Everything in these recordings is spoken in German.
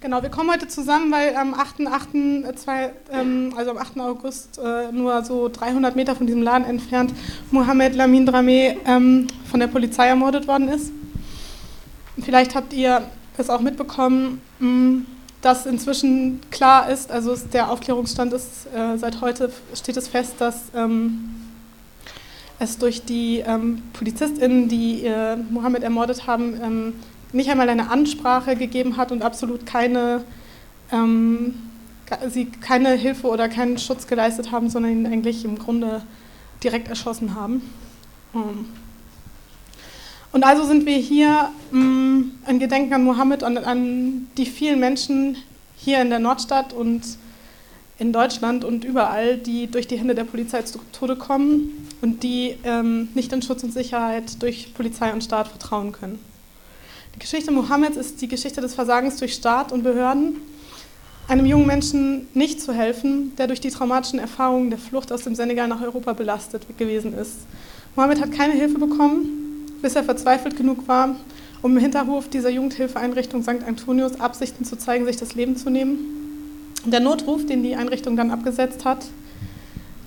Genau, wir kommen heute zusammen, weil am 8. 8. Ähm, also am 8. August äh, nur so 300 Meter von diesem Laden entfernt Mohamed Lamin Drameh ähm, von der Polizei ermordet worden ist. Vielleicht habt ihr es auch mitbekommen, mh, dass inzwischen klar ist, also der Aufklärungsstand ist, äh, seit heute steht es fest, dass ähm, es durch die ähm, PolizistInnen, die äh, Mohammed ermordet haben, ähm, nicht einmal eine Ansprache gegeben hat und absolut keine, ähm, sie keine Hilfe oder keinen Schutz geleistet haben, sondern ihn eigentlich im Grunde direkt erschossen haben. Ähm. Und also sind wir hier ähm, Gedenken an Mohammed und an die vielen Menschen hier in der Nordstadt und in Deutschland und überall, die durch die Hände der Polizei zu Tode kommen und die ähm, nicht in Schutz und Sicherheit durch Polizei und Staat vertrauen können. Geschichte Mohammeds ist die Geschichte des Versagens durch Staat und Behörden, einem jungen Menschen nicht zu helfen, der durch die traumatischen Erfahrungen der Flucht aus dem Senegal nach Europa belastet gewesen ist. Mohammed hat keine Hilfe bekommen, bis er verzweifelt genug war, um im Hinterhof dieser Jugendhilfeeinrichtung St. Antonius Absichten zu zeigen, sich das Leben zu nehmen. Der Notruf, den die Einrichtung dann abgesetzt hat,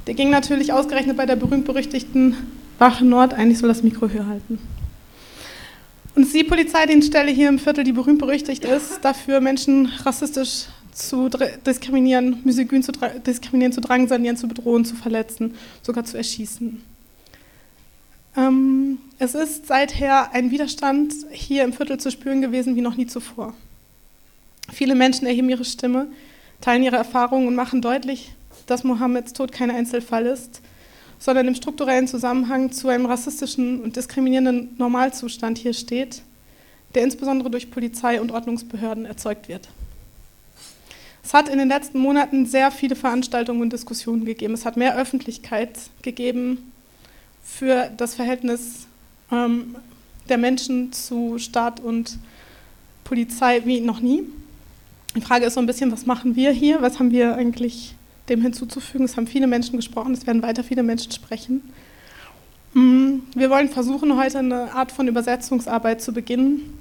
der ging natürlich ausgerechnet bei der berühmt-berüchtigten Wache Nord, eigentlich soll das Mikro höher halten. Und es ist die Polizeidienststelle hier im Viertel, die berühmt-berüchtigt ist, dafür Menschen rassistisch zu diskriminieren, misogyn zu diskriminieren, zu drangsalieren, zu bedrohen, zu verletzen, sogar zu erschießen. Ähm, es ist seither ein Widerstand hier im Viertel zu spüren gewesen wie noch nie zuvor. Viele Menschen erheben ihre Stimme, teilen ihre Erfahrungen und machen deutlich, dass Mohammeds Tod kein Einzelfall ist, sondern im strukturellen Zusammenhang zu einem rassistischen und diskriminierenden Normalzustand hier steht, der insbesondere durch Polizei und Ordnungsbehörden erzeugt wird. Es hat in den letzten Monaten sehr viele Veranstaltungen und Diskussionen gegeben. Es hat mehr Öffentlichkeit gegeben für das Verhältnis ähm, der Menschen zu Staat und Polizei wie noch nie. Die Frage ist so ein bisschen, was machen wir hier? Was haben wir eigentlich dem hinzuzufügen. Es haben viele Menschen gesprochen, es werden weiter viele Menschen sprechen. Mm, wir wollen versuchen, heute eine Art von Übersetzungsarbeit zu beginnen.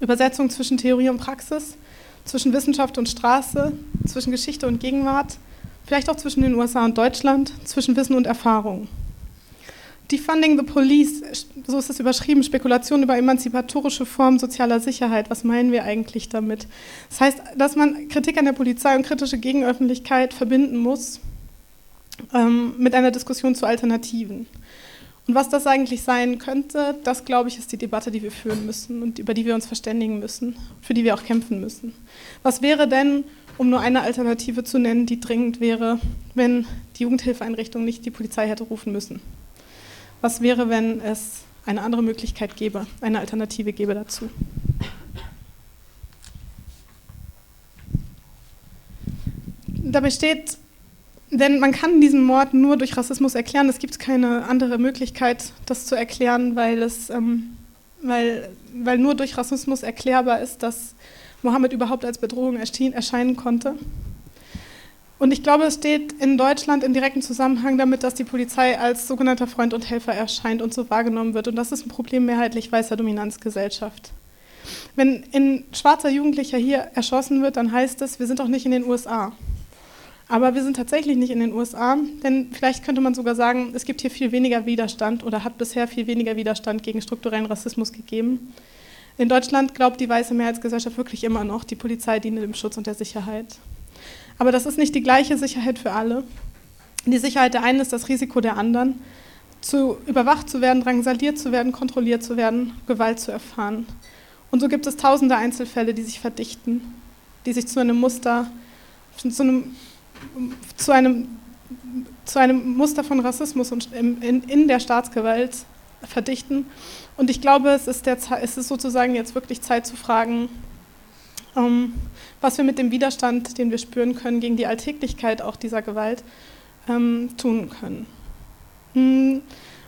Übersetzung zwischen Theorie und Praxis, zwischen Wissenschaft und Straße, zwischen Geschichte und Gegenwart, vielleicht auch zwischen den USA und Deutschland, zwischen Wissen und Erfahrung. Defunding the Police, so ist es überschrieben, Spekulation über emanzipatorische Formen sozialer Sicherheit. Was meinen wir eigentlich damit? Das heißt, dass man Kritik an der Polizei und kritische Gegenöffentlichkeit verbinden muss ähm, mit einer Diskussion zu Alternativen. Und was das eigentlich sein könnte, das glaube ich, ist die Debatte, die wir führen müssen und über die wir uns verständigen müssen, für die wir auch kämpfen müssen. Was wäre denn, um nur eine Alternative zu nennen, die dringend wäre, wenn die Jugendhilfeeinrichtung nicht die Polizei hätte rufen müssen? Was wäre, wenn es eine andere Möglichkeit gäbe, eine Alternative gäbe dazu? Dabei steht, denn man kann diesen Mord nur durch Rassismus erklären. Es gibt keine andere Möglichkeit, das zu erklären, weil, es, ähm, weil, weil nur durch Rassismus erklärbar ist, dass Mohammed überhaupt als Bedrohung erscheinen konnte. Und ich glaube, es steht in Deutschland in direktem Zusammenhang damit, dass die Polizei als sogenannter Freund und Helfer erscheint und so wahrgenommen wird. Und das ist ein Problem mehrheitlich weißer Dominanzgesellschaft. Wenn ein schwarzer Jugendlicher hier erschossen wird, dann heißt es, wir sind auch nicht in den USA. Aber wir sind tatsächlich nicht in den USA, denn vielleicht könnte man sogar sagen, es gibt hier viel weniger Widerstand oder hat bisher viel weniger Widerstand gegen strukturellen Rassismus gegeben. In Deutschland glaubt die weiße Mehrheitsgesellschaft wirklich immer noch, die Polizei diene dem Schutz und der Sicherheit. Aber das ist nicht die gleiche Sicherheit für alle. Die Sicherheit der einen ist das Risiko der anderen, zu überwacht zu werden, drangsaliert zu werden, kontrolliert zu werden, Gewalt zu erfahren. Und so gibt es tausende Einzelfälle, die sich verdichten, die sich zu einem Muster, zu einem, zu einem, zu einem Muster von Rassismus in, in der Staatsgewalt verdichten. Und ich glaube, es ist, der, es ist sozusagen jetzt wirklich Zeit zu fragen, ähm, was wir mit dem Widerstand, den wir spüren können, gegen die Alltäglichkeit auch dieser Gewalt ähm, tun können. Hm,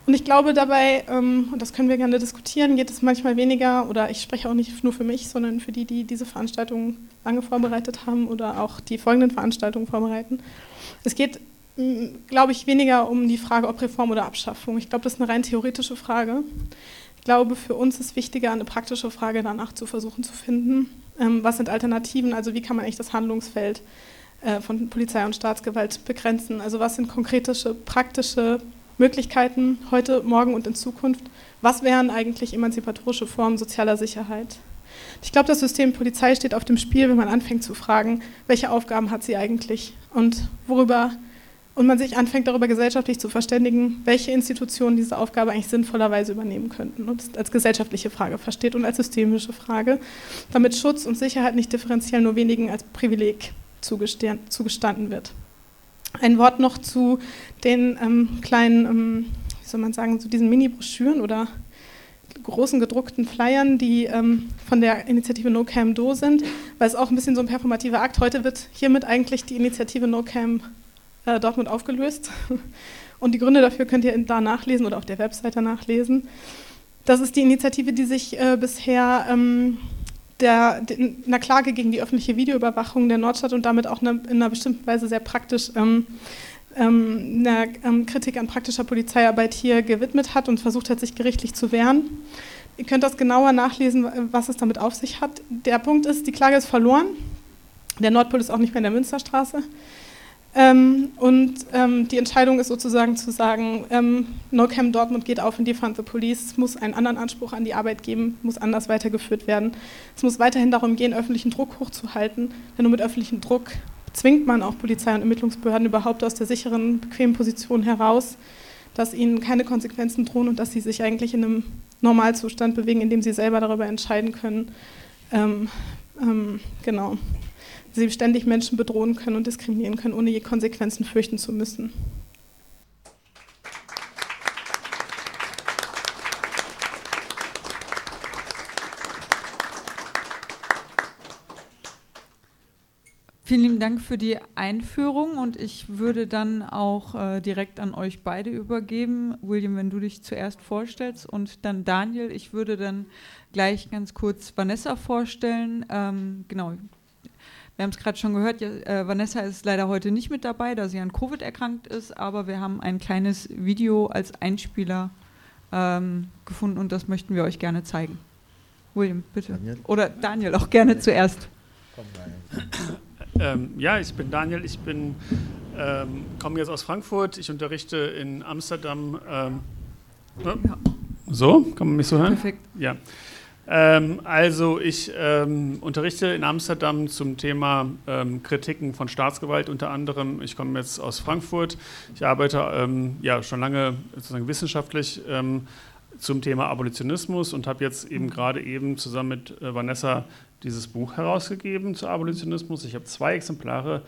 und ich glaube dabei, ähm, und das können wir gerne diskutieren, geht es manchmal weniger, oder ich spreche auch nicht nur für mich, sondern für die, die diese Veranstaltung lange vorbereitet haben oder auch die folgenden Veranstaltungen vorbereiten. Es geht, hm, glaube ich, weniger um die Frage, ob Reform oder Abschaffung. Ich glaube, das ist eine rein theoretische Frage. Ich glaube, für uns ist wichtiger, eine praktische Frage danach zu versuchen zu finden Ähm, was sind Alternativen? Also wie kann man eigentlich das Handlungsfeld äh, von Polizei und Staatsgewalt begrenzen? Also was sind konkrete, praktische Möglichkeiten heute, morgen und in Zukunft? Was wären eigentlich emanzipatorische Formen sozialer Sicherheit? Ich glaube, das System Polizei steht auf dem Spiel, wenn man anfängt zu fragen, welche Aufgaben hat sie eigentlich und worüber und man sich anfängt darüber gesellschaftlich zu verständigen, welche Institutionen diese Aufgabe eigentlich sinnvollerweise übernehmen könnten und als gesellschaftliche Frage versteht und als systemische Frage, damit Schutz und Sicherheit nicht differenziell nur wenigen als Privileg zugestanden wird. Ein Wort noch zu den ähm, kleinen, ähm, wie soll man sagen, zu diesen Mini-Broschüren oder großen gedruckten Flyern, die ähm, von der Initiative No Cam Do sind, weil es auch ein bisschen so ein performativer Akt. Heute wird hiermit eigentlich die Initiative No Cam äh, Dortmund aufgelöst. Und die Gründe dafür könnt ihr da nachlesen oder auf der Webseite nachlesen. Das ist die Initiative, die sich äh, bisher ähm, der, der, einer Klage gegen die öffentliche Videoüberwachung der Nordstadt und damit auch eine, in einer bestimmten Weise sehr praktisch ähm, ähm, einer ähm, Kritik an praktischer Polizeiarbeit hier gewidmet hat und versucht hat, sich gerichtlich zu wehren. Ihr könnt das genauer nachlesen, was es damit auf sich hat. Der Punkt ist, die Klage ist verloren. Der Nordpol ist auch nicht mehr in der Münsterstraße. Ähm, und ähm, die Entscheidung ist sozusagen zu sagen, ähm, NoCam Dortmund geht auf in Defund the Police. Es muss einen anderen Anspruch an die Arbeit geben, muss anders weitergeführt werden. Es muss weiterhin darum gehen, öffentlichen Druck hochzuhalten, denn nur mit öffentlichem Druck zwingt man auch Polizei und Ermittlungsbehörden überhaupt aus der sicheren, bequemen Position heraus, dass ihnen keine Konsequenzen drohen und dass sie sich eigentlich in einem Normalzustand bewegen, in dem sie selber darüber entscheiden können. Ähm, ähm, genau sie ständig Menschen bedrohen können und diskriminieren können, ohne je Konsequenzen fürchten zu müssen. Vielen lieben Dank für die Einführung und ich würde dann auch äh, direkt an euch beide übergeben. William, wenn du dich zuerst vorstellst und dann Daniel. Ich würde dann gleich ganz kurz Vanessa vorstellen. Ähm, genau, wir haben es gerade schon gehört, ja, äh, Vanessa ist leider heute nicht mit dabei, da sie an Covid erkrankt ist, aber wir haben ein kleines Video als Einspieler ähm, gefunden und das möchten wir euch gerne zeigen. William, bitte. Daniel? Oder Daniel auch gerne zuerst. Komm, Ähm, ja, ich bin Daniel, ich bin, ähm, komme jetzt aus Frankfurt, ich unterrichte in Amsterdam. Ähm, ja. So, kann man mich so hören? Perfekt. Ja. Ähm, also ich ähm, unterrichte in Amsterdam zum Thema ähm, Kritiken von Staatsgewalt unter anderem. Ich komme jetzt aus Frankfurt. Ich arbeite ähm, ja schon lange sozusagen wissenschaftlich ähm, zum Thema Abolitionismus und habe jetzt eben gerade eben zusammen mit äh, Vanessa dieses Buch herausgegeben zu Abolitionismus. Ich habe zwei Exemplare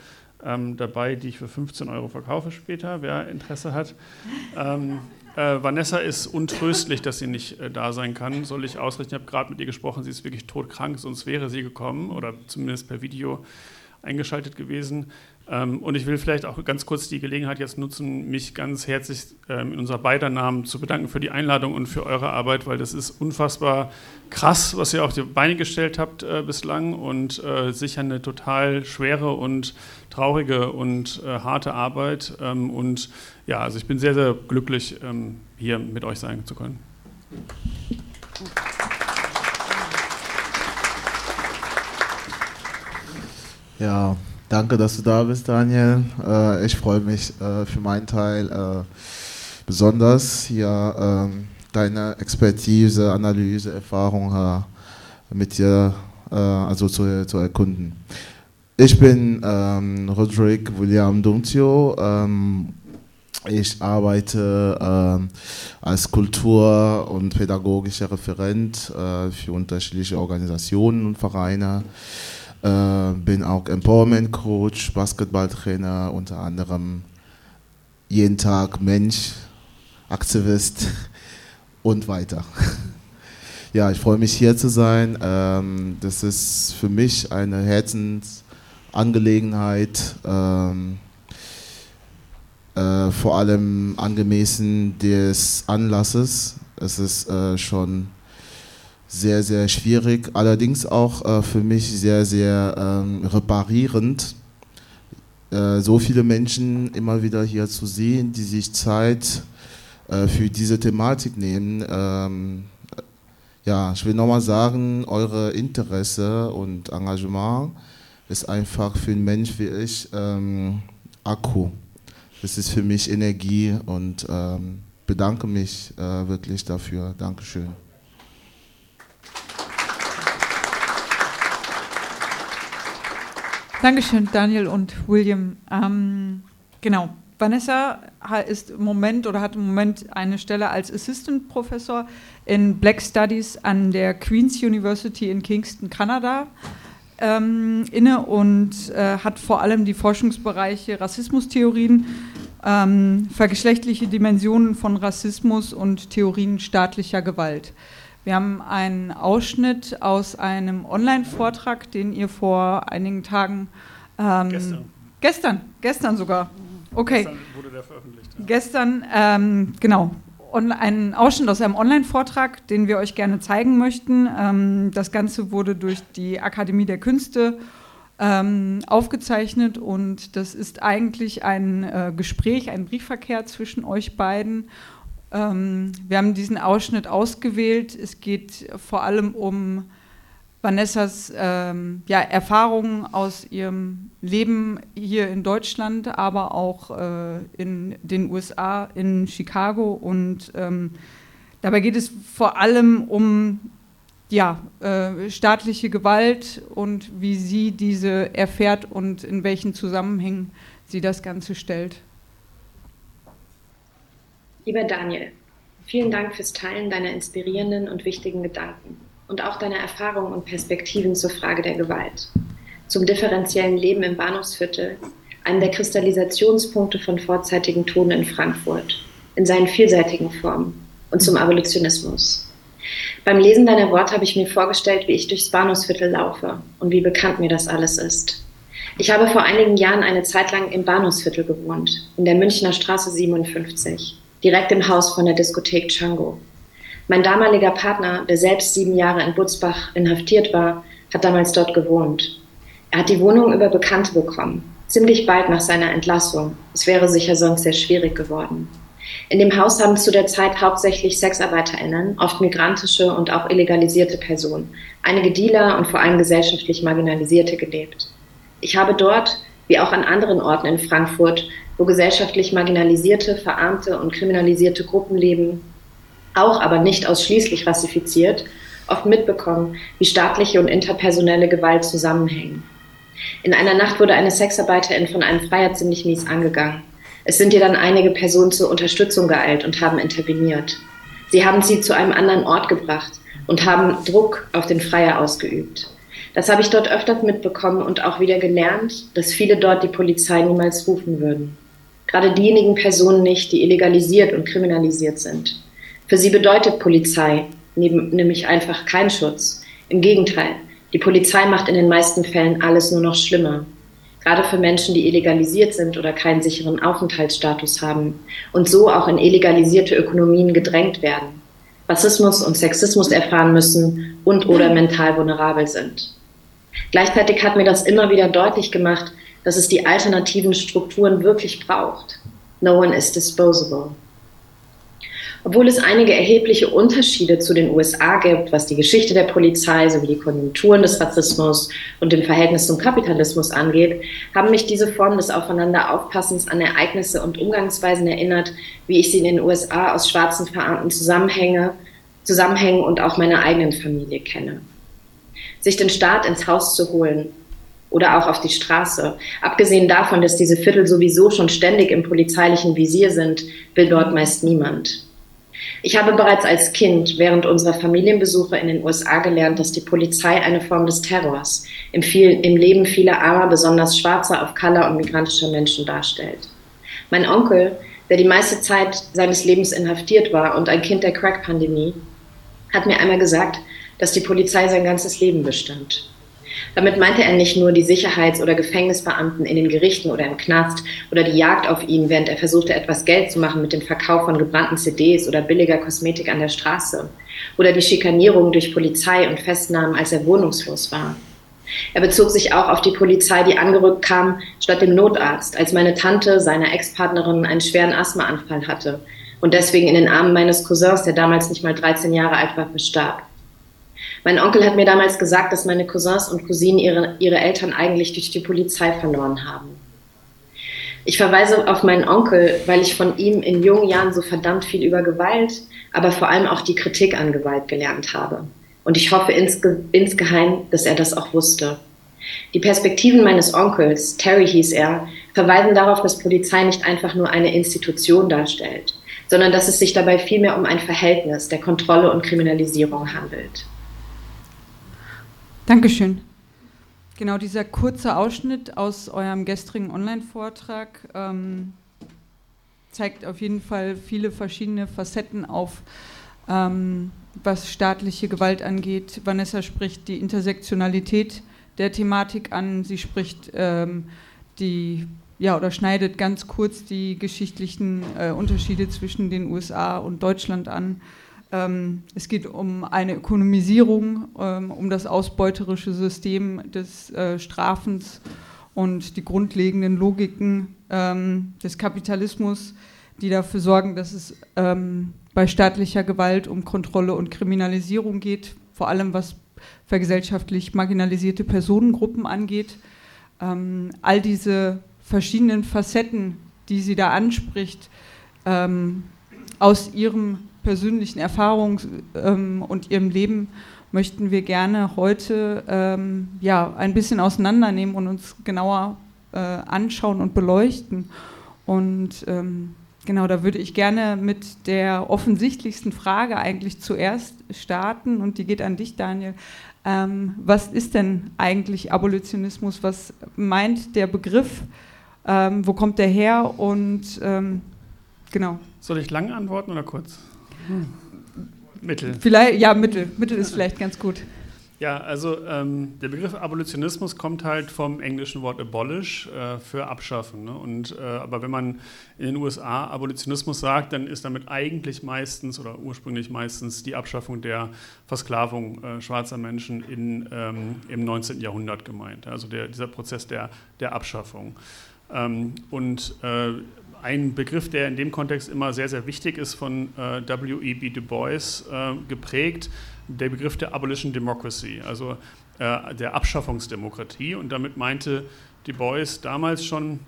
ähm, dabei, die ich für 15 Euro verkaufe später, wer Interesse hat. Äh, Vanessa ist untröstlich, dass sie nicht äh, da sein kann. Soll ich ausrichten? Ich habe gerade mit ihr gesprochen. Sie ist wirklich todkrank, sonst wäre sie gekommen oder zumindest per Video eingeschaltet gewesen. Ähm, und ich will vielleicht auch ganz kurz die Gelegenheit jetzt nutzen, mich ganz herzlich ähm, in unser beider Namen zu bedanken für die Einladung und für eure Arbeit, weil das ist unfassbar krass, was ihr auf die Beine gestellt habt äh, bislang und äh, sicher eine total schwere und traurige und äh, harte Arbeit. Ähm, und ja, also ich bin sehr, sehr glücklich, hier mit euch sein zu können. Ja, danke, dass du da bist, Daniel. Äh, ich freue mich äh, für meinen Teil äh, besonders hier ähm, deine Expertise, Analyse, Erfahrung äh, mit dir äh, also zu, zu erkunden. Ich bin ähm, Roderick William Dumtio. Ähm, ich arbeite ähm, als Kultur- und pädagogischer Referent äh, für unterschiedliche Organisationen und Vereine. Äh, bin auch Empowerment Coach, Basketballtrainer, unter anderem jeden Tag Mensch, Aktivist und weiter. Ja, ich freue mich hier zu sein. Ähm, das ist für mich eine Herzensangelegenheit, ähm, äh, vor allem angemessen des Anlasses. Es ist äh, schon sehr, sehr schwierig, allerdings auch äh, für mich sehr, sehr ähm, reparierend, äh, so viele Menschen immer wieder hier zu sehen, die sich Zeit äh, für diese Thematik nehmen. Ähm, ja, ich will nochmal sagen, eure Interesse und Engagement ist einfach für einen Mensch wie ich ähm, Akku. Das ist für mich Energie und ähm, bedanke mich äh, wirklich dafür. Dankeschön. Dankeschön, Daniel und William. Ähm, genau. Vanessa ist im Moment oder hat im Moment eine Stelle als Assistant Professor in Black Studies an der Queen's University in Kingston, Kanada ähm, inne und äh, hat vor allem die Forschungsbereiche Rassismustheorien, ähm, vergeschlechtliche Dimensionen von Rassismus und Theorien staatlicher Gewalt. Wir haben einen Ausschnitt aus einem Online-Vortrag, den ihr vor einigen Tagen. Ähm, gestern. Gestern, gestern sogar. Okay. Gestern wurde der veröffentlicht. Ja. Gestern, ähm, genau. On, einen Ausschnitt aus einem Online-Vortrag, den wir euch gerne zeigen möchten. Ähm, das Ganze wurde durch die Akademie der Künste ähm, aufgezeichnet und das ist eigentlich ein äh, Gespräch, ein Briefverkehr zwischen euch beiden ähm, wir haben diesen Ausschnitt ausgewählt. Es geht vor allem um Vanessas ähm, ja, Erfahrungen aus ihrem Leben hier in Deutschland, aber auch äh, in den USA, in Chicago. Und ähm, dabei geht es vor allem um ja, äh, staatliche Gewalt und wie sie diese erfährt und in welchen Zusammenhängen sie das Ganze stellt. Lieber Daniel, vielen Dank fürs Teilen deiner inspirierenden und wichtigen Gedanken und auch deiner Erfahrungen und Perspektiven zur Frage der Gewalt, zum differenziellen Leben im Bahnhofsviertel, einem der Kristallisationspunkte von vorzeitigen Toten in Frankfurt, in seinen vielseitigen Formen und zum Abolitionismus. Beim Lesen deiner Worte habe ich mir vorgestellt, wie ich durchs Bahnhofsviertel laufe und wie bekannt mir das alles ist. Ich habe vor einigen Jahren eine Zeit lang im Bahnhofsviertel gewohnt, in der Münchner Straße 57 direkt im Haus von der Diskothek Django. Mein damaliger Partner, der selbst sieben Jahre in Butzbach inhaftiert war, hat damals dort gewohnt. Er hat die Wohnung über Bekannte bekommen, ziemlich bald nach seiner Entlassung. Es wäre sicher sonst sehr schwierig geworden. In dem Haus haben zu der Zeit hauptsächlich SexarbeiterInnen, oft migrantische und auch illegalisierte Personen, einige Dealer und vor allem gesellschaftlich Marginalisierte gelebt. Ich habe dort, wie auch an anderen Orten in Frankfurt, wo gesellschaftlich marginalisierte, verarmte und kriminalisierte Gruppen leben, auch aber nicht ausschließlich rassifiziert, oft mitbekommen, wie staatliche und interpersonelle Gewalt zusammenhängen. In einer Nacht wurde eine Sexarbeiterin von einem Freier ziemlich mies angegangen. Es sind ihr dann einige Personen zur Unterstützung geeilt und haben interveniert. Sie haben sie zu einem anderen Ort gebracht und haben Druck auf den Freier ausgeübt. Das habe ich dort öfters mitbekommen und auch wieder gelernt, dass viele dort die Polizei niemals rufen würden. Gerade diejenigen Personen nicht, die illegalisiert und kriminalisiert sind. Für sie bedeutet Polizei nämlich einfach kein Schutz. Im Gegenteil, die Polizei macht in den meisten Fällen alles nur noch schlimmer. Gerade für Menschen, die illegalisiert sind oder keinen sicheren Aufenthaltsstatus haben und so auch in illegalisierte Ökonomien gedrängt werden, Rassismus und Sexismus erfahren müssen und oder mental vulnerabel sind. Gleichzeitig hat mir das immer wieder deutlich gemacht, dass es die alternativen Strukturen wirklich braucht. No one is disposable. Obwohl es einige erhebliche Unterschiede zu den USA gibt, was die Geschichte der Polizei sowie die Konjunkturen des Rassismus und dem Verhältnis zum Kapitalismus angeht, haben mich diese Formen des Aufeinanderaufpassens an Ereignisse und Umgangsweisen erinnert, wie ich sie in den USA aus schwarzen verarmten Zusammenhänge, Zusammenhängen und auch meiner eigenen Familie kenne. Sich den Staat ins Haus zu holen, oder auch auf die Straße. Abgesehen davon, dass diese Viertel sowieso schon ständig im polizeilichen Visier sind, will dort meist niemand. Ich habe bereits als Kind während unserer Familienbesuche in den USA gelernt, dass die Polizei eine Form des Terrors im, viel, im Leben vieler armer, besonders schwarzer, auf Color und migrantischer Menschen darstellt. Mein Onkel, der die meiste Zeit seines Lebens inhaftiert war und ein Kind der Crack-Pandemie, hat mir einmal gesagt, dass die Polizei sein ganzes Leben bestimmt. Damit meinte er nicht nur die Sicherheits- oder Gefängnisbeamten in den Gerichten oder im Knast oder die Jagd auf ihn, während er versuchte, etwas Geld zu machen mit dem Verkauf von gebrannten CDs oder billiger Kosmetik an der Straße oder die Schikanierung durch Polizei und Festnahmen, als er wohnungslos war. Er bezog sich auch auf die Polizei, die angerückt kam, statt dem Notarzt, als meine Tante, seiner Ex-Partnerin, einen schweren Asthmaanfall hatte und deswegen in den Armen meines Cousins, der damals nicht mal 13 Jahre alt war, verstarb. Mein Onkel hat mir damals gesagt, dass meine Cousins und Cousinen ihre, ihre Eltern eigentlich durch die Polizei verloren haben. Ich verweise auf meinen Onkel, weil ich von ihm in jungen Jahren so verdammt viel über Gewalt, aber vor allem auch die Kritik an Gewalt gelernt habe. Und ich hoffe insge insgeheim, dass er das auch wusste. Die Perspektiven meines Onkels, Terry hieß er, verweisen darauf, dass Polizei nicht einfach nur eine Institution darstellt, sondern dass es sich dabei vielmehr um ein Verhältnis der Kontrolle und Kriminalisierung handelt. Dankeschön. Genau dieser kurze Ausschnitt aus eurem gestrigen Online-Vortrag ähm, zeigt auf jeden Fall viele verschiedene Facetten auf, ähm, was staatliche Gewalt angeht. Vanessa spricht die Intersektionalität der Thematik an, sie spricht ähm, die ja, oder schneidet ganz kurz die geschichtlichen äh, Unterschiede zwischen den USA und Deutschland an. Ähm, es geht um eine Ökonomisierung, ähm, um das ausbeuterische System des äh, Strafens und die grundlegenden Logiken ähm, des Kapitalismus, die dafür sorgen, dass es bei staatlicher Gewalt um Kontrolle und Kriminalisierung geht, vor allem was vergesellschaftlich marginalisierte Personengruppen angeht. All diese verschiedenen Facetten, die sie da anspricht, aus ihrem persönlichen Erfahrungen ähm, und ihrem Leben möchten wir gerne heute ähm, ja, ein bisschen auseinandernehmen und uns genauer äh, anschauen und beleuchten. Und ähm, genau, da würde ich gerne mit der offensichtlichsten Frage eigentlich zuerst starten und die geht an dich, Daniel. Ähm, was ist denn eigentlich Abolitionismus? Was meint der Begriff? Ähm, wo kommt der her? Und ähm, genau. Soll ich lang antworten oder kurz? Mittel. Vielleicht, ja, Mittel. Mittel ist vielleicht ganz gut. Ja, also ähm, der Begriff Abolitionismus kommt halt vom englischen Wort abolish äh, für abschaffen. Ne? Und, äh, aber wenn man in den USA Abolitionismus sagt, dann ist damit eigentlich meistens oder ursprünglich meistens die Abschaffung der Versklavung äh, schwarzer Menschen in, ähm, im 19. Jahrhundert gemeint. Also der, dieser Prozess der, der Abschaffung. Ähm, und äh, ein Begriff, der in dem Kontext immer sehr, sehr wichtig ist, von äh, W.E.B. Du Bois äh, geprägt, der Begriff der Abolition Democracy, also äh, der Abschaffungsdemokratie. Und damit meinte Du Bois damals schon,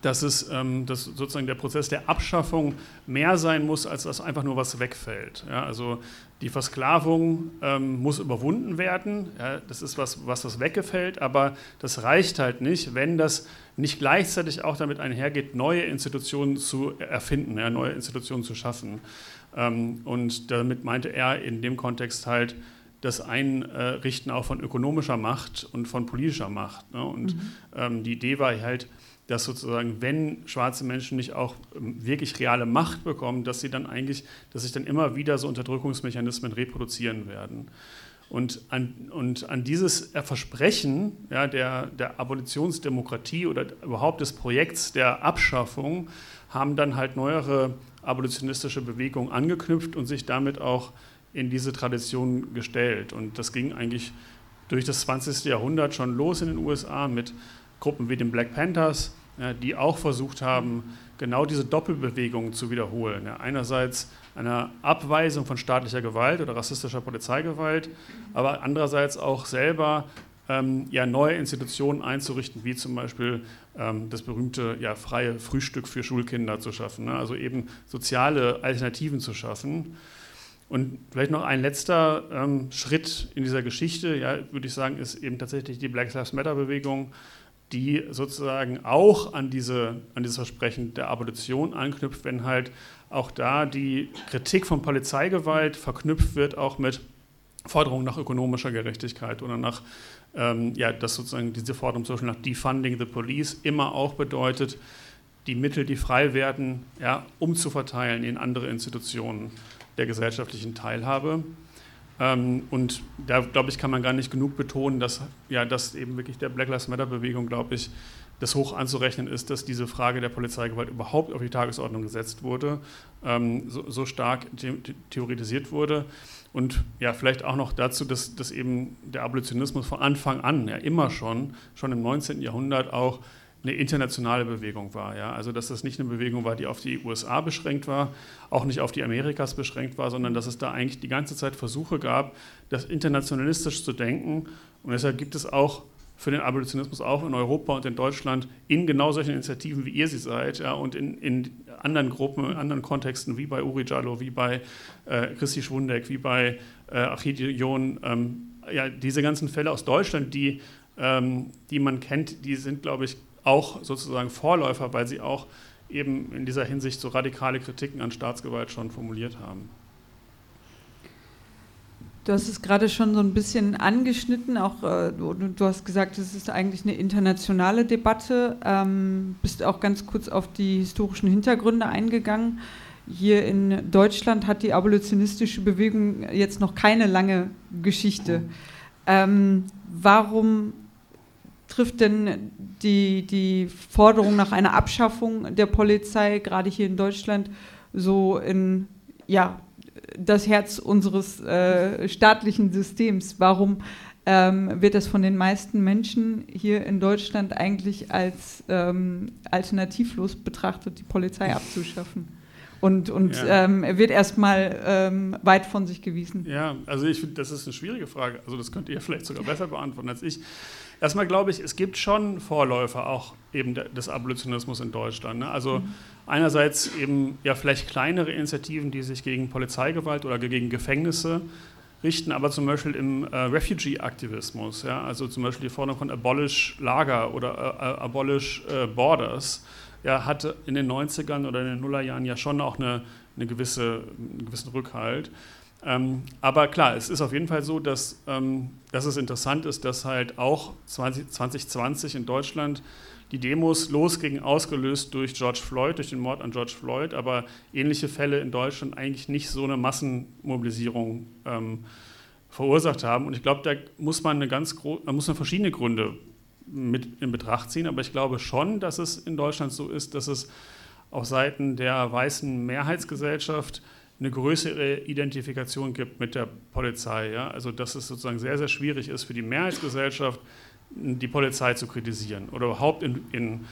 dass es ähm, dass sozusagen der Prozess der Abschaffung mehr sein muss, als dass einfach nur was wegfällt. Ja, also die Versklavung ähm, muss überwunden werden. Ja, das ist was, was das weggefällt, aber das reicht halt nicht, wenn das nicht gleichzeitig auch damit einhergeht, neue Institutionen zu erfinden, ja, neue Institutionen zu schaffen. Ähm, und damit meinte er in dem Kontext halt das Einrichten auch von ökonomischer Macht und von politischer Macht. Ne? Und mhm. ähm, die Idee war halt, dass sozusagen, wenn schwarze Menschen nicht auch ähm, wirklich reale Macht bekommen, dass sie dann eigentlich, dass sich dann immer wieder so Unterdrückungsmechanismen reproduzieren werden. Und an, und an dieses Versprechen ja, der, der Abolitionsdemokratie oder überhaupt des Projekts der Abschaffung haben dann halt neuere abolitionistische Bewegungen angeknüpft und sich damit auch in diese Tradition gestellt. Und das ging eigentlich durch das 20. Jahrhundert schon los in den USA mit Gruppen wie den Black Panthers, die auch versucht haben, genau diese Doppelbewegung zu wiederholen. Einerseits eine Abweisung von staatlicher Gewalt oder rassistischer Polizeigewalt, aber andererseits auch selber ähm, ja, neue Institutionen einzurichten, wie zum Beispiel ähm, das berühmte ja, freie Frühstück für Schulkinder zu schaffen, ne? also eben soziale Alternativen zu schaffen. Und vielleicht noch ein letzter ähm, Schritt in dieser Geschichte, ja, würde ich sagen, ist eben tatsächlich die Black Lives Matter-Bewegung, die sozusagen auch an, diese, an dieses Versprechen der Abolition anknüpft, wenn halt auch da die Kritik von Polizeigewalt verknüpft wird, auch mit Forderungen nach ökonomischer Gerechtigkeit oder nach, ähm, ja, dass sozusagen diese Forderung zum Beispiel nach Defunding the Police immer auch bedeutet, die Mittel, die frei werden, ja, umzuverteilen in andere Institutionen der gesellschaftlichen Teilhabe. Ähm, und da, glaube ich, kann man gar nicht genug betonen, dass, ja, dass eben wirklich der Black Lives Matter-Bewegung, glaube ich, das hoch anzurechnen ist, dass diese Frage der Polizeigewalt überhaupt auf die Tagesordnung gesetzt wurde, ähm, so, so, stark the theoretisiert wurde. Und ja, vielleicht auch noch dazu, dass, dass eben der Abolitionismus von Anfang an, ja immer schon, schon im 19. Jahrhundert auch eine internationale Bewegung war. Ja? Also dass das nicht eine Bewegung war, die auf die USA beschränkt war, auch nicht auf die Amerikas beschränkt war, sondern dass es da eigentlich die ganze Zeit Versuche gab, das internationalistisch zu denken. Und deshalb gibt es auch für den Abolitionismus auch in Europa und in Deutschland in genau solchen Initiativen, wie ihr sie seid, ja, und in, in anderen Gruppen, in anderen Kontexten, wie bei Uri Jallo, wie bei äh, Christi Schwundeck, wie bei äh, Achidion, ähm, ja, diese ganzen Fälle aus Deutschland, die, ähm, die man kennt, die sind, glaube ich, auch sozusagen Vorläufer, weil sie auch eben in dieser Hinsicht so radikale Kritiken an Staatsgewalt schon formuliert haben. Du hast es gerade schon so ein bisschen angeschnitten, auch äh, du, du, hast gesagt, es ist eigentlich eine internationale Debatte, ähm, bist auch ganz kurz auf die historischen Hintergründe eingegangen. Hier in Deutschland hat die abolitionistische Bewegung jetzt noch keine lange Geschichte. Ähm, warum trifft denn die, die Forderung nach einer Abschaffung der Polizei gerade hier in Deutschland so in ja, das Herz unseres äh, staatlichen Systems. Warum ähm, wird das von den meisten Menschen hier in Deutschland eigentlich als ähm, alternativlos betrachtet, die Polizei abzuschaffen? Und, und ja. ähm, wird erstmal ähm, weit von sich gewiesen. Ja, also ich finde, das ist eine schwierige Frage. Also das könnt ihr vielleicht sogar besser beantworten als ich. Erstmal glaube ich, es gibt schon Vorläufer auch eben des Abolitionismus in Deutschland. Ne? Also mhm. einerseits eben ja vielleicht kleinere Initiativen, die sich gegen Polizeigewalt oder gegen Gefängnisse richten, aber zum Beispiel im äh, Refugee-Aktivismus, ja? also zum Beispiel die Forderung von Abolish Lager oder äh, äh Abolish äh, Borders, ja, hatte in den 90ern oder in den Nullerjahren ja schon auch eine, eine gewisse, einen gewissen Rückhalt. Ähm, aber klar, es ist auf jeden Fall so, dass, ähm, dass es interessant ist, dass halt auch 20, 2020 in Deutschland die Demos losgingen, ausgelöst durch George Floyd, durch den Mord an George Floyd, aber ähnliche Fälle in Deutschland eigentlich nicht so eine Massenmobilisierung ähm, verursacht haben. Und ich glaube, da muss man eine ganz da muss man verschiedene Gründe mit in Betracht ziehen, aber ich glaube schon, dass es in Deutschland so ist, dass es auf Seiten der weißen Mehrheitsgesellschaft eine größere Identifikation gibt mit der Polizei. Ja? Also dass es sozusagen sehr, sehr schwierig ist für die Mehrheitsgesellschaft, die Polizei zu kritisieren oder überhaupt in, in,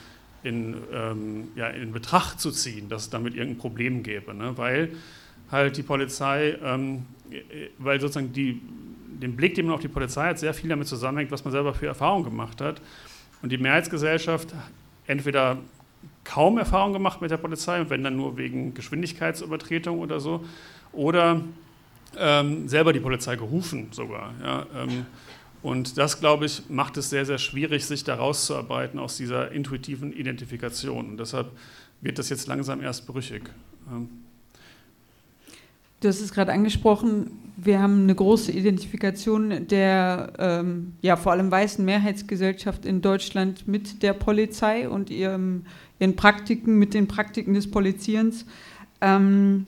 in, ähm, ja, in Betracht zu ziehen, dass es damit irgendein Problem gäbe. Ne? Weil halt die Polizei, ähm, weil sozusagen die, den Blick, den man auf die Polizei hat, sehr viel damit zusammenhängt, was man selber für Erfahrungen gemacht hat. Und die Mehrheitsgesellschaft entweder kaum Erfahrung gemacht mit der Polizei und wenn dann nur wegen Geschwindigkeitsübertretung oder so. Oder ähm, selber die Polizei gerufen sogar. Ja, ähm, und das, glaube ich, macht es sehr, sehr schwierig, sich da rauszuarbeiten aus dieser intuitiven Identifikation. Und deshalb wird das jetzt langsam erst brüchig. Ähm. Du hast es gerade angesprochen, wir haben eine große Identifikation der ähm, ja, vor allem weißen Mehrheitsgesellschaft in Deutschland mit der Polizei und ihrem, ihren Praktiken, mit den Praktiken des Polizierens. Ähm,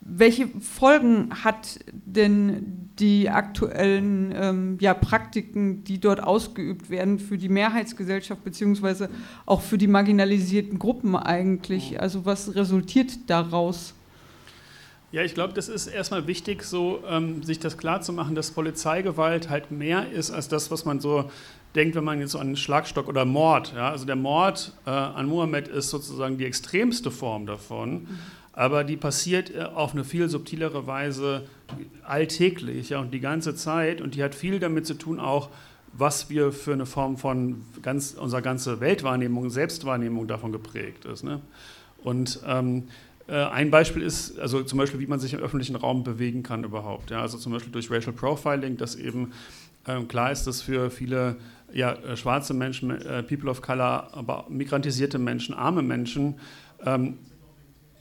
welche Folgen hat denn die aktuellen ähm, ja, Praktiken, die dort ausgeübt werden, für die Mehrheitsgesellschaft beziehungsweise auch für die marginalisierten Gruppen eigentlich? Also was resultiert daraus? Ja, ich glaube, das ist erstmal wichtig, so ähm, sich das klarzumachen, dass Polizeigewalt halt mehr ist als das, was man so denkt, wenn man jetzt an Schlagstock oder Mord. Ja? Also der Mord äh, an Mohammed ist sozusagen die extremste Form davon, aber die passiert äh, auf eine viel subtilere Weise alltäglich ja, und die ganze Zeit und die hat viel damit zu tun auch, was wir für eine Form von ganz, unserer ganze Weltwahrnehmung, Selbstwahrnehmung davon geprägt ist. Ne? Und ähm, äh, ein Beispiel ist, also zum Beispiel, wie man sich im öffentlichen Raum bewegen kann überhaupt. Ja, also zum Beispiel durch Racial Profiling, dass eben ähm, klar ist, dass für viele ja, äh, schwarze Menschen, äh, People of Color, aber migrantisierte Menschen, arme Menschen, ähm,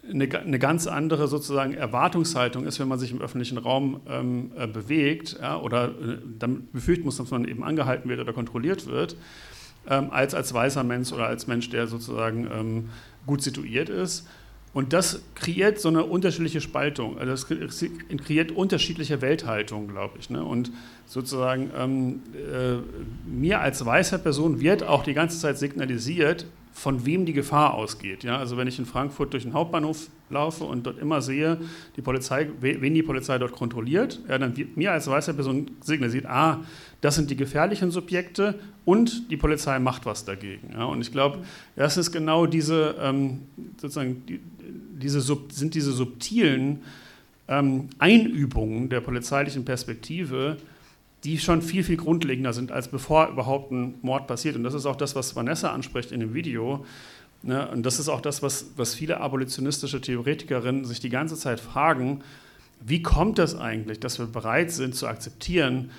eine, eine, ganz andere sozusagen Erwartungshaltung ist, wenn man sich im öffentlichen Raum ähm, äh, bewegt ja, oder äh, dann befürchten muss, dass man eben angehalten wird oder kontrolliert wird, ähm, als als weißer Mensch oder als Mensch, der sozusagen ähm, gut situiert ist. Und das kreiert so eine unterschiedliche Spaltung, also das kreiert unterschiedliche Welthaltungen, glaube ich. Ne? Und sozusagen ähm, äh, mir als weißer Person wird auch die ganze Zeit signalisiert, von wem die Gefahr ausgeht. Ja? Also wenn ich in Frankfurt durch den Hauptbahnhof laufe und dort immer sehe, die Polizei, wen die Polizei dort kontrolliert, ja, dann wird mir als weiße Person signalisiert, ah, das sind die gefährlichen Subjekte und die Polizei macht was dagegen. Ja? Und ich glaube, das ist genau diese, ähm, sozusagen, die, diese sind diese subtilen ähm, Einübungen der polizeilichen Perspektive, die schon viel, viel grundlegender sind, als bevor überhaupt ein Mord passiert. Und das ist auch das, was Vanessa anspricht in dem Video. Ne? Und das ist auch das, was, was viele abolitionistische Theoretikerinnen sich die ganze Zeit fragen, wie kommt das eigentlich, dass wir bereit sind zu akzeptieren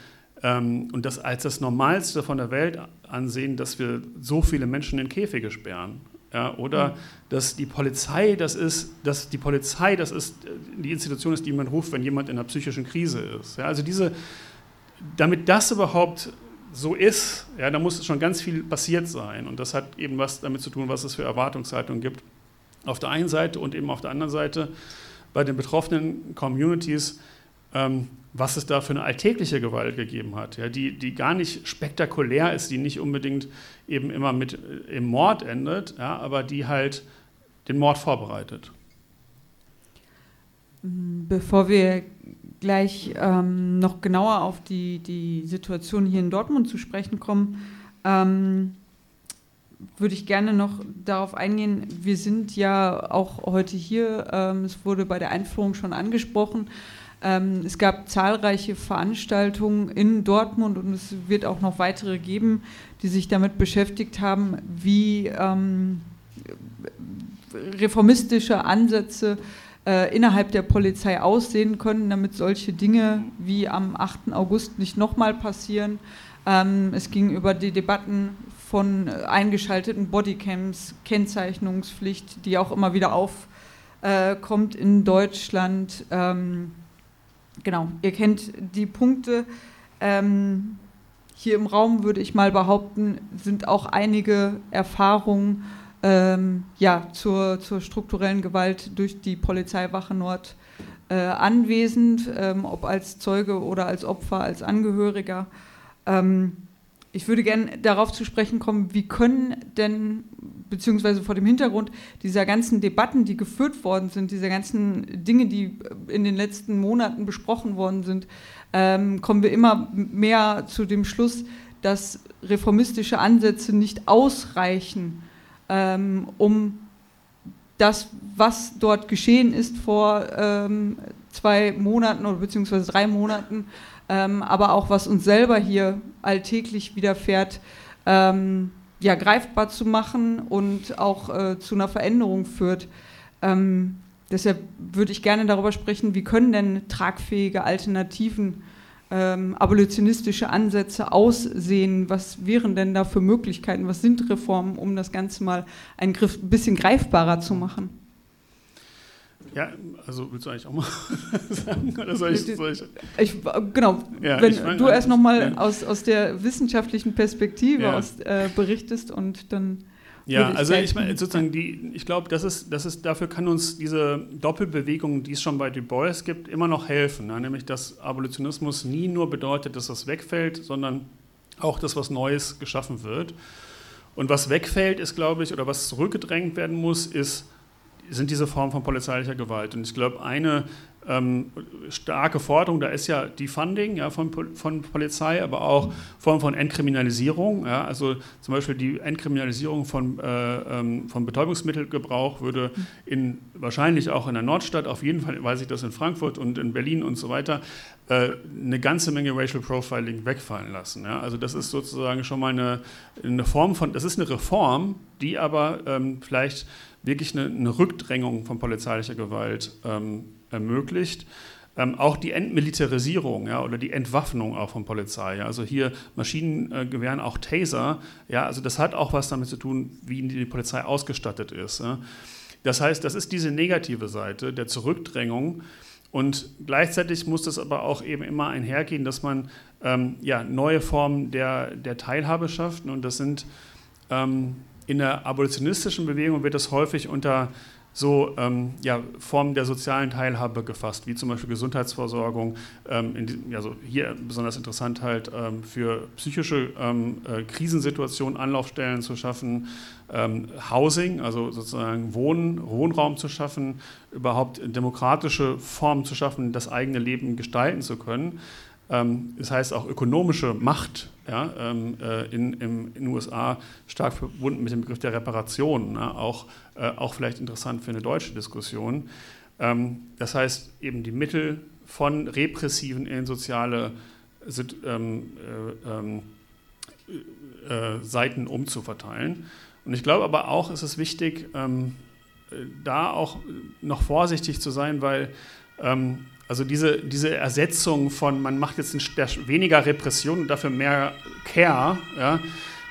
und das als das Normalste von der Welt ansehen, dass wir so viele Menschen in Käfige sperren? Ja, oder mhm. dass die Polizei das ist, dass die Polizei das ist, die Institution ist, die man ruft, wenn jemand in einer psychischen Krise ist. Ja, also diese, damit das überhaupt so ist, ja, da muss schon ganz viel passiert sein. Und das hat eben was damit zu tun, was es für Erwartungshaltungen gibt. Auf der einen Seite und eben auf der anderen Seite bei den betroffenen Communities, ähm, was es da für eine alltägliche Gewalt gegeben hat, ja, die, die gar nicht spektakulär ist, die nicht unbedingt eben immer mit äh, im Mord endet, ja, aber die halt den Mord vorbereitet. Bevor wir gleich ähm, noch genauer auf die, die Situation hier in Dortmund zu sprechen kommen, ähm, würde ich gerne noch darauf eingehen. Wir sind ja auch heute hier, ähm, es wurde bei der Einführung schon angesprochen. Ähm, es gab zahlreiche Veranstaltungen in Dortmund und es wird auch noch weitere geben, die sich damit beschäftigt haben, wie ähm, reformistische Ansätze äh, innerhalb der Polizei aussehen können, damit solche Dinge wie am 8. August nicht nochmal passieren. Ähm, es ging über die Debatten von eingeschalteten Bodycams, Kennzeichnungspflicht, die auch immer wieder aufkommt äh, in Deutschland. Ähm, genau, ihr kennt die Punkte. Ähm, hier im Raum würde ich mal behaupten, sind auch einige Erfahrungen ähm, ja, zur, zur strukturellen Gewalt durch die Polizeiwache Nord äh, anwesend, ähm, ob als Zeuge oder als Opfer, als Angehöriger. Ähm, ich würde gerne darauf zu sprechen kommen, wie können denn, beziehungsweise vor dem Hintergrund dieser ganzen Debatten, die geführt worden sind, dieser ganzen Dinge, die in den letzten Monaten besprochen worden sind, ähm, kommen wir immer mehr zu dem Schluss, dass reformistische Ansätze nicht ausreichen, ähm, um das, was dort geschehen ist vor ähm, zwei Monaten oder beziehungsweise drei Monaten, ähm, aber auch was uns selber hier alltäglich widerfährt, ähm, ja, greifbar zu machen und auch äh, zu einer Veränderung führt. Ähm, deshalb würde ich gerne darüber sprechen, wie können denn tragfähige Alternativen ähm, abolitionistische Ansätze aussehen? Was wären denn da für Möglichkeiten? Was sind Reformen, um das Ganze mal ein bisschen greifbarer zu machen? Ja, also willst du eigentlich auch mal sagen? Oder soll ich, soll ich? ich genau, ja, wenn ich mein, du erst nochmal ja. aus, aus der wissenschaftlichen Perspektive ja. aus, äh, berichtest und dann. Ja, also ich meine sozusagen die, ich glaube, das ist, das ist, dafür kann uns diese Doppelbewegung, die es schon bei Du Bois gibt, immer noch helfen. Ne? Nämlich, dass Abolitionismus nie nur bedeutet, dass das wegfällt, sondern auch, dass was Neues geschaffen wird. Und was wegfällt, ist, glaube ich, oder was zurückgedrängt werden muss, ist sind diese Formen von polizeilicher Gewalt. Und ich glaube, eine ähm, starke Forderung, da ist ja die Funding ja, von, von Polizei, aber auch Form von Entkriminalisierung. Ja, also zum Beispiel die Entkriminalisierung von, äh, ähm, von Betäubungsmittelgebrauch würde in, wahrscheinlich auch in der Nordstadt, auf jeden Fall weiß ich das in Frankfurt und in Berlin und so weiter, äh, eine ganze Menge Racial Profiling wegfallen lassen. Ja. Also das ist sozusagen schon mal eine, eine Form von, das ist eine Reform, die aber ähm, vielleicht wirklich eine, eine, Rückdrängung von polizeilicher Gewalt ähm, ermöglicht. Ähm, auch die Entmilitarisierung ja, oder die Entwaffnung auch von Polizei. Ja, also hier Maschinengewehren, auch Taser. Ja, also das hat auch was damit zu tun, wie die Polizei ausgestattet ist. Ja. Das heißt, das ist diese negative Seite der Zurückdrängung. Und gleichzeitig muss das aber auch eben immer einhergehen, dass man ähm, ja, neue Formen der, der Teilhabe schafft. Und das sind ähm, in der abolitionistischen Bewegung wird das häufig unter so ähm, ja, Formen der sozialen Teilhabe gefasst, wie zum Beispiel Gesundheitsversorgung. Ähm, in, also hier besonders interessant halt ähm, für psychische ähm, äh, Krisensituationen Anlaufstellen zu schaffen, ähm, Housing, also sozusagen Wohn, Wohnraum zu schaffen, überhaupt demokratische Formen zu schaffen, das eigene Leben gestalten zu können. Ähm, das heißt auch ökonomische Macht ja, ähm, äh, in, in, den USA stark verbunden mit dem Begriff der Reparation, auch, äh, auch vielleicht interessant für eine deutsche Diskussion. Ähm, das heißt eben die Mittel von repressiven in soziale ähm, äh, ähm, Seiten umzuverteilen. Und ich glaube aber auch, ist es wichtig, ähm, da auch noch vorsichtig zu sein, weil ähm, also diese, diese Ersetzung von, man macht jetzt weniger Repression und dafür mehr Care, ja,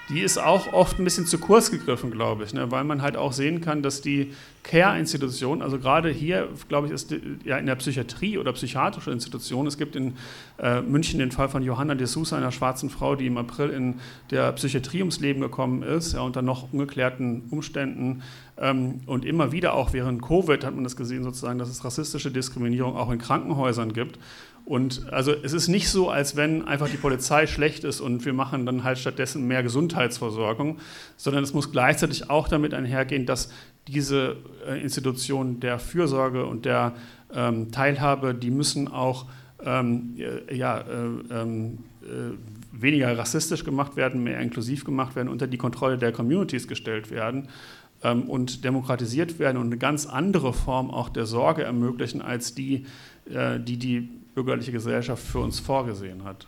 die ist auch oft ein bisschen zu kurz gegriffen, glaube ich, ne? weil man halt auch sehen kann, dass die Care-Institutionen, also gerade hier, glaube ich, ist die, ja in der Psychiatrie oder psychiatrische Institution, es gibt in äh, München den Fall von Johanna de Sousa, einer schwarzen Frau, die im April in der Psychiatrie ums Leben gekommen ist, ja, unter noch ungeklärten Umständen ähm, und immer wieder auch während Covid hat man das gesehen, sozusagen, dass es rassistische Diskriminierung auch in Krankenhäusern gibt und also es ist nicht so, als wenn einfach die Polizei schlecht ist und wir machen dann halt stattdessen mehr Gesundheitsversorgung, sondern es muss gleichzeitig auch damit einhergehen, dass diese äh, Institutionen der Fürsorge und der ähm, Teilhabe, die müssen auch ähm, ja, äh, ähm, äh, weniger rassistisch gemacht werden, mehr inklusiv gemacht werden, unter die Kontrolle der Communities gestellt werden ähm, und demokratisiert werden und eine ganz andere Form auch der Sorge ermöglichen als die, äh, die die bürgerliche Gesellschaft für uns vorgesehen hat.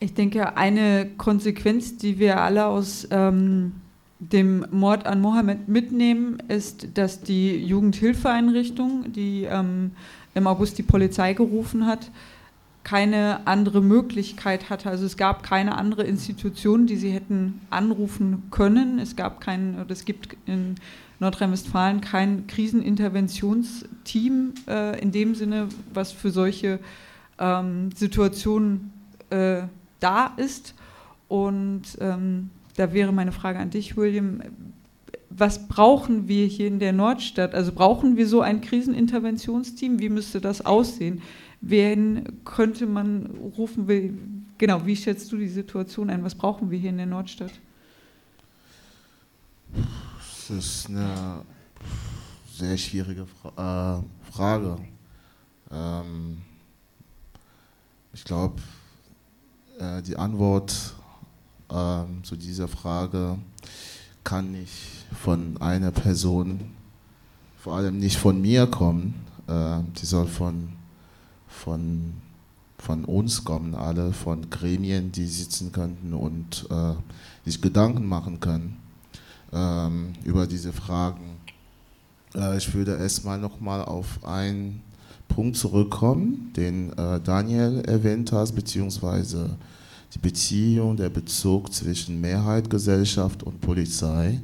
Ich denke, eine Konsequenz, die wir alle aus ähm, dem Mord an Mohammed mitnehmen, ist, dass die Jugendhilfeeinrichtung, die ähm, im August die Polizei gerufen hat, keine andere Möglichkeit hatte. Also es gab keine andere Institution, die sie hätten anrufen können. Es gab keinen, oder es gibt in Nordrhein-Westfalen kein Kriseninterventionsteam äh, in dem Sinne, was für solche ähm, Situationen äh, da ist. Und ähm, da wäre meine Frage an dich, William. Was brauchen wir hier in der Nordstadt? Also brauchen wir so ein Kriseninterventionsteam? Wie müsste das aussehen? Wen könnte man rufen? Genau, wie schätzt du die Situation ein? Was brauchen wir hier in der Nordstadt? Ist eine sehr schwierige Fra äh, Frage. Ähm, ich glaube, äh, die Antwort äh, zu dieser Frage kann nicht von einer Person, vor allem nicht von mir kommen. Äh, die soll von, von, von uns kommen, alle von Gremien, die sitzen könnten und äh, sich Gedanken machen können ähm, über diese Fragen. Äh, ich würde erstmal nochmal auf einen Punkt zurückkommen, den äh, Daniel erwähnt hat, beziehungsweise die Beziehung, der Bezug zwischen Mehrheit, Gesellschaft und Polizei.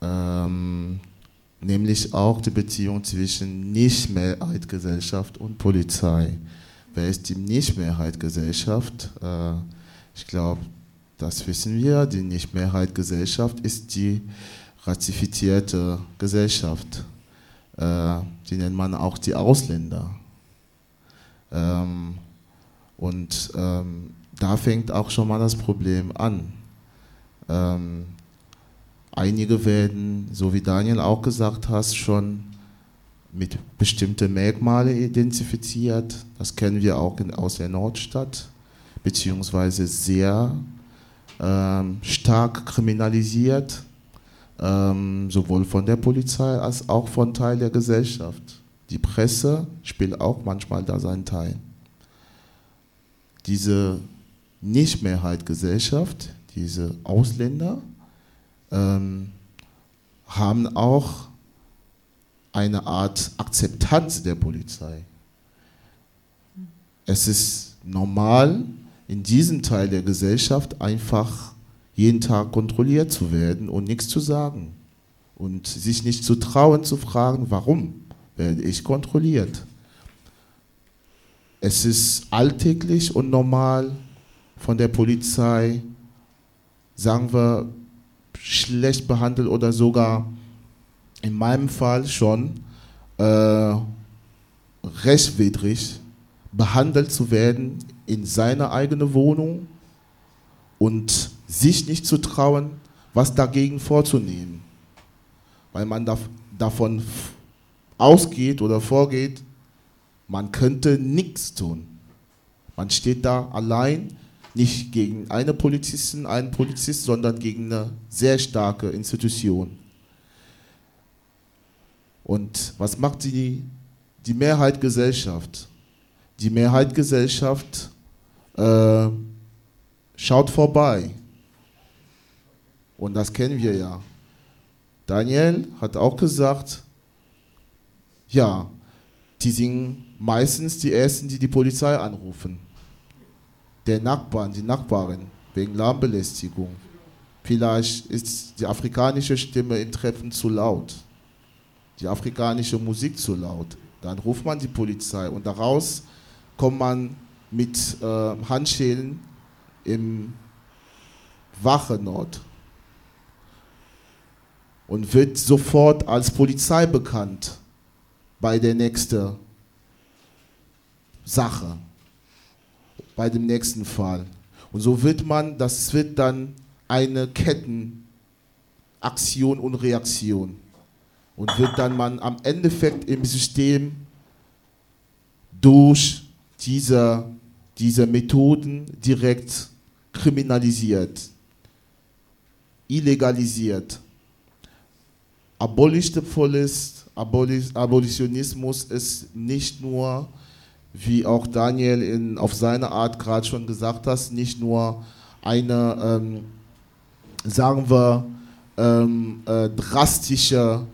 Ähm, nämlich auch die Beziehung zwischen Nicht-Mehrheit, Gesellschaft und Polizei. Wer ist die Nicht-Mehrheit, Gesellschaft? Äh, ich glaube, das wissen wir, die Nicht-Mehrheit-Gesellschaft ist die ratifizierte Gesellschaft. Äh, die nennt man auch die Ausländer. Ähm, und ähm, da fängt auch schon mal das Problem an. Ähm, einige werden, so wie Daniel auch gesagt hat, schon mit bestimmten Merkmalen identifiziert. Das kennen wir auch in, aus der Nordstadt, beziehungsweise sehr ähm, stark kriminalisiert, ähm, sowohl von der Polizei als auch von Teil der Gesellschaft. Die Presse spielt auch manchmal da seinen Teil. Diese Nicht-Mehrheit-Gesellschaft, diese Ausländer, ähm, haben auch eine Art Akzeptanz der Polizei. Es ist normal, in diesem Teil der Gesellschaft einfach jeden Tag kontrolliert zu werden und nichts zu sagen und sich nicht zu trauen zu fragen, warum werde ich kontrolliert. Es ist alltäglich und normal von der Polizei, sagen wir, schlecht behandelt oder sogar in meinem Fall schon äh, rechtswidrig behandelt zu werden in seiner eigenen Wohnung und sich nicht zu trauen, was dagegen vorzunehmen. Weil man da, davon ausgeht oder vorgeht, man könnte nichts tun. Man steht da allein, nicht gegen eine Polizistin, einen Polizist, sondern gegen eine sehr starke Institution. Und was macht die, die Mehrheit? Die Mehrheit Gesellschaft äh, schaut vorbei. Und das kennen wir ja. Daniel hat auch gesagt, ja, die sind meistens die Ersten, die die Polizei anrufen. Der Nachbarn, die Nachbarin, wegen Lärmbelästigung. Vielleicht ist die afrikanische Stimme im Treffen zu laut, die afrikanische Musik zu laut. Dann ruft man die Polizei und daraus kommt man mit äh, Handschellen im Wachenort und wird sofort als Polizei bekannt bei der nächsten Sache, bei dem nächsten Fall. Und so wird man, das wird dann eine Kettenaktion und Reaktion. Und wird dann man am Endeffekt im System durch diese, diese Methoden direkt kriminalisiert, illegalisiert. Abolish the fullest, Abolitionismus ist nicht nur wie auch Daniel in, auf seine Art gerade schon gesagt hat, nicht nur eine, ähm, sagen wir, ähm, äh, drastische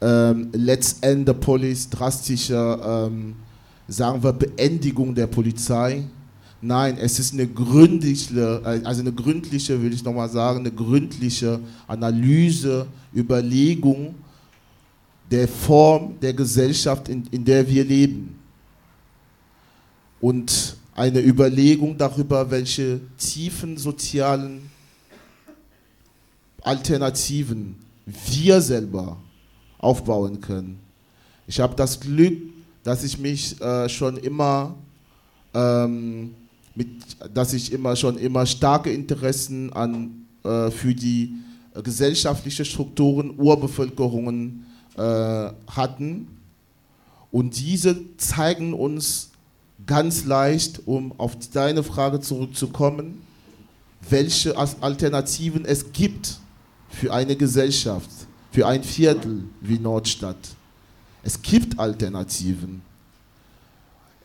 ähm, Let's End the Police, drastische, ähm, sagen wir, Beendigung der Polizei. Nein, es ist eine gründliche, also eine gründliche, will ich nochmal sagen, eine gründliche Analyse, Überlegung der Form der Gesellschaft, in, in der wir leben und eine Überlegung darüber, welche tiefen sozialen Alternativen wir selber aufbauen können. Ich habe das Glück, dass ich mich äh, schon immer ähm, mit, dass ich immer schon immer starke Interessen an äh, für die äh, gesellschaftlichen Strukturen Urbevölkerungen äh, hatten und diese zeigen uns ganz leicht, um auf deine Frage zurückzukommen, welche Alternativen es gibt für eine Gesellschaft, für ein Viertel wie Nordstadt. Es gibt Alternativen.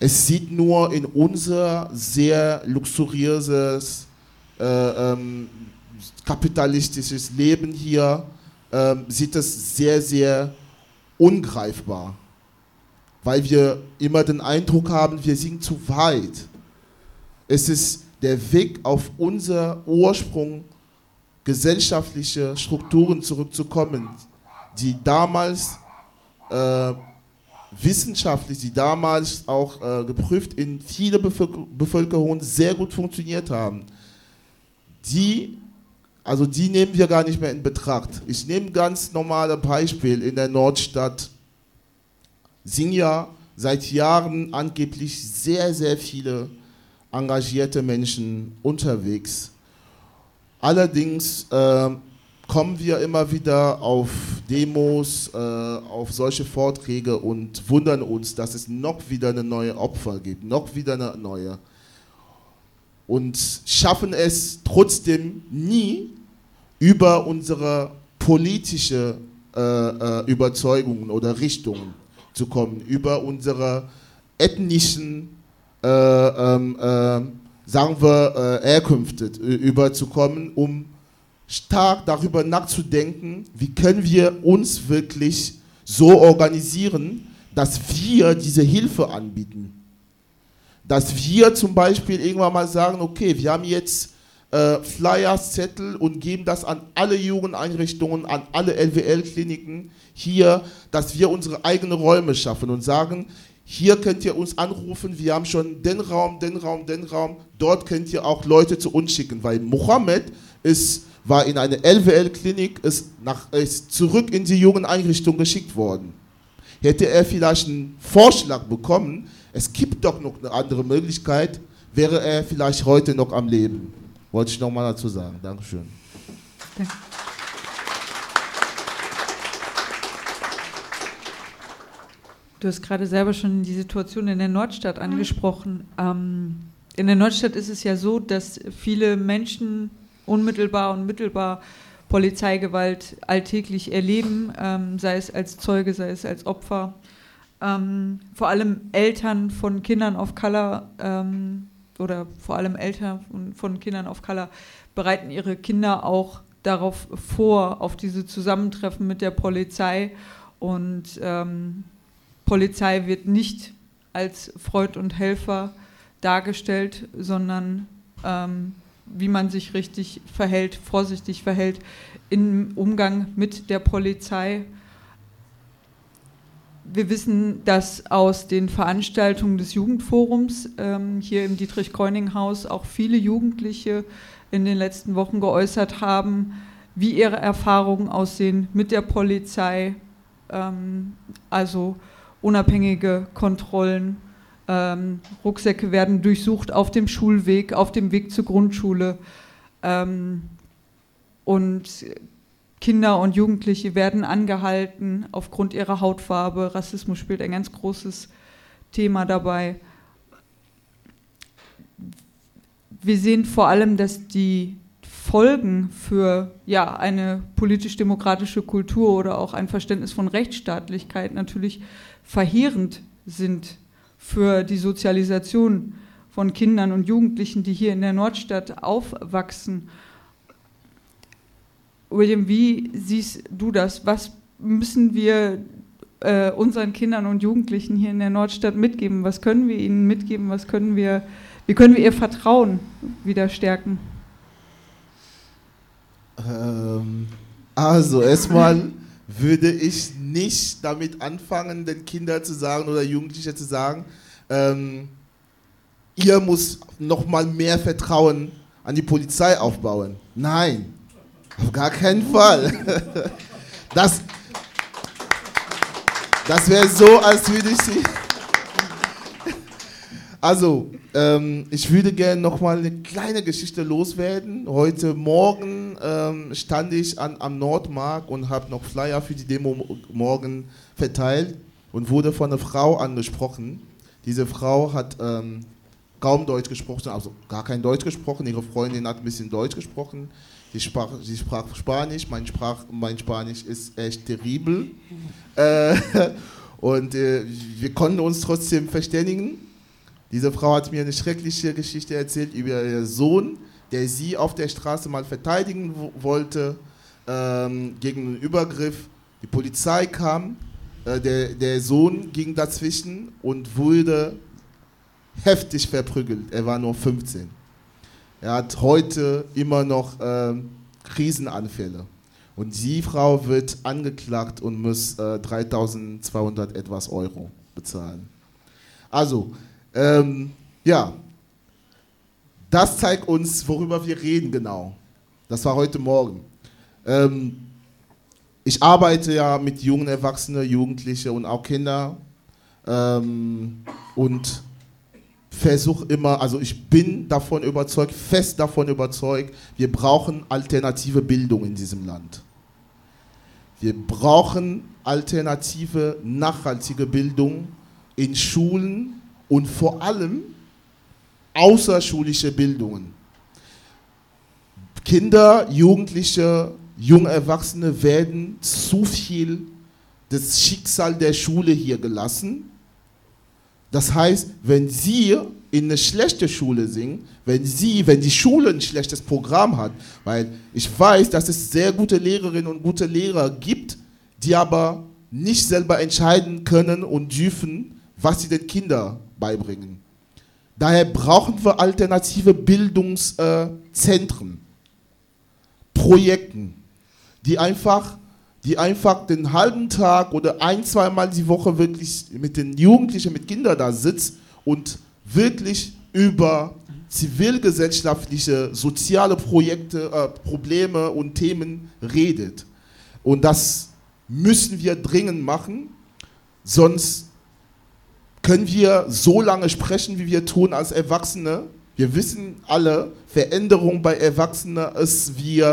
Es sieht nur in unser sehr luxuriöses, äh, ähm, kapitalistisches Leben hier, äh, sieht es sehr, sehr ungreifbar weil wir immer den Eindruck haben, wir sind zu weit. Es ist der Weg auf unser Ursprung, gesellschaftliche Strukturen zurückzukommen, die damals äh, wissenschaftlich, die damals auch äh, geprüft in viele Bevölkerungen sehr gut funktioniert haben. Die, also die nehmen wir gar nicht mehr in Betracht. Ich nehme ganz normales Beispiel in der Nordstadt sind ja seit Jahren angeblich sehr, sehr viele engagierte Menschen unterwegs. Allerdings äh, kommen wir immer wieder auf Demos, äh, auf solche Vorträge und wundern uns, dass es noch wieder eine neue Opfer gibt, noch wieder eine neue. Und schaffen es trotzdem nie über unsere politische äh, äh Überzeugungen oder Richtungen zu kommen, über unsere ethnischen, äh, ähm, äh, sagen wir, äh, Herkünfte überzukommen, um stark darüber nachzudenken, wie können wir uns wirklich so organisieren, dass wir diese Hilfe anbieten. Dass wir zum Beispiel irgendwann mal sagen, okay, wir haben jetzt äh, Flyers, Zettel und geben das an alle Jugendeinrichtungen, an alle LWL-Kliniken hier, dass wir unsere eigenen Räume schaffen und sagen, hier könnt ihr uns anrufen, wir haben schon den Raum, den Raum, den Raum, dort könnt ihr auch Leute zu uns schicken, weil Mohammed ist war in eine LWL-Klinik, ist, ist zurück in die jungen Einrichtung geschickt worden. Hätte er vielleicht einen Vorschlag bekommen, es gibt doch noch eine andere Möglichkeit, wäre er vielleicht heute noch am Leben. Wollte ich nochmal dazu sagen. Dankeschön. Danke. Du hast gerade selber schon die Situation in der Nordstadt angesprochen. Ähm, in der Nordstadt ist es ja so, dass viele Menschen unmittelbar und mittelbar Polizeigewalt alltäglich erleben, ähm, sei es als Zeuge, sei es als Opfer. Ähm, vor allem Eltern von Kindern of Color ähm, oder vor allem Eltern von, von, Kindern of Color bereiten ihre Kinder auch darauf vor, auf diese Zusammentreffen mit der Polizei. Und ähm, Polizei wird nicht als Freund und Helfer dargestellt, sondern ähm, wie man sich richtig verhält, vorsichtig verhält im Umgang mit der Polizei. Wir wissen, dass aus den Veranstaltungen des Jugendforums ähm, hier im Dietrich-Keuning-Haus auch viele Jugendliche in den letzten Wochen geäußert haben, wie ihre Erfahrungen aussehen mit der Polizei. Ähm, also unabhängige Kontrollen. Ähm, Rucksäcke werden durchsucht auf dem Schulweg, auf dem Weg zur Grundschule. Ähm, und Kinder und Jugendliche werden angehalten aufgrund ihrer Hautfarbe. Rassismus spielt ein ganz großes Thema dabei. Wir sehen vor allem, dass die Folgen für ja, eine politisch-demokratische Kultur oder auch ein Verständnis von Rechtsstaatlichkeit natürlich verheerend sind für die Sozialisation von Kindern und Jugendlichen, die hier in der Nordstadt aufwachsen. William, wie siehst du das? Was müssen wir äh, unseren Kindern und Jugendlichen hier in der Nordstadt mitgeben? Was können wir ihnen mitgeben? Was können wir, wie können wir ihr Vertrauen wieder stärken? Ähm, also erstmal würde ich nicht damit anfangen, den Kindern zu sagen oder Jugendlichen zu sagen, ähm, ihr muss noch mal mehr Vertrauen an die Polizei aufbauen. Nein, auf gar keinen Fall. Das, das wäre so, als würde ich sie. Also, ähm, ich würde gerne noch mal eine kleine Geschichte loswerden. Heute Morgen ähm, stand ich an, am Nordmark und habe noch Flyer für die Demo morgen verteilt und wurde von einer Frau angesprochen. Diese Frau hat ähm, kaum Deutsch gesprochen, also gar kein Deutsch gesprochen. Ihre Freundin hat ein bisschen Deutsch gesprochen. Sie sprach, sie sprach Spanisch. Mein, Sprach, mein Spanisch ist echt terribel. Äh, und äh, wir konnten uns trotzdem verständigen. Diese Frau hat mir eine schreckliche Geschichte erzählt über ihren Sohn, der sie auf der Straße mal verteidigen wollte ähm, gegen einen Übergriff. Die Polizei kam, äh, der, der Sohn ging dazwischen und wurde heftig verprügelt. Er war nur 15. Er hat heute immer noch äh, Krisenanfälle. Und die Frau wird angeklagt und muss äh, 3200 etwas Euro bezahlen. Also, ähm, ja, das zeigt uns, worüber wir reden genau. Das war heute Morgen. Ähm, ich arbeite ja mit jungen Erwachsenen, Jugendlichen und auch Kindern ähm, und versuche immer, also ich bin davon überzeugt, fest davon überzeugt, wir brauchen alternative Bildung in diesem Land. Wir brauchen alternative, nachhaltige Bildung in Schulen, und vor allem außerschulische Bildungen. Kinder, Jugendliche, junge Erwachsene werden zu viel das Schicksal der Schule hier gelassen. Das heißt, wenn Sie in eine schlechte Schule sind, wenn Sie, wenn die Schule ein schlechtes Programm hat, weil ich weiß, dass es sehr gute Lehrerinnen und gute Lehrer gibt, die aber nicht selber entscheiden können und dürfen, was sie den Kindern beibringen. Daher brauchen wir alternative Bildungszentren, Projekten, die einfach, die einfach den halben Tag oder ein, zweimal die Woche wirklich mit den Jugendlichen, mit Kindern da sitzt und wirklich über zivilgesellschaftliche, soziale Projekte, äh, Probleme und Themen redet. Und das müssen wir dringend machen, sonst können wir so lange sprechen, wie wir tun als Erwachsene. Wir wissen alle, Veränderung bei Erwachsenen ist wie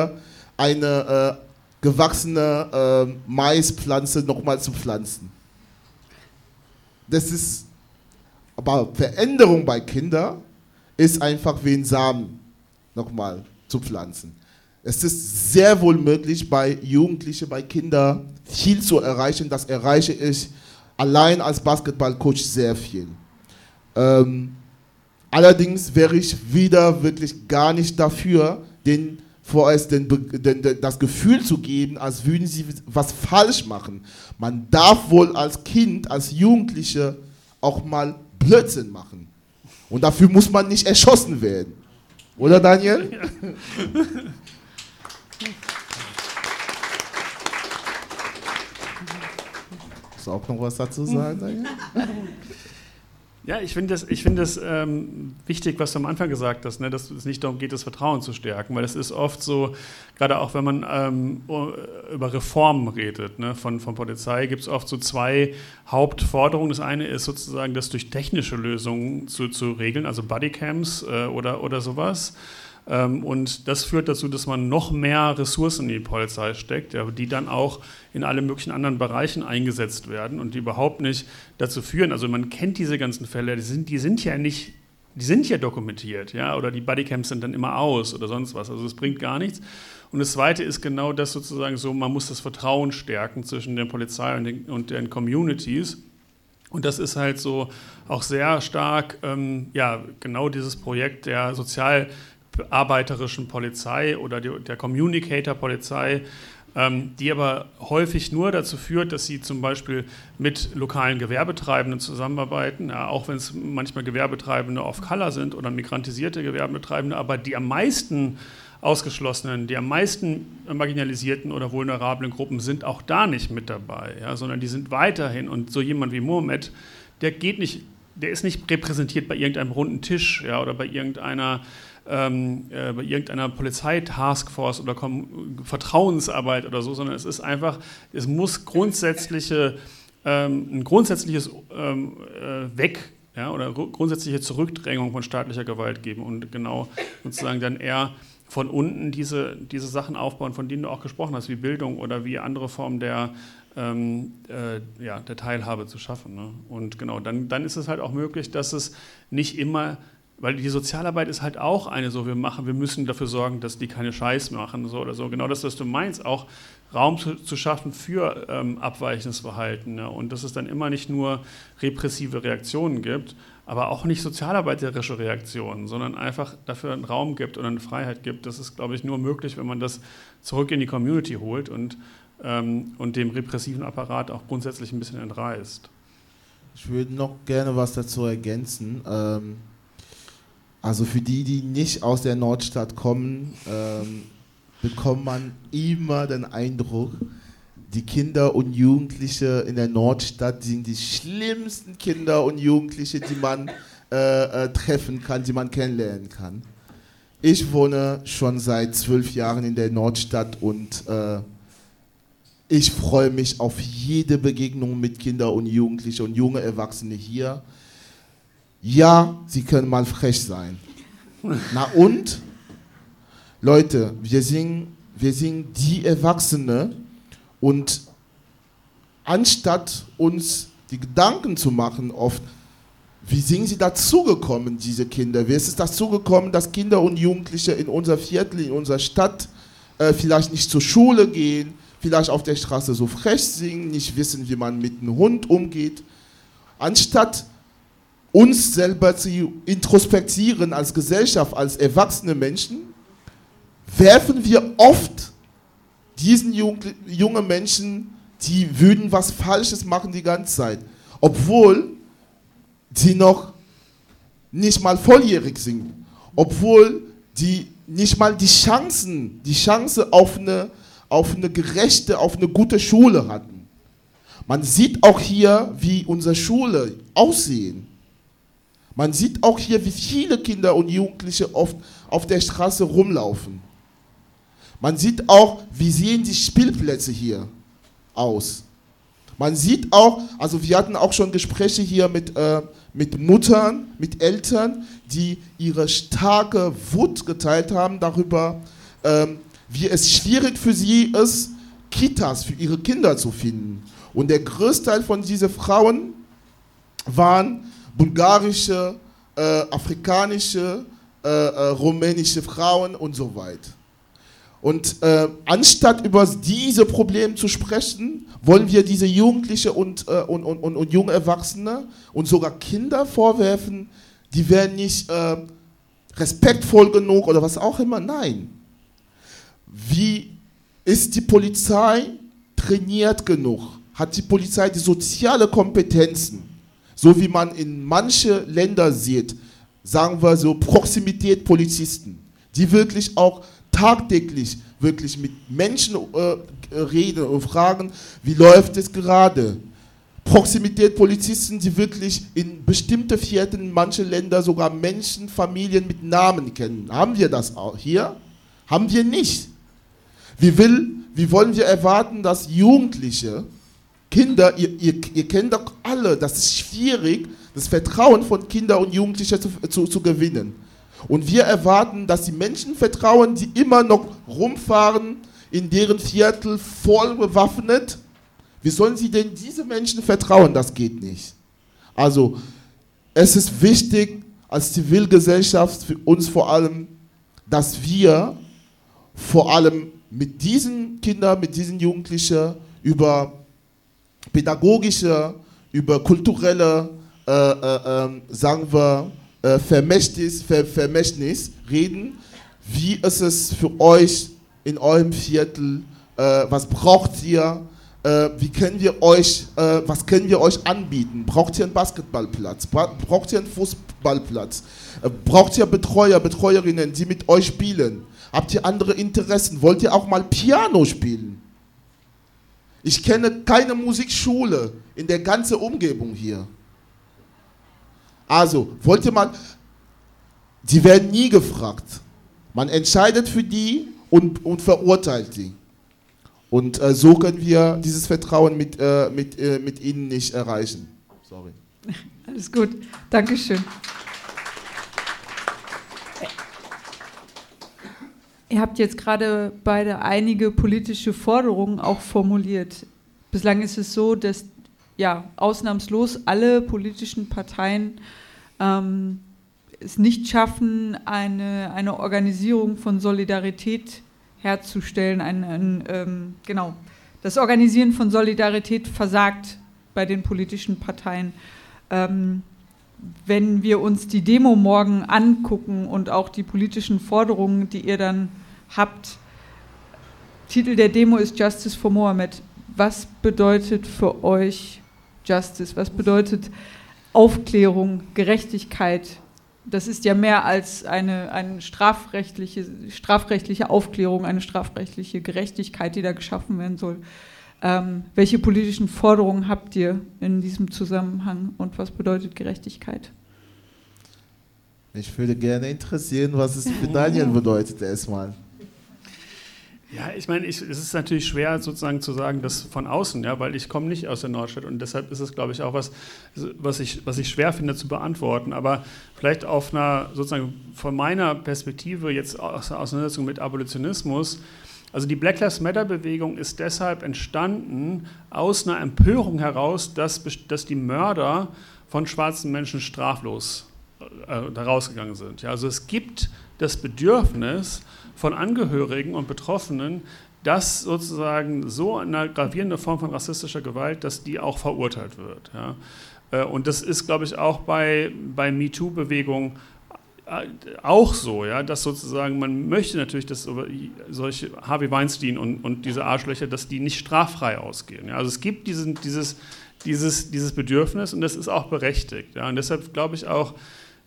eine äh, gewachsene äh, Maispflanze nochmal zu pflanzen. Das ist, aber Veränderung bei Kindern ist einfach wie ein Samen nochmal zu pflanzen. Es ist sehr wohl möglich, bei Jugendlichen, bei Kindern viel zu erreichen. Das erreiche ich allein als Basketballcoach sehr viel. Ähm, allerdings wäre ich wieder wirklich gar nicht dafür, den vorerst den, den, den, das Gefühl zu geben, als würden sie was falsch machen. Man darf wohl als Kind, als Jugendliche auch mal Blödsinn machen. Und dafür muss man nicht erschossen werden. Oder Daniel? Ja. du auch noch was dazu sagen? Ja, ich finde das, ich find das ähm, wichtig, was du am Anfang gesagt hast, ne, dass es nicht darum geht, das Vertrauen zu stärken, weil es ist oft so, gerade auch wenn man ähm, über Reformen redet ne, von, von Polizei, gibt es oft so zwei Hauptforderungen. Das eine ist sozusagen, das durch technische Lösungen zu, zu regeln, also Bodycams äh, oder, oder sowas. Ähm, und das führt dazu, dass man noch mehr Ressourcen in die Polizei steckt, die dann auch in alle möglichen anderen Bereichen eingesetzt werden und die überhaupt nicht dazu führen. Also man kennt diese ganzen Fälle, die sind, die sind ja nicht, die sind ja dokumentiert, ja, oder die Bodycams sind dann immer aus oder sonst was. Also es bringt gar nichts. Und das Zweite ist genau das sozusagen so, man muss das Vertrauen stärken zwischen der Polizei und den, und den Communities. Und das ist halt so auch sehr stark, ähm, ja, genau dieses Projekt der sozial arbeiterischen Polizei oder der Communicator-Polizei, ähm, die aber häufig nur dazu führt, dass sie zum Beispiel mit lokalen Gewerbetreibenden zusammenarbeiten, ja, auch wenn es manchmal Gewerbetreibende of Color sind oder migrantisierte Gewerbetreibende, aber die am meisten Ausgeschlossenen, die am meisten marginalisierten oder vulnerablen Gruppen sind auch da nicht mit dabei, ja, sondern die sind weiterhin. Und so jemand wie Mohamed, der geht nicht, der ist nicht repräsentiert bei irgendeinem runden Tisch ja, oder bei irgendeiner ähm, äh, bei irgendeiner Polizeitaskforce oder Kom Vertrauensarbeit oder so, sondern es ist einfach, es muss grundsätzliche, ähm, ein grundsätzliches ähm, äh, Weg ja, oder grundsätzliche Zurückdrängung von staatlicher Gewalt geben und genau sozusagen dann eher von unten diese, diese Sachen aufbauen, von denen du auch gesprochen hast, wie Bildung oder wie andere Formen der, ähm, äh, ja, der Teilhabe zu schaffen. Ne? Und genau, dann, dann ist es halt auch möglich, dass es nicht immer weil die Sozialarbeit ist halt auch eine so, wir machen, wir müssen dafür sorgen, dass die keine Scheiß machen so oder so. Genau das, was du meinst, auch Raum zu, zu schaffen für ähm, abweichendes Verhalten. Ne? Und dass es dann immer nicht nur repressive Reaktionen gibt, aber auch nicht sozialarbeiterische Reaktionen, sondern einfach dafür einen Raum gibt oder eine Freiheit gibt. Das ist, glaube ich, nur möglich, wenn man das zurück in die Community holt und, ähm, und dem repressiven Apparat auch grundsätzlich ein bisschen entreißt. Ich würde noch gerne was dazu ergänzen. Ähm also für die, die nicht aus der Nordstadt kommen, ähm, bekommt man immer den Eindruck, die Kinder und Jugendliche in der Nordstadt sind die schlimmsten Kinder und Jugendliche, die man äh, äh, treffen kann, die man kennenlernen kann. Ich wohne schon seit zwölf Jahren in der Nordstadt und äh, ich freue mich auf jede Begegnung mit Kindern und Jugendlichen und junge Erwachsene hier. Ja, sie können mal frech sein. Na und? Leute, wir sind, wir sind die Erwachsene und anstatt uns die Gedanken zu machen, oft, wie sind sie dazugekommen, diese Kinder? Wie ist es dazugekommen, dass Kinder und Jugendliche in unser Viertel, in unserer Stadt äh, vielleicht nicht zur Schule gehen, vielleicht auf der Straße so frech singen, nicht wissen, wie man mit einem Hund umgeht? Anstatt uns selber zu introspektieren als Gesellschaft, als erwachsene Menschen, werfen wir oft diesen jungen Menschen, die würden was Falsches machen die ganze Zeit, obwohl sie noch nicht mal volljährig sind, obwohl die nicht mal die Chancen, die Chance auf eine, auf eine gerechte, auf eine gute Schule hatten. Man sieht auch hier, wie unsere Schule aussehen. Man sieht auch hier, wie viele Kinder und Jugendliche oft auf der Straße rumlaufen. Man sieht auch, wie sehen die Spielplätze hier aus. Man sieht auch, also wir hatten auch schon Gespräche hier mit, äh, mit Muttern, mit Eltern, die ihre starke Wut geteilt haben darüber, ähm, wie es schwierig für sie ist, Kitas für ihre Kinder zu finden. Und der größte Teil von diesen Frauen waren bulgarische, äh, afrikanische, äh, äh, rumänische Frauen und so weiter. Und äh, anstatt über diese Probleme zu sprechen, wollen wir diese Jugendliche und, äh, und, und, und, und junge Erwachsene und sogar Kinder vorwerfen, die wären nicht respektvoll genug oder was auch immer. Nein. Wie ist die Polizei trainiert genug? Hat die Polizei die soziale Kompetenzen? So wie man in manche Länder sieht, sagen wir so Proximität-Polizisten, die wirklich auch tagtäglich wirklich mit Menschen äh, reden und fragen, wie läuft es gerade? Proximität Polizisten, die wirklich in bestimmte Vierteln, manche Länder sogar Menschen, Familien mit Namen kennen. Haben wir das auch hier? Haben wir nicht. Wie, will, wie wollen wir erwarten, dass Jugendliche, Kinder, ihr, ihr, ihr kennt doch alle, das ist schwierig, das Vertrauen von Kindern und Jugendlichen zu, zu, zu gewinnen. Und wir erwarten, dass die Menschen vertrauen, die immer noch rumfahren, in deren Viertel voll bewaffnet. Wie sollen sie denn diese Menschen vertrauen? Das geht nicht. Also, es ist wichtig als Zivilgesellschaft für uns vor allem, dass wir vor allem mit diesen Kindern, mit diesen Jugendlichen über pädagogische, über kulturelle, äh, äh, äh, sagen wir, äh, Vermächtnis, Ver Vermächtnis reden. Wie ist es für euch in eurem Viertel? Äh, was braucht ihr? Äh, wie können wir euch, was können wir euch anbieten? Braucht ihr einen Basketballplatz? Braucht ihr einen Fußballplatz? Braucht ihr Betreuer, Betreuerinnen, die mit euch spielen? Habt ihr andere Interessen? Wollt ihr auch mal Piano spielen? Ich kenne keine Musikschule in der ganzen Umgebung hier. Also, wollte man, die werden nie gefragt. Man entscheidet für die und, und verurteilt die. Und äh, so können wir dieses Vertrauen mit, äh, mit, äh, mit ihnen nicht erreichen. Sorry. Alles gut. Dankeschön. Ihr habt jetzt gerade beide einige politische Forderungen auch formuliert. Bislang ist es so, dass ja, ausnahmslos alle politischen Parteien ähm, es nicht schaffen, eine, eine Organisierung von Solidarität herzustellen. Ein, ein, ähm, genau. Das Organisieren von Solidarität versagt bei den politischen Parteien. Ähm, wenn wir uns die Demo morgen angucken und auch die politischen Forderungen, die ihr dann habt, Titel der Demo ist Justice for Mohammed. Was bedeutet für euch Justice? Was bedeutet Aufklärung, Gerechtigkeit? Das ist ja mehr als eine, eine strafrechtliche, strafrechtliche Aufklärung, eine strafrechtliche Gerechtigkeit, die da geschaffen werden soll. Ähm, welche politischen Forderungen habt ihr in diesem Zusammenhang und was bedeutet Gerechtigkeit? Ich würde gerne interessieren, was es für Daniel bedeutet erstmal. Ja, ich meine, ich, es ist natürlich schwer sozusagen zu sagen, das von außen, ja, weil ich komme nicht aus der Nordstadt und deshalb ist es, glaube ich, auch was, was ich, was ich schwer finde zu beantworten. Aber vielleicht auf einer sozusagen von meiner Perspektive jetzt aus der Auseinandersetzung mit Abolitionismus. Also die Black Lives Matter Bewegung ist deshalb entstanden aus einer Empörung heraus, dass, dass die Mörder von schwarzen Menschen straflos äh, da rausgegangen sind. Ja, also es gibt das Bedürfnis, von Angehörigen und Betroffenen, dass sozusagen so eine gravierende Form von rassistischer Gewalt, dass die auch verurteilt wird. Ja. Äh, und das ist, glaube ich, auch bei, bei MeToo-Bewegungen äh, auch so, ja, dass sozusagen man möchte natürlich, dass solche Harvey Weinstein und, und diese Arschlöcher, dass die nicht straffrei ausgehen. Ja. Also es gibt diesen, dieses, dieses, dieses Bedürfnis und das ist auch berechtigt. Ja. Und deshalb glaube ich auch,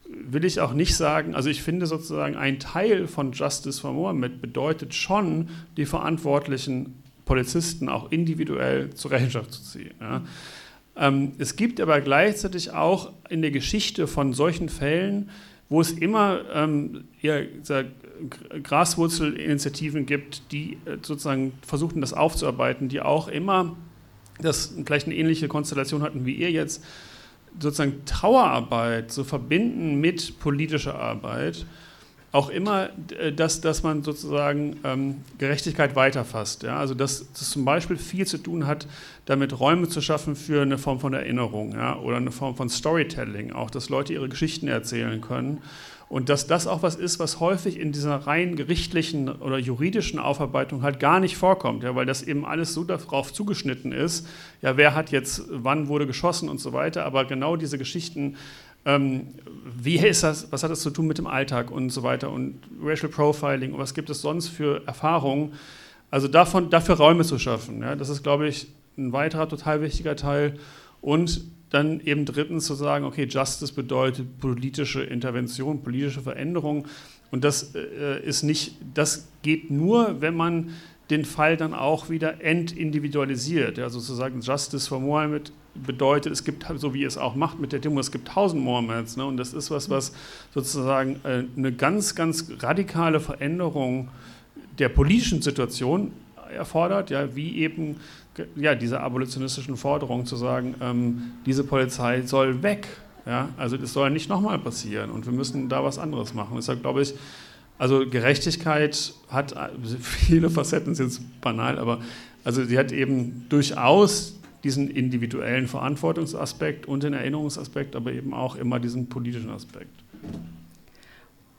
will ich auch nicht sagen, also ich finde sozusagen ein Teil von Justice for Mohammed bedeutet schon, die verantwortlichen Polizisten auch individuell zur Rechenschaft zu ziehen. Ja. Ähm, es gibt aber gleichzeitig auch in der Geschichte von solchen Fällen, wo es immer ähm, ja, Graswurzelinitiativen gibt, die äh, sozusagen versuchen, das aufzuarbeiten, die auch immer das vielleicht eine ähnliche Konstellation hatten wie ihr jetzt, sozusagen Trauerarbeit zu verbinden mit politischer Arbeit auch immer, äh, dass, dass man sozusagen ähm, Gerechtigkeit weiterfasst. Ja? Also dass das zum Beispiel viel zu tun hat, damit Räume zu schaffen für eine Form von Erinnerung ja? oder eine Form von Storytelling, auch dass Leute ihre Geschichten erzählen können. Und dass das auch was ist, was häufig in dieser rein gerichtlichen oder juridischen Aufarbeitung halt gar nicht vorkommt, ja, weil das eben alles so darauf zugeschnitten ist, ja, wer hat jetzt, wann wurde geschossen und so weiter, aber genau diese Geschichten ähm, wie ist das, was hat das zu tun mit dem Alltag und so weiter und Racial Profiling und was gibt es sonst für Erfahrungen? Also davon, dafür Räume zu schaffen, ja, das ist, glaube ich, ein weiterer total wichtiger Teil. Und dann eben drittens zu sagen, okay, Justice bedeutet politische Intervention, politische Veränderung. Und das äh, ist nicht, das geht nur, wenn man den Fall dann auch wieder entindividualisiert. Ja, sozusagen Justice for Mohammed bedeutet, es gibt, so wie es auch macht mit der Demo, es gibt tausend Mohammeds. Ne? Und das ist was, was sozusagen äh, eine ganz, ganz radikale Veränderung der politischen Situation erfordert, ja, wie eben ja, diese abolitionistischen Forderungen zu sagen, ähm, diese Polizei soll weg. Ja? Also das soll nicht nochmal passieren und wir müssen da was anderes machen. Deshalb glaube ich, also Gerechtigkeit hat äh, viele Facetten, ist jetzt banal, aber also sie hat eben durchaus diesen individuellen Verantwortungsaspekt und den Erinnerungsaspekt, aber eben auch immer diesen politischen Aspekt.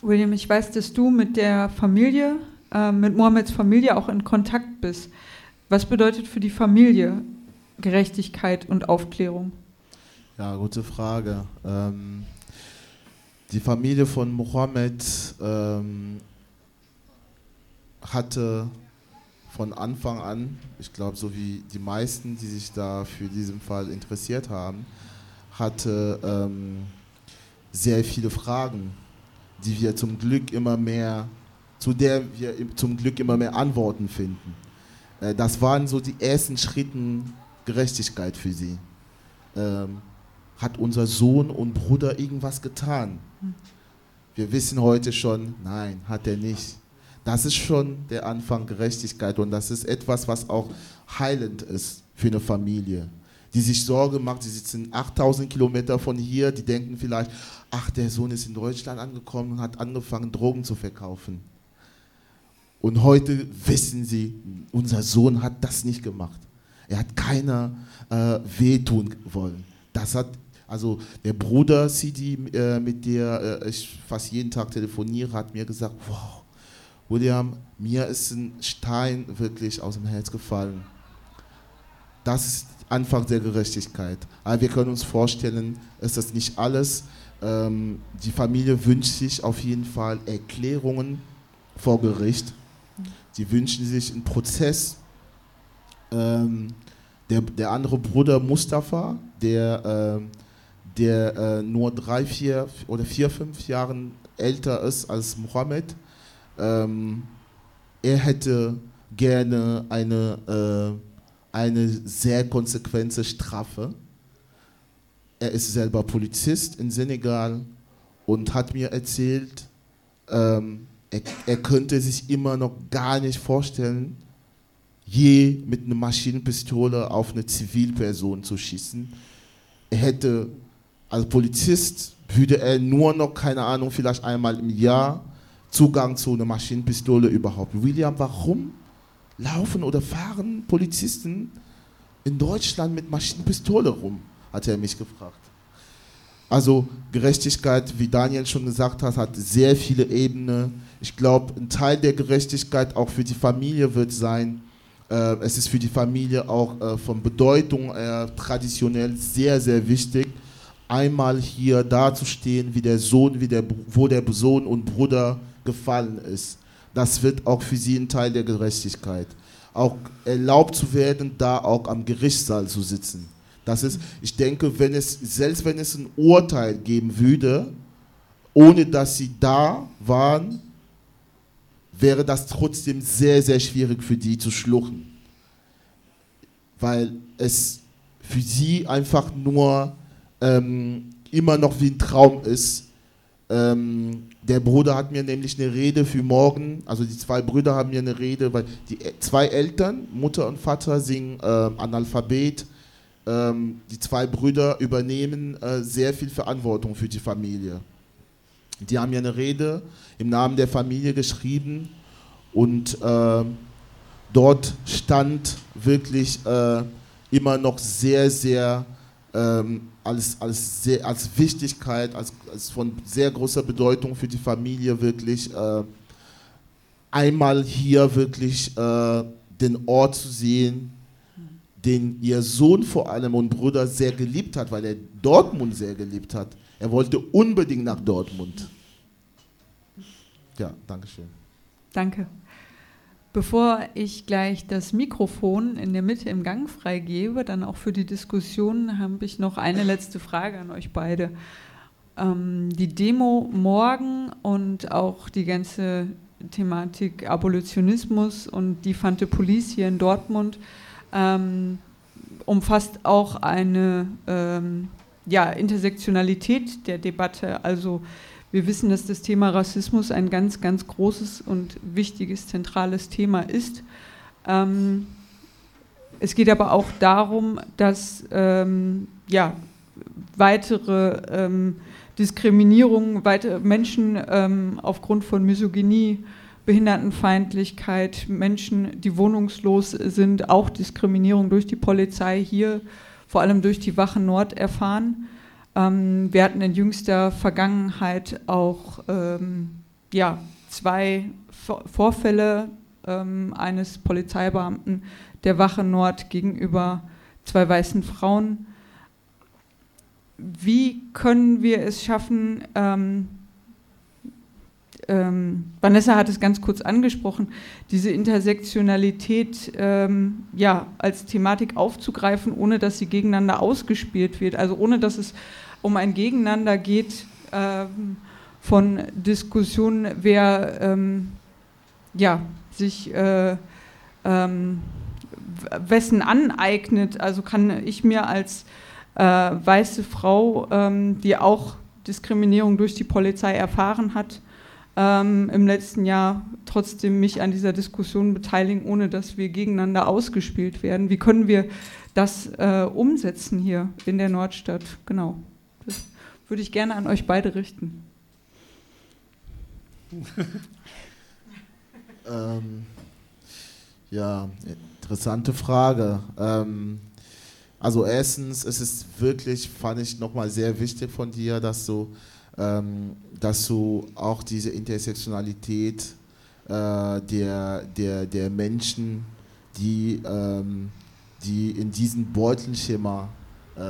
William, ich weiß, dass du mit der Familie, äh, mit Mohammeds Familie auch in Kontakt bist. Was bedeutet für die Familie Gerechtigkeit und Aufklärung? Ja, gute Frage. Ähm, die Familie von Mohammed ähm, hatte von Anfang an, ich glaube, so wie die meisten, die sich da für diesen Fall interessiert haben, hatte ähm, sehr viele Fragen, die wir zum Glück immer mehr, zu der wir zum Glück immer mehr Antworten finden. Äh, das waren so die ersten Schritte Gerechtigkeit für sie. Ähm, hat unser Sohn und Bruder irgendwas getan? Wir wissen heute schon, nein, hat er nicht. Das ist schon der Anfang Gerechtigkeit und das ist etwas, was auch heilend ist für eine Familie, die sich Sorge macht. Sie sitzen 8000 Kilometer von hier, die denken vielleicht, ach, der Sohn ist in Deutschland angekommen und hat angefangen, Drogen zu verkaufen. Und heute wissen sie, unser Sohn hat das nicht gemacht. Er hat keiner äh, wehtun wollen. Das hat also der Bruder Sidi, äh, mit der äh, ich fast jeden Tag telefoniere, hat mir gesagt, wow, William, mir ist ein Stein wirklich aus dem Herz gefallen. Das ist Anfang der Gerechtigkeit. Aber wir können uns vorstellen, ist das nicht alles. Ähm, die Familie wünscht sich auf jeden Fall Erklärungen vor Gericht. Sie wünschen sich einen Prozess. Ähm, der, der andere Bruder Mustafa, der, äh, der äh, nur drei, vier oder vier, fünf Jahre älter ist als Mohammed, ähm, er hätte gerne eine, äh, eine sehr konsequente Strafe. Er ist selber Polizist in Senegal und hat mir erzählt, ähm, er, er könnte sich immer noch gar nicht vorstellen, je mit einer Maschinenpistole auf eine Zivilperson zu schießen. Er hätte als Polizist würde er nur noch, keine Ahnung, vielleicht einmal im Jahr Zugang zu einer Maschinenpistole überhaupt. William, warum laufen oder fahren Polizisten in Deutschland mit Maschinenpistole rum? Hat er mich gefragt. Also Gerechtigkeit, wie Daniel schon gesagt hat, hat sehr viele Ebenen. Ich glaube, ein Teil der Gerechtigkeit auch für die Familie wird sein, äh, es ist für die Familie auch äh, von Bedeutung äh, traditionell sehr, sehr wichtig, einmal hier dazustehen, wie der Sohn, wie der, wo der Sohn und Bruder gefallen ist. Das wird auch für sie ein Teil der Gerechtigkeit. Auch erlaubt zu werden, da auch am Gerichtssaal zu sitzen. Das ist, ich denke, wenn es, selbst wenn es ein Urteil geben würde, ohne dass sie da waren, wäre das trotzdem sehr, sehr schwierig für die zu schlucken. Weil es für sie einfach nur ähm, immer noch wie ein Traum ist. Ähm, der Bruder hat mir nämlich eine Rede für morgen, also die zwei Brüder haben mir eine Rede, weil die zwei Eltern, Mutter und Vater, sind äh, Analphabet. Ähm, die zwei Brüder übernehmen äh, sehr viel Verantwortung für die Familie. Die haben mir eine Rede im Namen der Familie geschrieben und äh, dort stand wirklich äh, immer noch sehr, sehr ähm, als, als, sehr, als Wichtigkeit, als, als von sehr großer Bedeutung für die Familie wirklich äh, einmal hier wirklich äh, den Ort zu sehen, den ihr Sohn vor allem und Bruder sehr geliebt hat, weil er Dortmund sehr geliebt hat. Er wollte unbedingt nach Dortmund. Ja, danke schön. Danke. Bevor ich gleich das Mikrofon in der Mitte im Gang freigebe, dann auch für die Diskussion, habe ich noch eine letzte Frage an euch beide. Ähm, die Demo morgen und auch die ganze Thematik Abolitionismus und die Fante Police hier in Dortmund ähm, umfasst auch eine ähm, ja, Intersektionalität der Debatte, also wir wissen, dass das Thema Rassismus ein ganz, ganz großes und wichtiges, zentrales Thema ist. Ähm, es geht aber auch darum, dass ähm, ja, weitere ähm, Diskriminierung, weitere Menschen ähm, aufgrund von Misogynie, Behindertenfeindlichkeit, Menschen, die wohnungslos sind, auch Diskriminierung durch die Polizei hier, vor allem durch die Wache Nord erfahren. Ähm, wir hatten in jüngster Vergangenheit auch ähm, ja, zwei Vorfälle ähm, eines Polizeibeamten der Wache Nord gegenüber zwei weißen Frauen. Wie können wir es schaffen, ähm, Vanessa hat es ganz kurz angesprochen, diese Intersektionalität ähm, ja, als Thematik aufzugreifen, ohne dass sie gegeneinander ausgespielt wird, also ohne dass es um ein Gegeneinander geht ähm, von Diskussionen, wer ähm, ja, sich äh, ähm, wessen aneignet. Also kann ich mir als äh, weiße Frau, ähm, die auch Diskriminierung durch die Polizei erfahren hat, ähm, im letzten Jahr trotzdem mich an dieser Diskussion beteiligen, ohne dass wir gegeneinander ausgespielt werden. Wie können wir das äh, umsetzen hier in der Nordstadt? Genau. Das würde ich gerne an euch beide richten. ähm, ja, interessante Frage. Ähm, also erstens, es ist wirklich, fand ich nochmal sehr wichtig von dir, dass du, dass du auch diese Intersektionalität äh, der, der, der Menschen, die, ähm, die in diesem Beutelschema äh,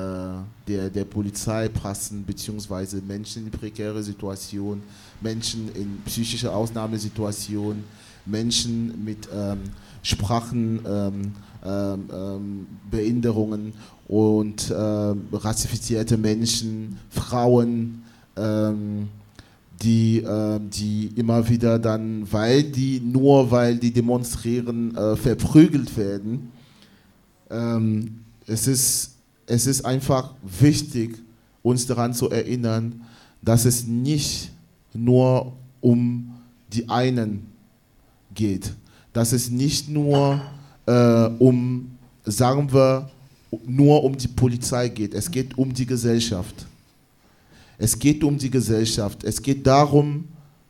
der, der Polizei passen, beziehungsweise Menschen in prekäre Situationen, Menschen in psychische Ausnahmesituationen, Menschen mit ähm, Sprachenbehinderungen ähm, ähm, und äh, rassifizierte Menschen, Frauen, ähm, die, äh, die immer wieder dann, weil die, nur weil die demonstrieren, äh, verprügelt werden. Ähm, es ist es ist einfach wichtig, uns daran zu erinnern, dass es nicht nur um die einen geht, dass es nicht nur äh, um, sagen wir, nur um die Polizei geht, es geht um die Gesellschaft. Es geht um die Gesellschaft. Es geht darum,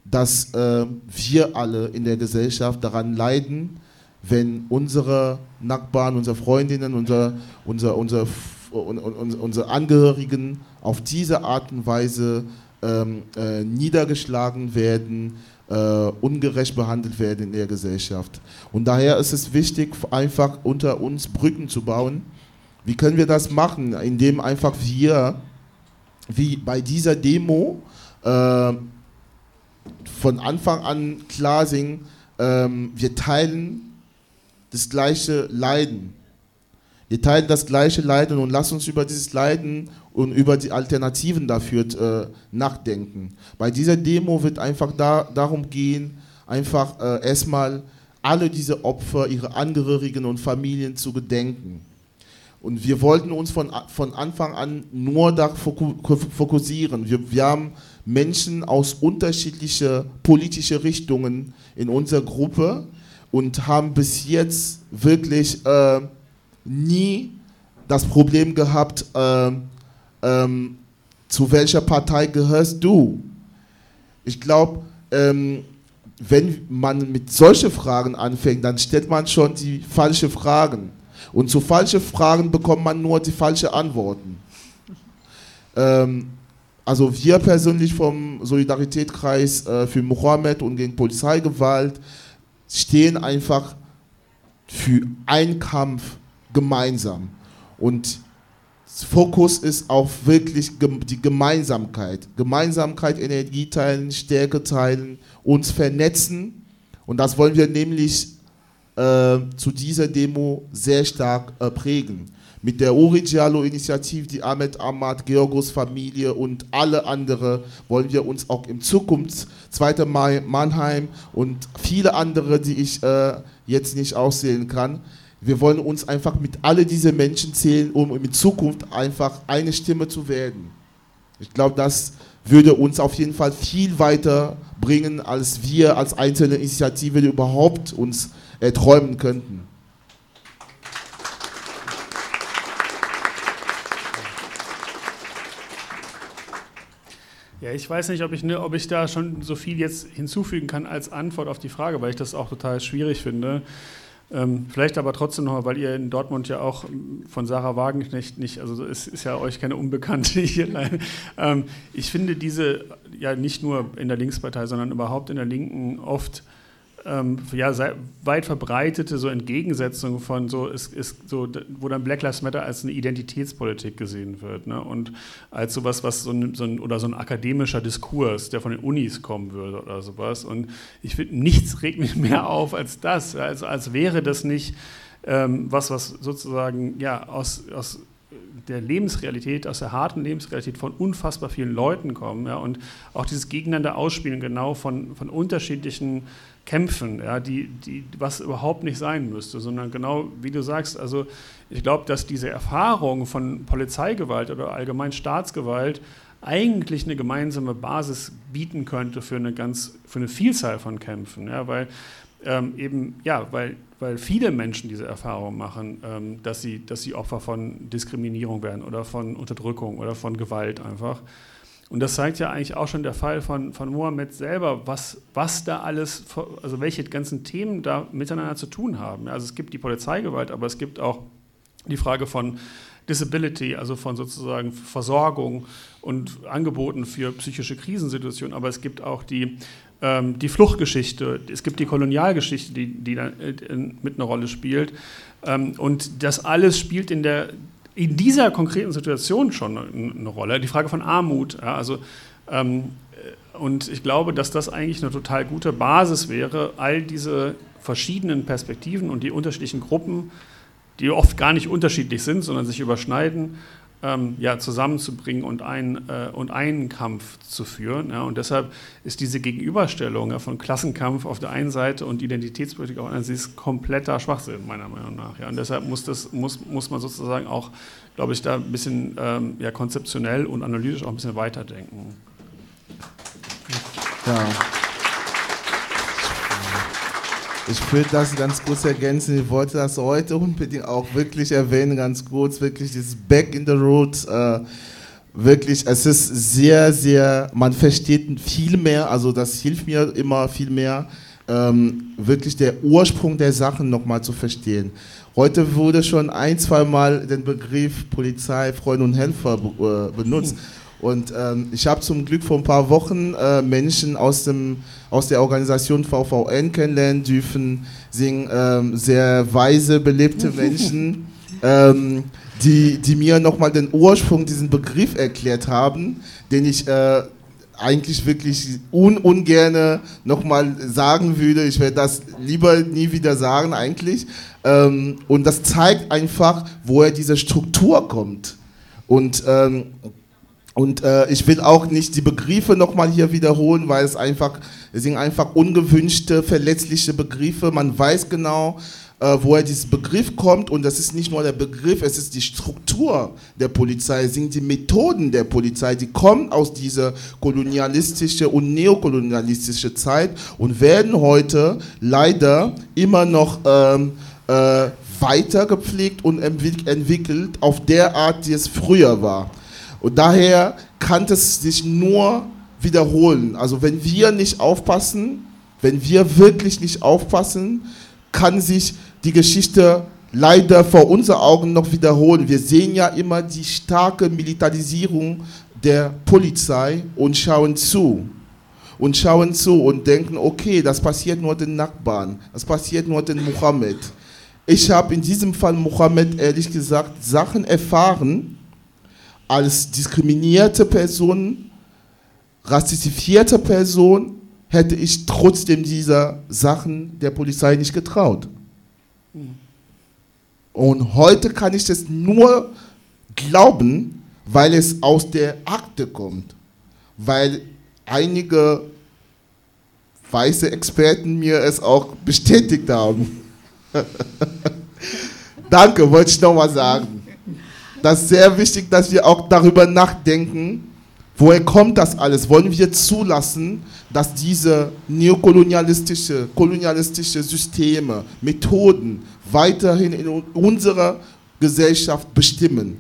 dass äh, wir alle in der Gesellschaft daran leiden, wenn unsere Nachbarn, unsere Freundinnen, unser, unser, unser und, und, unsere Angehörigen auf diese Art und Weise ähm, äh, niedergeschlagen werden, äh, ungerecht behandelt werden in der Gesellschaft. Und daher ist es wichtig, einfach unter uns Brücken zu bauen. Wie können wir das machen? Indem einfach wir, wie bei dieser Demo, äh, von Anfang an klar sind, ähm, wir teilen das gleiche Leiden wir teilen das gleiche Leiden und lass uns über dieses Leiden und über die Alternativen dafür äh, nachdenken. Bei dieser Demo wird einfach da, darum gehen, einfach äh, erstmal alle diese Opfer, ihre Angehörigen und Familien zu gedenken. Und wir wollten uns von, von Anfang an nur da fokussieren. Wir, wir haben Menschen aus unterschiedlichen politischen Richtungen in unserer Gruppe und haben bis jetzt wirklich äh, nie das Problem gehabt, äh, ähm, zu welcher Partei gehörst du? Ich glaube, ähm, wenn man mit solchen Fragen anfängt, dann stellt man schon die falschen Fragen. Und zu falschen Fragen bekommt man nur die falschen Antworten. Ähm, also wir persönlich vom Solidaritätskreis äh, für Mohammed und gegen Polizeigewalt stehen einfach für einen Kampf gemeinsam. Und Fokus ist auf wirklich die Gemeinsamkeit. Gemeinsamkeit, Energie teilen, Stärke teilen, uns vernetzen. Und das wollen wir nämlich äh, zu dieser Demo sehr stark äh, prägen. Mit der Origialo-Initiative, die Ahmed Ahmad, Georgos Familie und alle anderen wollen wir uns auch in Zukunft, 2. Mai Mannheim und viele andere, die ich äh, jetzt nicht aussehen kann, wir wollen uns einfach mit alle diese Menschen zählen, um in Zukunft einfach eine Stimme zu werden. Ich glaube, das würde uns auf jeden Fall viel weiter bringen, als wir als einzelne Initiative überhaupt uns erträumen könnten. Ja, ich weiß nicht, ob ich, ne, ob ich da schon so viel jetzt hinzufügen kann als Antwort auf die Frage, weil ich das auch total schwierig finde. Ähm, vielleicht aber trotzdem noch, weil ihr in Dortmund ja auch von Sarah Wagenknecht nicht, also es ist ja euch keine Unbekannte hier. Ähm, ich finde diese ja nicht nur in der Linkspartei, sondern überhaupt in der Linken oft ähm, ja, weit verbreitete so Entgegensetzung von so, ist, ist so, wo dann Black Lives Matter als eine Identitätspolitik gesehen wird ne? und als sowas, was so ein, so ein, oder so ein akademischer Diskurs, der von den Unis kommen würde oder sowas. Und ich finde, nichts regt mich mehr auf als das, also als wäre das nicht ähm, was, was sozusagen ja aus, aus der Lebensrealität, aus der harten Lebensrealität von unfassbar vielen Leuten kommen. Ja, und auch dieses Gegeneinander ausspielen genau von, von unterschiedlichen Kämpfen, ja, die, die, was überhaupt nicht sein müsste, sondern genau wie du sagst, also ich glaube, dass diese Erfahrung von Polizeigewalt oder allgemein Staatsgewalt eigentlich eine gemeinsame Basis bieten könnte für eine ganz, für eine Vielzahl von Kämpfen, ja, weil ähm, eben, ja, weil, weil viele Menschen diese Erfahrung machen, ähm, dass, sie, dass sie Opfer von Diskriminierung werden oder von Unterdrückung oder von Gewalt einfach. Und das zeigt ja eigentlich auch schon der Fall von, von Mohammed selber, was, was da alles, also welche ganzen Themen da miteinander zu tun haben. Also es gibt die Polizeigewalt, aber es gibt auch die Frage von Disability, also von sozusagen Versorgung und Angeboten für psychische Krisensituationen, aber es gibt auch die, ähm, die Fluchtgeschichte, es gibt die Kolonialgeschichte, die, die da äh, mit einer Rolle spielt. Ähm, und das alles spielt in der in dieser konkreten Situation schon eine Rolle. Die Frage von Armut. Ja, also, ähm, und ich glaube, dass das eigentlich eine total gute Basis wäre, all diese verschiedenen Perspektiven und die unterschiedlichen Gruppen, die oft gar nicht unterschiedlich sind, sondern sich überschneiden, ähm, ja, zusammenzubringen und, ein, äh, und einen Kampf zu führen. Ja, und deshalb ist diese Gegenüberstellung ja, von Klassenkampf auf der einen Seite und Identitätspolitik auf der anderen Seite kompletter Schwachsinn, meiner Meinung nach. Ja. Und deshalb muss, das, muss, muss man sozusagen auch, glaube ich, da ein bisschen ähm, ja, konzeptionell und analytisch auch ein bisschen weiterdenken. Ja. Ich würde das ganz kurz ergänzen. Ich wollte das heute unbedingt auch wirklich erwähnen, ganz kurz, wirklich dieses Back in the Road. Äh, wirklich, es ist sehr, sehr, man versteht viel mehr, also das hilft mir immer viel mehr, ähm, wirklich der Ursprung der Sachen nochmal zu verstehen. Heute wurde schon ein, zwei Mal der Begriff Polizei, Freund und Helfer äh, benutzt. Und ähm, ich habe zum Glück vor ein paar Wochen äh, Menschen aus, dem, aus der Organisation VVN kennenlernen dürfen, sind ähm, sehr weise, belebte Menschen, ähm, die, die mir nochmal den Ursprung diesen Begriff erklärt haben, den ich äh, eigentlich wirklich un ungerne nochmal sagen würde. Ich werde das lieber nie wieder sagen eigentlich. Ähm, und das zeigt einfach, woher diese Struktur kommt. Und ähm, und äh, ich will auch nicht die Begriffe nochmal hier wiederholen, weil es einfach, es sind einfach ungewünschte, verletzliche Begriffe. Man weiß genau, äh, woher dieser Begriff kommt. Und das ist nicht nur der Begriff, es ist die Struktur der Polizei, es sind die Methoden der Polizei, die kommen aus dieser kolonialistischen und neokolonialistischen Zeit und werden heute leider immer noch ähm, äh, weiter gepflegt und entwickelt auf der Art, die es früher war. Und daher kann es sich nur wiederholen. Also wenn wir nicht aufpassen, wenn wir wirklich nicht aufpassen, kann sich die Geschichte leider vor unseren Augen noch wiederholen. Wir sehen ja immer die starke Militarisierung der Polizei und schauen zu. Und schauen zu und denken, okay, das passiert nur den Nachbarn, das passiert nur den Mohammed. Ich habe in diesem Fall Mohammed ehrlich gesagt Sachen erfahren als diskriminierte Person, rassifizierte Person, hätte ich trotzdem dieser Sachen der Polizei nicht getraut. Und heute kann ich das nur glauben, weil es aus der Akte kommt. Weil einige weiße Experten mir es auch bestätigt haben. Danke, wollte ich nochmal sagen. Das ist sehr wichtig, dass wir auch darüber nachdenken, woher kommt das alles? Wollen wir zulassen, dass diese neokolonialistische, kolonialistische Systeme, Methoden weiterhin in unserer Gesellschaft bestimmen?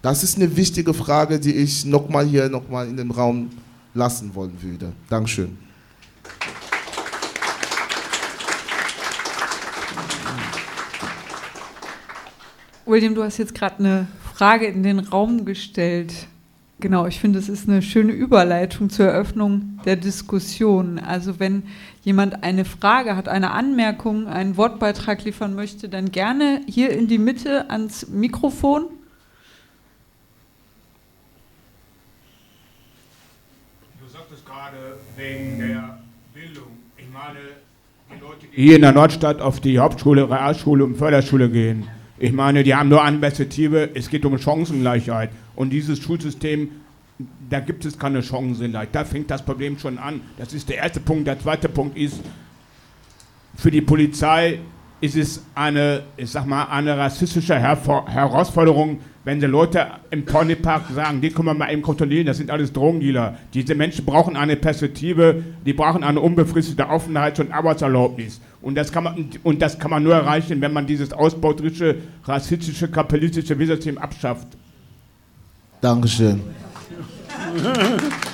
Das ist eine wichtige Frage, die ich nochmal hier nochmal in den Raum lassen wollen würde. Dankeschön. William, du hast jetzt gerade eine Frage in den Raum gestellt. Genau, ich finde, es ist eine schöne Überleitung zur Eröffnung der Diskussion. Also wenn jemand eine Frage hat, eine Anmerkung, einen Wortbeitrag liefern möchte, dann gerne hier in die Mitte ans Mikrofon. Du sagtest gerade wegen der Bildung. Ich meine, die Leute, die hier in der Nordstadt auf die Hauptschule, Realschule und Förderschule gehen, ich meine, die haben nur eine Perspektive, es geht um Chancengleichheit. Und dieses Schulsystem, da gibt es keine Chancengleichheit. Da fängt das Problem schon an. Das ist der erste Punkt. Der zweite Punkt ist, für die Polizei ist es eine, ich sag mal, eine rassistische Hervor Herausforderung, wenn die Leute im Ponypark sagen, die können wir mal eben kontrollieren, das sind alles Drogendealer. Diese Menschen brauchen eine Perspektive, die brauchen eine unbefristete Aufenthalts- und Arbeitserlaubnis. Und das, kann man, und das kann man nur erreichen, wenn man dieses ausbeuterische, rassistische, kapitalistische Wissensystem abschafft. Dankeschön.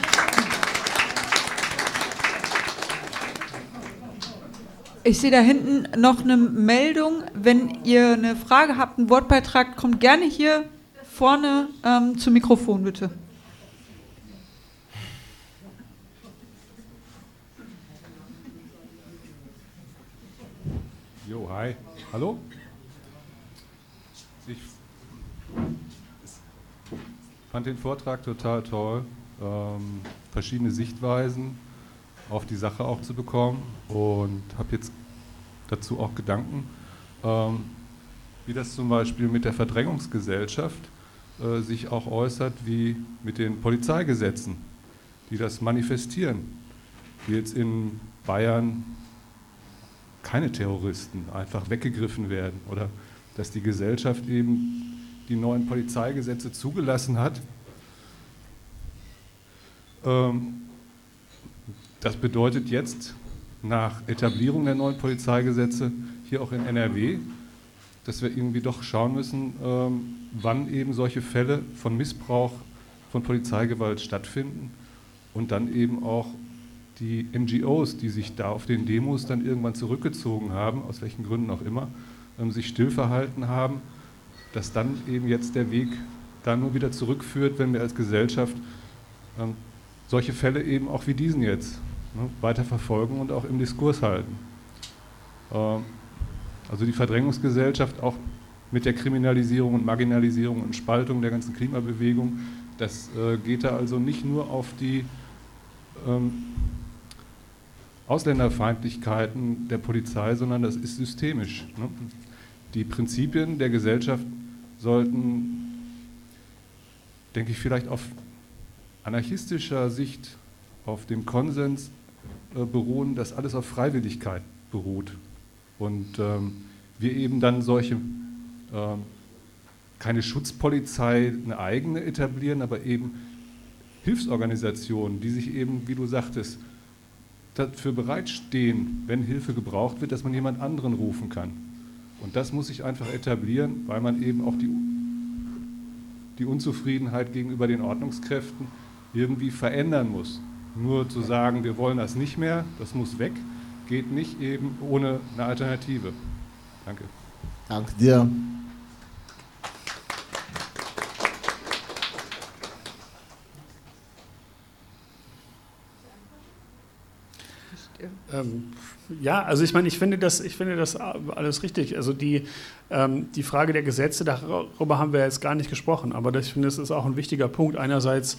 Ich sehe da hinten noch eine Meldung. Wenn ihr eine Frage habt, einen Wortbeitrag, kommt gerne hier vorne ähm, zum Mikrofon, bitte. Jo, hi. Hallo? Ich fand den Vortrag total toll. Ähm, verschiedene Sichtweisen auf die Sache auch zu bekommen und habe jetzt dazu auch Gedanken, ähm, wie das zum Beispiel mit der Verdrängungsgesellschaft äh, sich auch äußert, wie mit den Polizeigesetzen, die das manifestieren. Wie jetzt in Bayern keine Terroristen einfach weggegriffen werden oder dass die Gesellschaft eben die neuen Polizeigesetze zugelassen hat. Ähm, das bedeutet jetzt nach Etablierung der neuen Polizeigesetze hier auch in NRW, dass wir irgendwie doch schauen müssen, ähm, wann eben solche Fälle von Missbrauch von Polizeigewalt stattfinden und dann eben auch die NGOs, die sich da auf den Demos dann irgendwann zurückgezogen haben, aus welchen Gründen auch immer, ähm, sich still verhalten haben, dass dann eben jetzt der Weg da nur wieder zurückführt, wenn wir als Gesellschaft ähm, solche Fälle eben auch wie diesen jetzt ne, weiter verfolgen und auch im Diskurs halten. Ähm, also die Verdrängungsgesellschaft auch mit der Kriminalisierung und Marginalisierung und Spaltung der ganzen Klimabewegung, das äh, geht da also nicht nur auf die ähm, Ausländerfeindlichkeiten der Polizei, sondern das ist systemisch. Ne? Die Prinzipien der Gesellschaft sollten, denke ich, vielleicht auf anarchistischer Sicht, auf dem Konsens beruhen, dass alles auf Freiwilligkeit beruht. Und ähm, wir eben dann solche, äh, keine Schutzpolizei, eine eigene etablieren, aber eben Hilfsorganisationen, die sich eben, wie du sagtest, dafür bereitstehen, wenn Hilfe gebraucht wird, dass man jemand anderen rufen kann. Und das muss sich einfach etablieren, weil man eben auch die, die Unzufriedenheit gegenüber den Ordnungskräften irgendwie verändern muss. Nur zu sagen, wir wollen das nicht mehr, das muss weg, geht nicht eben ohne eine Alternative. Danke. Danke dir. Ähm, ja, also ich meine, ich finde das, ich finde das alles richtig. Also die, ähm, die Frage der Gesetze, darüber haben wir jetzt gar nicht gesprochen, aber das, ich finde, das ist auch ein wichtiger Punkt. Einerseits,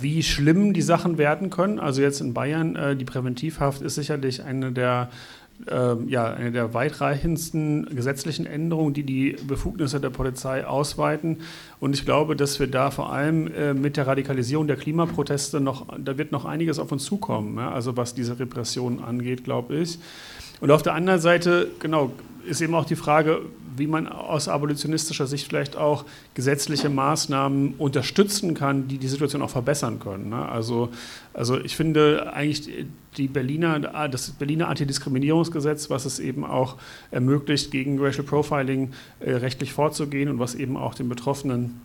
wie schlimm die Sachen werden können. Also jetzt in Bayern, äh, die Präventivhaft ist sicherlich eine der ähm, ja, eine der weitreichendsten gesetzlichen Änderungen, die die Befugnisse der Polizei ausweiten. Und ich glaube, dass wir da vor allem äh, mit der Radikalisierung der Klimaproteste noch, da wird noch einiges auf uns zukommen, also was diese Repression angeht, glaube ich. Und auf der anderen Seite, genau, ist eben auch die Frage, wie man aus abolitionistischer Sicht vielleicht auch gesetzliche Maßnahmen unterstützen kann, die die Situation auch verbessern können. Ne? Also, also ich finde eigentlich die Berliner, das Berliner Antidiskriminierungsgesetz, was es eben auch ermöglicht, gegen Racial Profiling äh, rechtlich vorzugehen und was eben auch den Betroffenen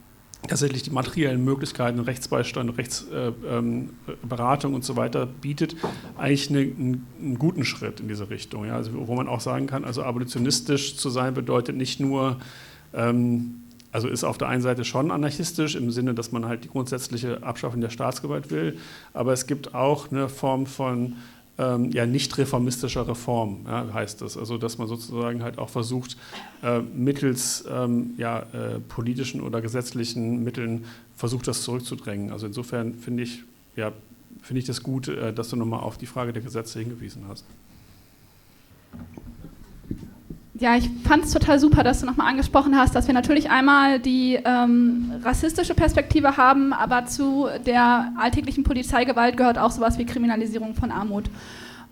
tatsächlich die materiellen Möglichkeiten, Rechtsbeistand, Rechtsberatung äh, ähm, und so weiter bietet, eigentlich eine, einen, einen, guten Schritt in diese Richtung. Ja? Also, wo man auch sagen kann, also abolitionistisch zu sein bedeutet nicht nur, ähm, also ist auf der einen Seite schon anarchistisch im Sinne, dass man halt die grundsätzliche Abschaffung der Staatsgewalt will, aber es gibt auch eine Form von ähm, ja, nicht reformistischer Reform, ja, heißt das. Also dass man sozusagen halt auch versucht, äh, mittels ähm, ja, äh, politischen oder gesetzlichen Mitteln versucht, das zurückzudrängen. Also insofern finde ich, ja, finde ich das gut, äh, dass du nochmal auf die Frage der Gesetze hingewiesen hast. Ja, ich fand es total super, dass du nochmal angesprochen hast, dass wir natürlich einmal die ähm, rassistische Perspektive haben, aber zu der alltäglichen Polizeigewalt gehört auch sowas wie Kriminalisierung von Armut.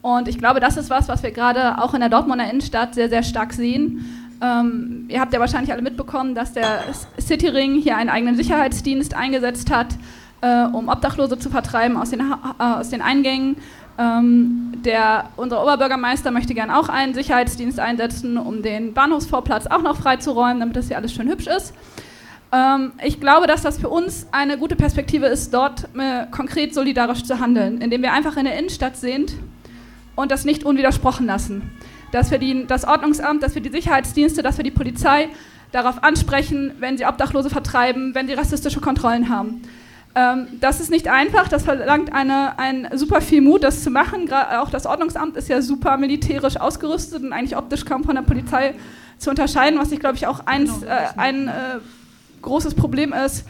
Und ich glaube, das ist was, was wir gerade auch in der Dortmunder Innenstadt sehr, sehr stark sehen. Ähm, ihr habt ja wahrscheinlich alle mitbekommen, dass der Cityring hier einen eigenen Sicherheitsdienst eingesetzt hat, äh, um Obdachlose zu vertreiben aus den, äh, aus den Eingängen. Ähm, der, unser Oberbürgermeister möchte gerne auch einen Sicherheitsdienst einsetzen, um den Bahnhofsvorplatz auch noch freizuräumen, damit das hier alles schön hübsch ist. Ähm, ich glaube, dass das für uns eine gute Perspektive ist, dort äh, konkret solidarisch zu handeln, indem wir einfach in der Innenstadt sind und das nicht unwidersprochen lassen. Dass wir die, das Ordnungsamt, dass wir die Sicherheitsdienste, dass wir die Polizei darauf ansprechen, wenn sie Obdachlose vertreiben, wenn sie rassistische Kontrollen haben. Ähm, das ist nicht einfach, das verlangt eine, ein super viel Mut, das zu machen. Gra auch das Ordnungsamt ist ja super militärisch ausgerüstet und eigentlich optisch kaum von der Polizei zu unterscheiden, was ich glaube ich auch eins, genau, äh, ein äh, großes Problem ist.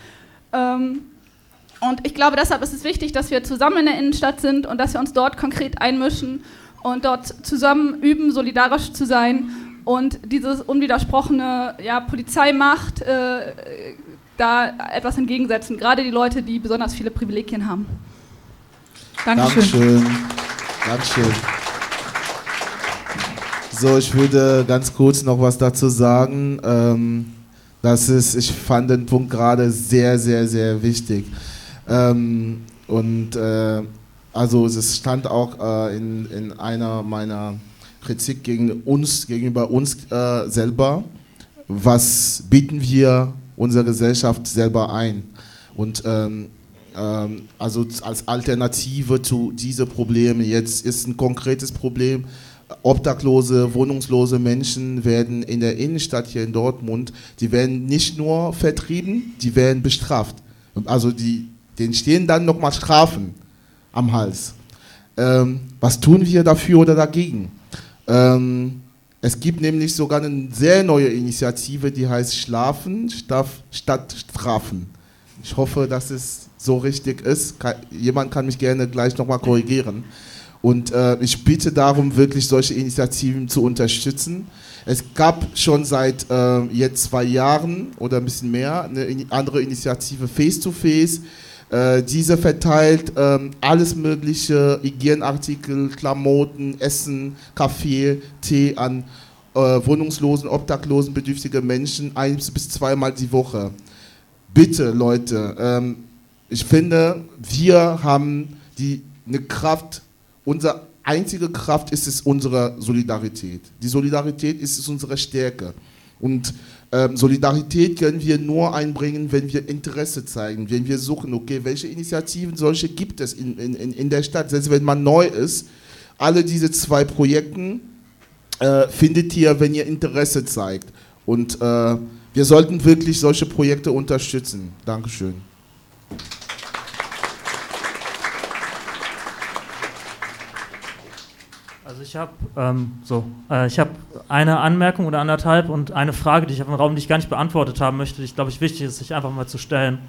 Ähm, und ich glaube, deshalb ist es wichtig, dass wir zusammen in der Innenstadt sind und dass wir uns dort konkret einmischen und dort zusammen üben, solidarisch zu sein und dieses unwidersprochene ja, Polizeimacht äh, da etwas entgegensetzen, gerade die Leute, die besonders viele Privilegien haben. Dankeschön. Dankeschön. Dankeschön. So, ich würde ganz kurz noch was dazu sagen. Ähm, das ist, ich fand den Punkt gerade sehr, sehr, sehr wichtig. Ähm, und äh, also es stand auch äh, in, in einer meiner Kritik gegen uns, gegenüber uns äh, selber. Was bieten wir unserer Gesellschaft selber ein. Und ähm, ähm, also als Alternative zu diesen Problemen, jetzt ist ein konkretes Problem, obdachlose, wohnungslose Menschen werden in der Innenstadt hier in Dortmund, die werden nicht nur vertrieben, die werden bestraft. Also die, denen stehen dann nochmal Strafen am Hals. Ähm, was tun wir dafür oder dagegen? Ähm, es gibt nämlich sogar eine sehr neue Initiative, die heißt Schlafen statt Strafen. Ich hoffe, dass es so richtig ist. Jemand kann mich gerne gleich nochmal korrigieren. Und äh, ich bitte darum, wirklich solche Initiativen zu unterstützen. Es gab schon seit äh, jetzt zwei Jahren oder ein bisschen mehr eine andere Initiative Face to Face. Äh, diese verteilt ähm, alles mögliche Hygienartikel, Klamotten, Essen, Kaffee, Tee an äh, wohnungslosen, obdachlosen, bedürftige Menschen ein bis zweimal die Woche. Bitte, Leute, ähm, ich finde, wir haben die, eine Kraft, unsere einzige Kraft ist es unsere Solidarität. Die Solidarität ist es unsere Stärke. Und ähm, Solidarität können wir nur einbringen, wenn wir Interesse zeigen, wenn wir suchen, okay, welche Initiativen solche gibt es in, in, in der Stadt, selbst wenn man neu ist. Alle diese zwei Projekte äh, findet ihr, wenn ihr Interesse zeigt. Und äh, wir sollten wirklich solche Projekte unterstützen. Dankeschön. Ich habe ähm, so, äh, ich eine Anmerkung oder anderthalb und eine Frage, die ich auf dem Raum nicht gar nicht beantwortet haben möchte, die ich glaube ich wichtig ist, sich einfach mal zu stellen.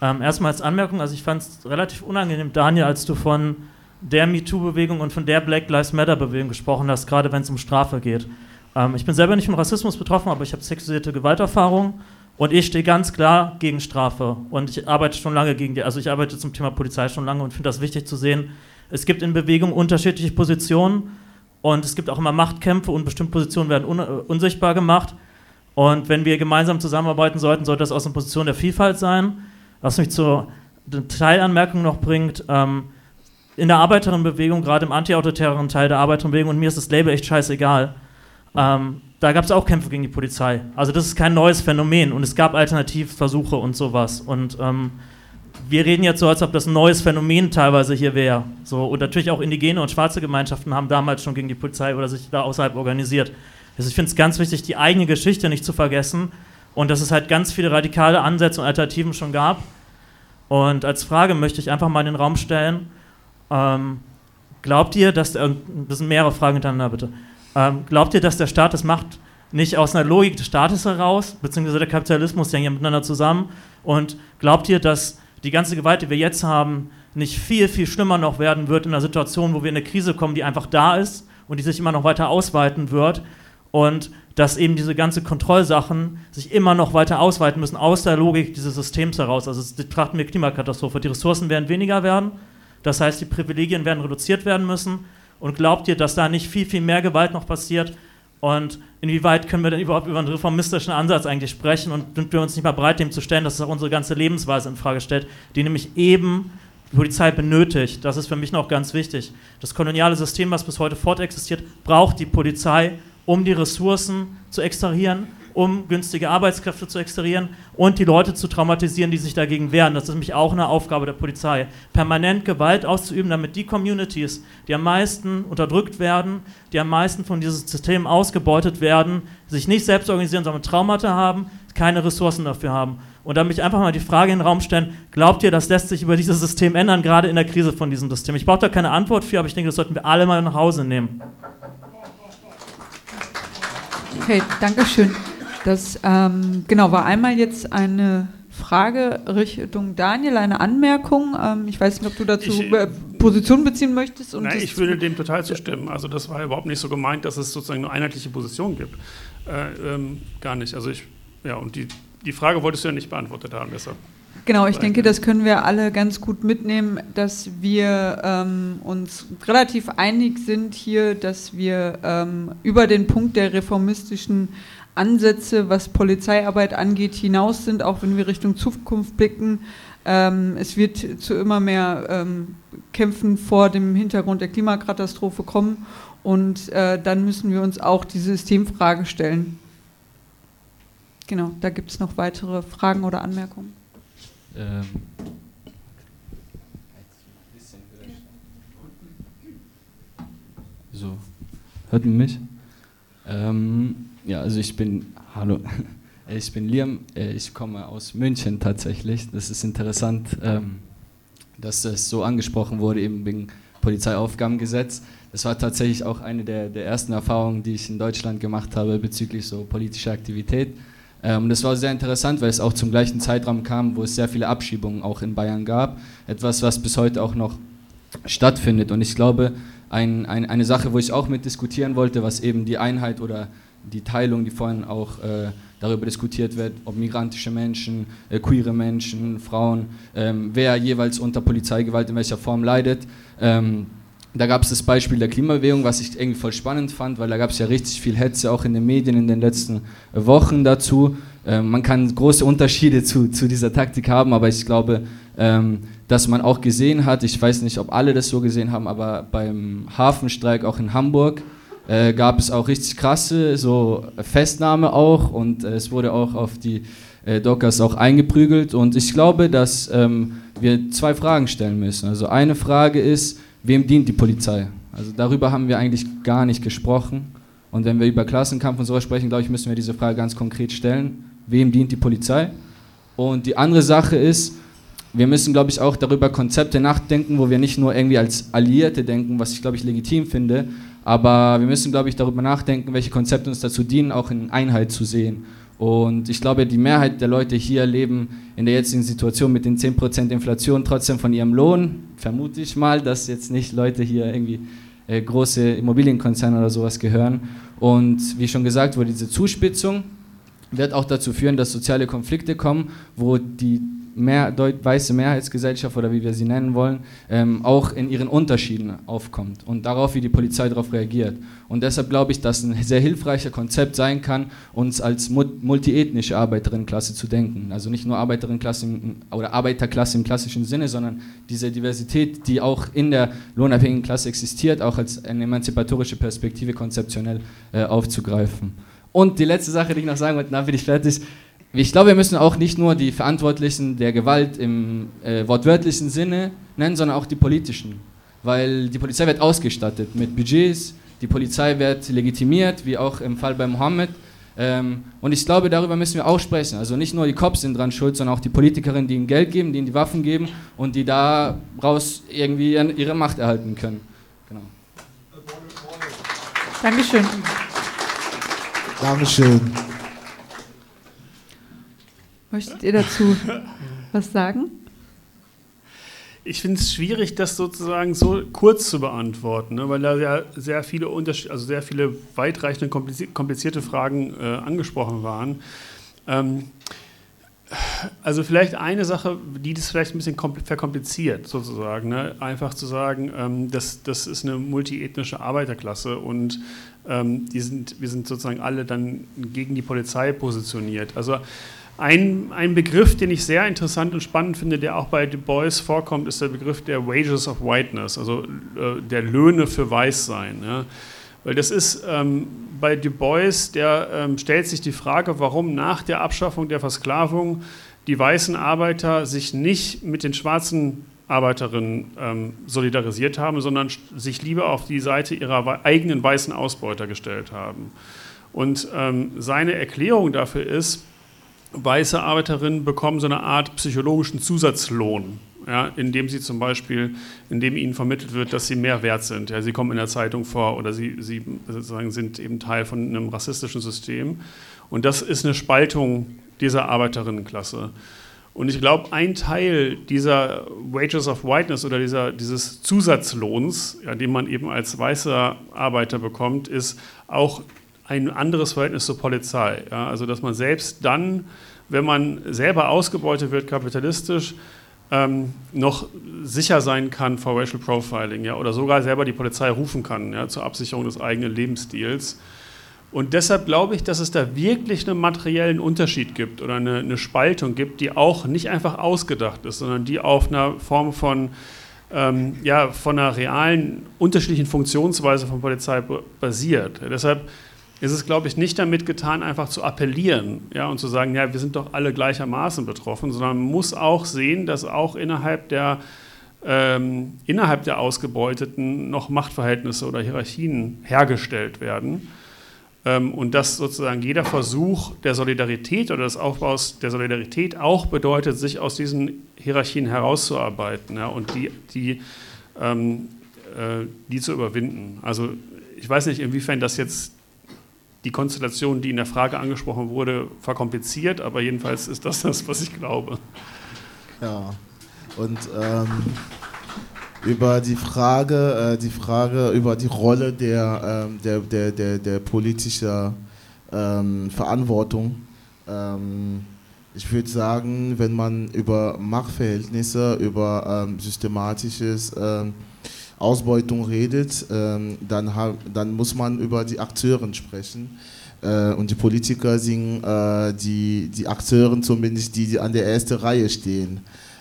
Ähm, erstmal als Anmerkung, also ich fand es relativ unangenehm, Daniel, als du von der MeToo-Bewegung und von der Black Lives Matter-Bewegung gesprochen hast, gerade wenn es um Strafe geht. Ähm, ich bin selber nicht von Rassismus betroffen, aber ich habe sexualisierte Gewalterfahrung und ich stehe ganz klar gegen Strafe und ich arbeite schon lange gegen die, also ich arbeite zum Thema Polizei schon lange und finde das wichtig zu sehen, es gibt in Bewegung unterschiedliche Positionen und es gibt auch immer Machtkämpfe und bestimmte Positionen werden un äh, unsichtbar gemacht. Und wenn wir gemeinsam zusammenarbeiten sollten, sollte das aus einer Position der Vielfalt sein. Was mich zur Teilanmerkung noch bringt, ähm, in der Arbeiterinnenbewegung, gerade im antiautoritären Teil der Arbeiterinnenbewegung, und mir ist das Label echt scheißegal, ähm, da gab es auch Kämpfe gegen die Polizei. Also das ist kein neues Phänomen und es gab Alternativversuche und sowas. Und ähm, wir reden jetzt so, als ob das ein neues Phänomen teilweise hier wäre. So, und natürlich auch indigene und schwarze Gemeinschaften haben damals schon gegen die Polizei oder sich da außerhalb organisiert. Also ich finde es ganz wichtig, die eigene Geschichte nicht zu vergessen und dass es halt ganz viele radikale Ansätze und Alternativen schon gab. Und als Frage möchte ich einfach mal in den Raum stellen, ähm, glaubt ihr, dass, der, das sind mehrere Fragen hintereinander bitte, ähm, glaubt ihr, dass der Staat das macht, nicht aus einer Logik des Staates heraus, beziehungsweise der Kapitalismus, hängen ja miteinander zusammen, und glaubt ihr, dass die ganze Gewalt, die wir jetzt haben, nicht viel, viel schlimmer noch werden wird in einer Situation, wo wir in eine Krise kommen, die einfach da ist und die sich immer noch weiter ausweiten wird und dass eben diese ganze Kontrollsachen sich immer noch weiter ausweiten müssen aus der Logik dieses Systems heraus. Also betrachten wir Klimakatastrophe. Die Ressourcen werden weniger werden, das heißt, die Privilegien werden reduziert werden müssen. Und glaubt ihr, dass da nicht viel, viel mehr Gewalt noch passiert? Und inwieweit können wir denn überhaupt über einen reformistischen Ansatz eigentlich sprechen und sind wir uns nicht mal bereit, dem zu stellen, dass es auch unsere ganze Lebensweise in Frage stellt, die nämlich eben die Polizei benötigt. Das ist für mich noch ganz wichtig. Das koloniale System, was bis heute fortexistiert, braucht die Polizei, um die Ressourcen zu extrahieren, um günstige Arbeitskräfte zu extrahieren und die Leute zu traumatisieren, die sich dagegen wehren. Das ist nämlich auch eine Aufgabe der Polizei. Permanent Gewalt auszuüben, damit die Communities, die am meisten unterdrückt werden, die am meisten von diesem System ausgebeutet werden, sich nicht selbst organisieren, sondern Traumata haben, keine Ressourcen dafür haben. Und damit ich einfach mal die Frage in den Raum stellen, glaubt ihr, das lässt sich über dieses System ändern, gerade in der Krise von diesem System? Ich brauche da keine Antwort für, aber ich denke, das sollten wir alle mal nach Hause nehmen. Okay, danke schön. Das ähm, genau war einmal jetzt eine Frage Richtung Daniel, eine Anmerkung. Ähm, ich weiß nicht, ob du dazu ich, äh, Position beziehen möchtest. nein, ich würde dem total zustimmen. Also das war überhaupt nicht so gemeint, dass es sozusagen eine einheitliche Position gibt. Äh, ähm, gar nicht. Also ich, ja, und die, die Frage wolltest du ja nicht beantwortet haben, deshalb. Genau, ich denke, das können wir alle ganz gut mitnehmen, dass wir ähm, uns relativ einig sind hier, dass wir ähm, über den Punkt der reformistischen Ansätze, was Polizeiarbeit angeht, hinaus sind, auch wenn wir Richtung Zukunft blicken. Ähm, es wird zu immer mehr ähm, Kämpfen vor dem Hintergrund der Klimakatastrophe kommen und äh, dann müssen wir uns auch die Systemfrage stellen. Genau, da gibt es noch weitere Fragen oder Anmerkungen. Ähm. So, hört man mich? Ähm, ja, also ich bin, hallo, ich bin Liam, äh, ich komme aus München tatsächlich. Das ist interessant, ähm, dass das so angesprochen wurde, eben wegen Polizeiaufgabengesetz. Das war tatsächlich auch eine der, der ersten Erfahrungen, die ich in Deutschland gemacht habe bezüglich so politischer Aktivität. Ähm, das war sehr interessant, weil es auch zum gleichen Zeitraum kam, wo es sehr viele Abschiebungen auch in Bayern gab. Etwas, was bis heute auch noch stattfindet. Und ich glaube, ein, ein, eine Sache, wo ich auch mit diskutieren wollte, was eben die Einheit oder die Teilung, die vorhin auch äh, darüber diskutiert wird, ob migrantische Menschen, äh, queere Menschen, Frauen, ähm, wer jeweils unter Polizeigewalt in welcher Form leidet. Ähm, da gab es das Beispiel der Klimabewegung, was ich irgendwie voll spannend fand, weil da gab es ja richtig viel Hetze auch in den Medien in den letzten Wochen dazu. Ähm, man kann große Unterschiede zu, zu dieser Taktik haben, aber ich glaube, ähm, dass man auch gesehen hat, ich weiß nicht, ob alle das so gesehen haben, aber beim Hafenstreik auch in Hamburg äh, gab es auch richtig krasse so Festnahme auch und äh, es wurde auch auf die äh, Dockers auch eingeprügelt und ich glaube, dass ähm, wir zwei Fragen stellen müssen. Also eine Frage ist, wem dient die Polizei? Also darüber haben wir eigentlich gar nicht gesprochen. Und wenn wir über Klassenkampf und sowas sprechen, glaube ich, müssen wir diese Frage ganz konkret stellen. Wem dient die Polizei? Und die andere Sache ist, wir müssen, glaube ich, auch darüber Konzepte nachdenken, wo wir nicht nur irgendwie als Alliierte denken, was ich, glaube ich, legitim finde, aber wir müssen, glaube ich, darüber nachdenken, welche Konzepte uns dazu dienen, auch in Einheit zu sehen. Und ich glaube, die Mehrheit der Leute hier leben in der jetzigen Situation mit den 10% Inflation trotzdem von ihrem Lohn. Vermute ich mal, dass jetzt nicht Leute hier irgendwie äh, große Immobilienkonzerne oder sowas gehören. Und wie schon gesagt wurde, diese Zuspitzung wird auch dazu führen, dass soziale Konflikte kommen, wo die mehr, weiße Mehrheitsgesellschaft oder wie wir sie nennen wollen, ähm, auch in ihren Unterschieden aufkommt und darauf, wie die Polizei darauf reagiert. Und deshalb glaube ich, dass ein sehr hilfreicher Konzept sein kann, uns als multiethnische Arbeiterinnenklasse zu denken. Also nicht nur Arbeiterinnenklasse oder Arbeiterklasse im klassischen Sinne, sondern diese Diversität, die auch in der lohnabhängigen Klasse existiert, auch als eine emanzipatorische Perspektive konzeptionell äh, aufzugreifen. Und die letzte Sache, die ich noch sagen wollte, dann bin ich fertig ich glaube, wir müssen auch nicht nur die Verantwortlichen der Gewalt im äh, wortwörtlichen Sinne nennen, sondern auch die politischen. Weil die Polizei wird ausgestattet mit Budgets, die Polizei wird legitimiert, wie auch im Fall bei Mohammed. Ähm, und ich glaube, darüber müssen wir auch sprechen. Also nicht nur die Cops sind dran schuld, sondern auch die Politikerinnen, die ihnen Geld geben, die ihnen die Waffen geben und die daraus irgendwie ihre Macht erhalten können. Genau. Dankeschön. Dankeschön. Möchtet ihr dazu was sagen? Ich finde es schwierig, das sozusagen so kurz zu beantworten, ne, weil da ja sehr viele Unterschied also sehr viele weitreichende, komplizierte Fragen äh, angesprochen waren. Ähm, also vielleicht eine Sache, die das vielleicht ein bisschen verkompliziert sozusagen. Ne? Einfach zu sagen, ähm, das, das ist eine multiethnische Arbeiterklasse und ähm, die sind, wir sind sozusagen alle dann gegen die Polizei positioniert. Also ein, ein Begriff, den ich sehr interessant und spannend finde, der auch bei Du Bois vorkommt, ist der Begriff der Wages of Whiteness, also äh, der Löhne für Weißsein. Ja. Weil das ist ähm, bei Du Bois, der ähm, stellt sich die Frage, warum nach der Abschaffung der Versklavung die weißen Arbeiter sich nicht mit den schwarzen Arbeiterinnen ähm, solidarisiert haben, sondern sich lieber auf die Seite ihrer eigenen weißen Ausbeuter gestellt haben. Und ähm, seine Erklärung dafür ist, weiße Arbeiterinnen bekommen so eine Art psychologischen Zusatzlohn, ja, indem sie zum Beispiel, indem ihnen vermittelt wird, dass sie mehr wert sind. Ja, sie kommen in der Zeitung vor oder sie, sie sozusagen sind eben Teil von einem rassistischen System. Und das ist eine Spaltung dieser Arbeiterinnenklasse. Und ich glaube, ein Teil dieser Wages of Whiteness oder dieser, dieses Zusatzlohns, ja, den man eben als weißer Arbeiter bekommt, ist auch ein anderes Verhältnis zur Polizei. Ja, also dass man selbst dann, wenn man selber ausgebeutet wird kapitalistisch, ähm, noch sicher sein kann vor Racial Profiling ja, oder sogar selber die Polizei rufen kann ja, zur Absicherung des eigenen Lebensstils. Und deshalb glaube ich, dass es da wirklich einen materiellen Unterschied gibt oder eine, eine Spaltung gibt, die auch nicht einfach ausgedacht ist, sondern die auf einer Form von ähm, ja, von einer realen unterschiedlichen Funktionsweise von Polizei basiert. Deshalb ist es, glaube ich, nicht damit getan, einfach zu appellieren ja, und zu sagen, ja, wir sind doch alle gleichermaßen betroffen, sondern man muss auch sehen, dass auch innerhalb der, ähm, innerhalb der Ausgebeuteten noch Machtverhältnisse oder Hierarchien hergestellt werden. Ähm, und dass sozusagen jeder Versuch der Solidarität oder des Aufbaus der Solidarität auch bedeutet, sich aus diesen Hierarchien herauszuarbeiten ja, und die, die, ähm, äh, die zu überwinden. Also ich weiß nicht, inwiefern das jetzt die Konstellation, die in der Frage angesprochen wurde, verkompliziert, aber jedenfalls ist das das, was ich glaube. Ja, und ähm, über die Frage, äh, die Frage über die Rolle der, ähm, der, der, der, der politischen ähm, Verantwortung. Ähm, ich würde sagen, wenn man über Machtverhältnisse, über ähm, systematisches ähm, Ausbeutung redet, ähm, dann, dann muss man über die Akteure sprechen. Äh, und die Politiker sind äh, die, die Akteure zumindest, die, die an der ersten Reihe stehen.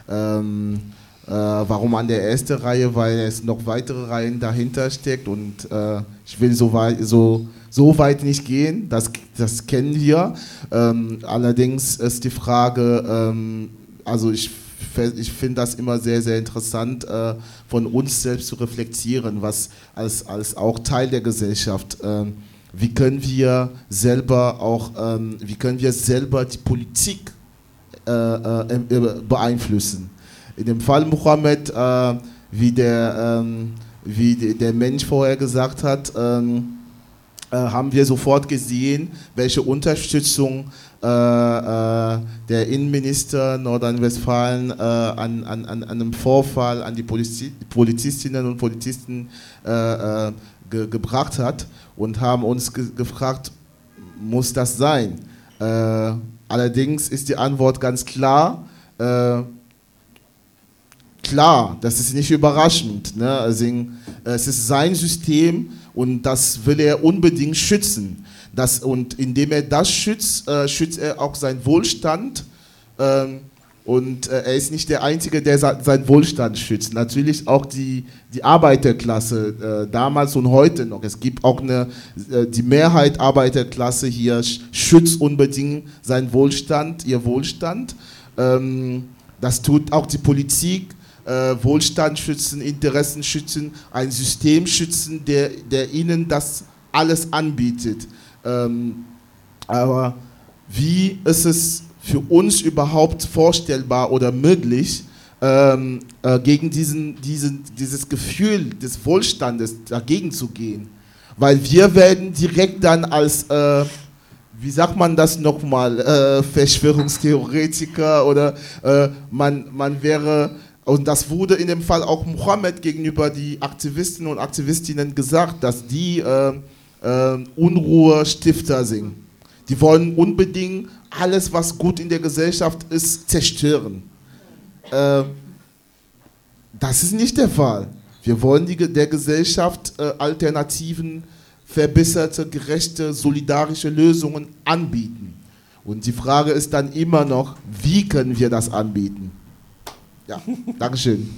Ähm, äh, warum an der ersten Reihe? Weil es noch weitere Reihen dahinter steckt und äh, ich will so weit, so, so weit nicht gehen, das, das kennen wir. Ähm, allerdings ist die Frage, ähm, also ich ich finde das immer sehr, sehr interessant, äh, von uns selbst zu reflektieren, was als, als auch Teil der Gesellschaft, äh, wie können wir selber auch, ähm, wie können wir selber die Politik äh, äh, äh beeinflussen. In dem Fall Mohammed, wie, der, ähm, wie der Mensch vorher gesagt hat, ähm, haben wir sofort gesehen, welche Unterstützung der Innenminister Nordrhein-Westfalen äh, an, an, an einem Vorfall an die Polizi Polizistinnen und Polizisten äh, ge gebracht hat und haben uns ge gefragt, muss das sein? allerdings ist die Antwort ganz klar. klar, das ist nicht überraschend. Ne? Also, es ist sein System und das will er unbedingt schützen. Das, und indem er das schützt, äh, schützt er auch seinen Wohlstand. Ähm, und äh, er ist nicht der Einzige, der seinen Wohlstand schützt. Natürlich auch die, die Arbeiterklasse, äh, damals und heute noch. Es gibt auch eine, äh, die Mehrheit Arbeiterklasse hier schützt unbedingt seinen Wohlstand, ihr Wohlstand. Ähm, das tut auch die Politik. Äh, Wohlstand schützen, Interessen schützen, ein System schützen, der, der ihnen das alles anbietet. Ähm, aber wie ist es für uns überhaupt vorstellbar oder möglich, ähm, äh, gegen diesen, diesen, dieses Gefühl des Wohlstandes dagegen zu gehen? Weil wir werden direkt dann als, äh, wie sagt man das nochmal, äh, Verschwörungstheoretiker oder äh, man, man wäre, und das wurde in dem Fall auch Mohammed gegenüber die Aktivisten und Aktivistinnen gesagt, dass die äh, äh, Unruhestifter sind. Die wollen unbedingt alles, was gut in der Gesellschaft ist, zerstören. Äh, das ist nicht der Fall. Wir wollen die, der Gesellschaft äh, Alternativen, verbesserte, gerechte, solidarische Lösungen anbieten. Und die Frage ist dann immer noch, wie können wir das anbieten? Ja, Dankeschön.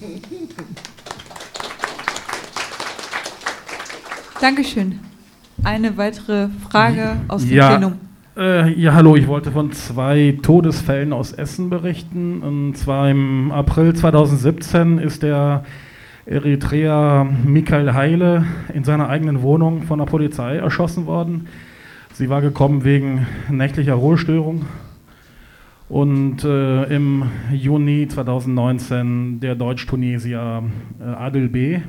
Dankeschön. Eine weitere Frage aus dem ja, Plenum. Äh, ja, hallo, ich wollte von zwei Todesfällen aus Essen berichten. Und zwar im April 2017 ist der Eritreer Michael Heile in seiner eigenen Wohnung von der Polizei erschossen worden. Sie war gekommen wegen nächtlicher Ruhestörung. Und äh, im Juni 2019 der Deutsch-Tunesier äh, Adel B.,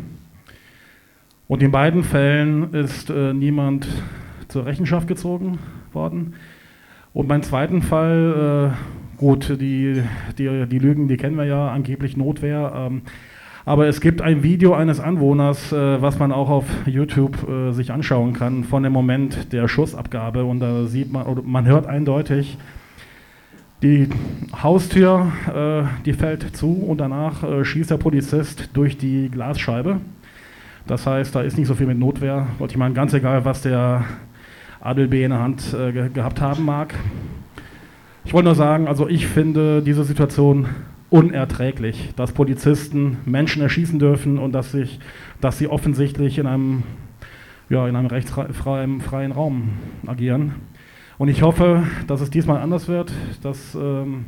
und in beiden Fällen ist äh, niemand zur Rechenschaft gezogen worden. Und beim zweiten Fall, äh, gut, die, die, die Lügen, die kennen wir ja, angeblich Notwehr. Ähm, aber es gibt ein Video eines Anwohners, äh, was man auch auf YouTube äh, sich anschauen kann, von dem Moment der Schussabgabe. Und da sieht man, oder man hört eindeutig, die Haustür, äh, die fällt zu und danach äh, schießt der Polizist durch die Glasscheibe. Das heißt, da ist nicht so viel mit Notwehr. Wollte ich mal ganz egal, was der Adel B in der Hand äh, ge gehabt haben mag. Ich wollte nur sagen, also ich finde diese Situation unerträglich, dass Polizisten Menschen erschießen dürfen und dass, sich, dass sie offensichtlich in einem, ja, in einem rechtsfreien freien Raum agieren. Und ich hoffe, dass es diesmal anders wird, dass ähm,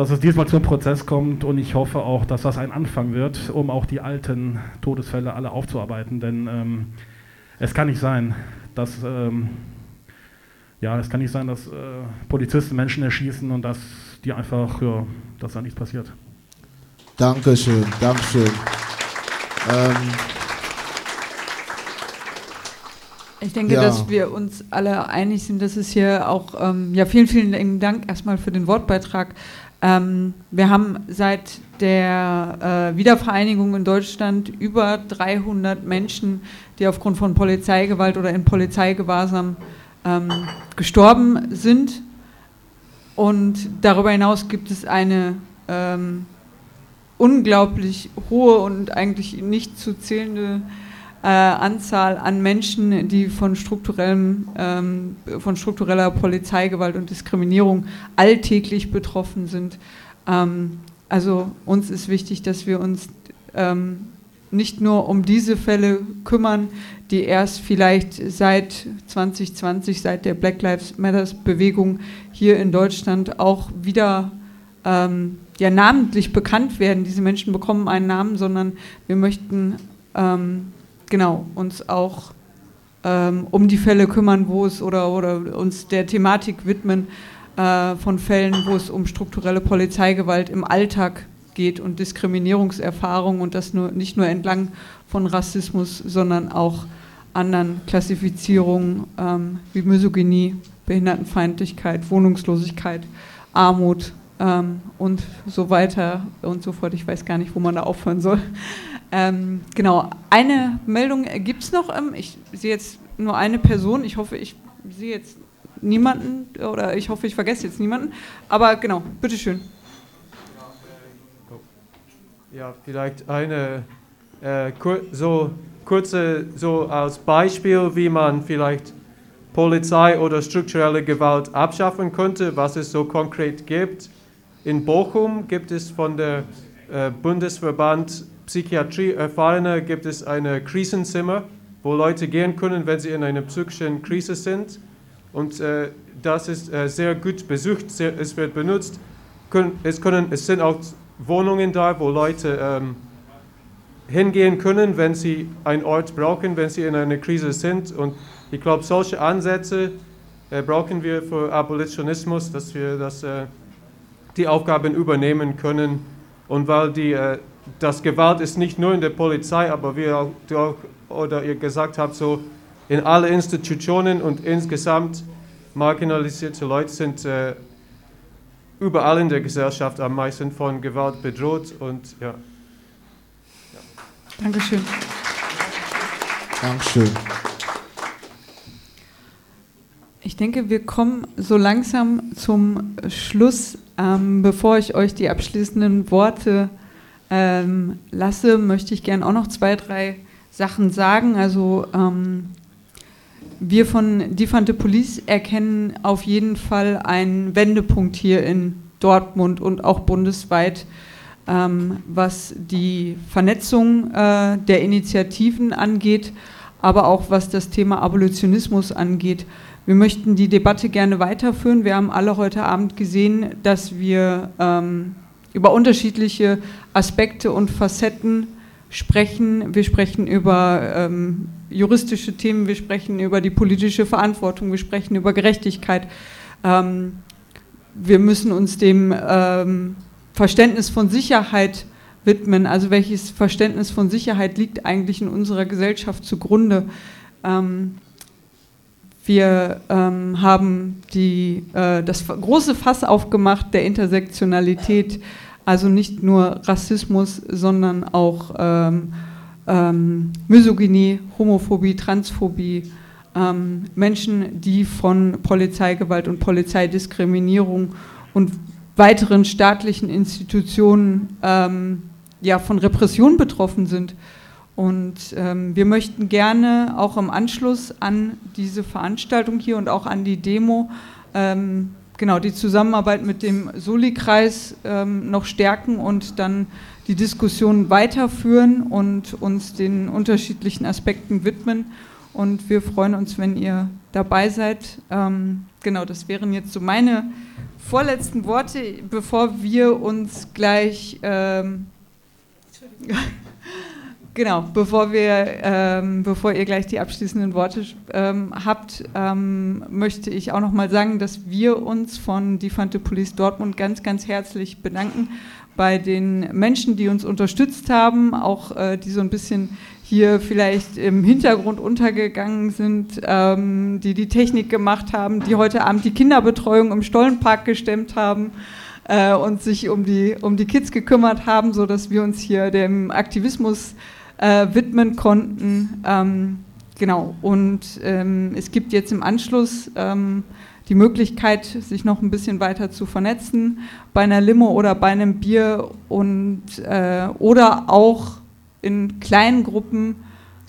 dass es diesmal zum Prozess kommt und ich hoffe auch, dass das ein Anfang wird, um auch die alten Todesfälle alle aufzuarbeiten. Denn ähm, es kann nicht sein, dass ähm, ja, es kann nicht sein, dass äh, Polizisten Menschen erschießen und dass die einfach, ja, dass da nichts passiert. Dankeschön, Dankeschön. Ähm, ich denke, ja. dass wir uns alle einig sind, dass es hier auch, ähm, ja, vielen, vielen Dank erstmal für den Wortbeitrag. Ähm, wir haben seit der äh, Wiedervereinigung in Deutschland über 300 Menschen, die aufgrund von Polizeigewalt oder in Polizeigewahrsam ähm, gestorben sind. Und darüber hinaus gibt es eine ähm, unglaublich hohe und eigentlich nicht zu zählende äh, Anzahl an Menschen, die von, strukturellem, ähm, von struktureller Polizeigewalt und Diskriminierung alltäglich betroffen sind. Ähm, also uns ist wichtig, dass wir uns ähm, nicht nur um diese Fälle kümmern, die erst vielleicht seit 2020, seit der Black Lives Matters Bewegung hier in Deutschland auch wieder ähm, ja, namentlich bekannt werden. Diese Menschen bekommen einen Namen, sondern wir möchten ähm, genau uns auch ähm, um die Fälle kümmern, wo es oder, oder uns der Thematik widmen äh, von Fällen, wo es um strukturelle Polizeigewalt im Alltag geht und Diskriminierungserfahrung und das nur, nicht nur entlang von Rassismus, sondern auch anderen Klassifizierungen ähm, wie Misogynie, Behindertenfeindlichkeit, Wohnungslosigkeit, Armut ähm, und so weiter und so fort. Ich weiß gar nicht, wo man da aufhören soll. Ähm, genau, eine Meldung gibt es noch. Ähm, ich sehe jetzt nur eine Person. Ich hoffe, ich sehe jetzt niemanden oder ich hoffe, ich vergesse jetzt niemanden. Aber genau, bitteschön. Ja, vielleicht eine äh, kur so kurze, so als Beispiel, wie man vielleicht Polizei oder strukturelle Gewalt abschaffen könnte, was es so konkret gibt. In Bochum gibt es von der äh, Bundesverband Psychiatrie Erfahrene gibt es ein Krisenzimmer, wo Leute gehen können, wenn sie in einer psychischen Krise sind. Und äh, das ist äh, sehr gut besucht, sehr, es wird benutzt. Es, können, es sind auch Wohnungen da, wo Leute ähm, hingehen können, wenn sie einen Ort brauchen, wenn sie in einer Krise sind. Und ich glaube, solche Ansätze äh, brauchen wir für Abolitionismus, dass wir das, äh, die Aufgaben übernehmen können. Und weil die, äh, das Gewalt ist nicht nur in der Polizei, aber wie auch, du auch, oder ihr gesagt habt, so in alle Institutionen und insgesamt marginalisierte Leute sind äh, überall in der Gesellschaft am meisten von Gewalt bedroht und ja. ja. Dankeschön. Dankeschön. Ich denke, wir kommen so langsam zum Schluss. Ähm, bevor ich euch die abschließenden Worte ähm, lasse, möchte ich gerne auch noch zwei, drei Sachen sagen. Also ähm, wir von Defante Police erkennen auf jeden Fall einen Wendepunkt hier in Dortmund und auch bundesweit, ähm, was die Vernetzung äh, der Initiativen angeht, aber auch was das Thema Abolitionismus angeht. Wir möchten die Debatte gerne weiterführen. Wir haben alle heute Abend gesehen, dass wir ähm, über unterschiedliche Aspekte und Facetten sprechen. Wir sprechen über ähm, juristische Themen, wir sprechen über die politische Verantwortung, wir sprechen über Gerechtigkeit. Ähm, wir müssen uns dem ähm, Verständnis von Sicherheit widmen. Also welches Verständnis von Sicherheit liegt eigentlich in unserer Gesellschaft zugrunde? Wir ähm, haben die, äh, das große Fass aufgemacht der Intersektionalität also nicht nur Rassismus, sondern auch ähm, ähm, Misogynie, Homophobie, Transphobie, ähm, Menschen, die von Polizeigewalt und Polizeidiskriminierung und weiteren staatlichen Institutionen ähm, ja, von Repression betroffen sind. Und ähm, wir möchten gerne auch im Anschluss an diese Veranstaltung hier und auch an die Demo ähm, genau, die Zusammenarbeit mit dem Soli-Kreis ähm, noch stärken und dann die Diskussion weiterführen und uns den unterschiedlichen Aspekten widmen. Und wir freuen uns, wenn ihr dabei seid. Ähm, genau, das wären jetzt so meine vorletzten Worte, bevor wir uns gleich. Ähm, Genau, bevor, wir, ähm, bevor ihr gleich die abschließenden Worte ähm, habt, ähm, möchte ich auch noch mal sagen, dass wir uns von Defante Police Dortmund ganz, ganz herzlich bedanken bei den Menschen, die uns unterstützt haben, auch äh, die so ein bisschen hier vielleicht im Hintergrund untergegangen sind, ähm, die die Technik gemacht haben, die heute Abend die Kinderbetreuung im Stollenpark gestemmt haben äh, und sich um die, um die Kids gekümmert haben, sodass wir uns hier dem Aktivismus äh, widmen konnten. Ähm, genau, und ähm, es gibt jetzt im Anschluss ähm, die Möglichkeit, sich noch ein bisschen weiter zu vernetzen, bei einer Limo oder bei einem Bier und äh, oder auch in kleinen Gruppen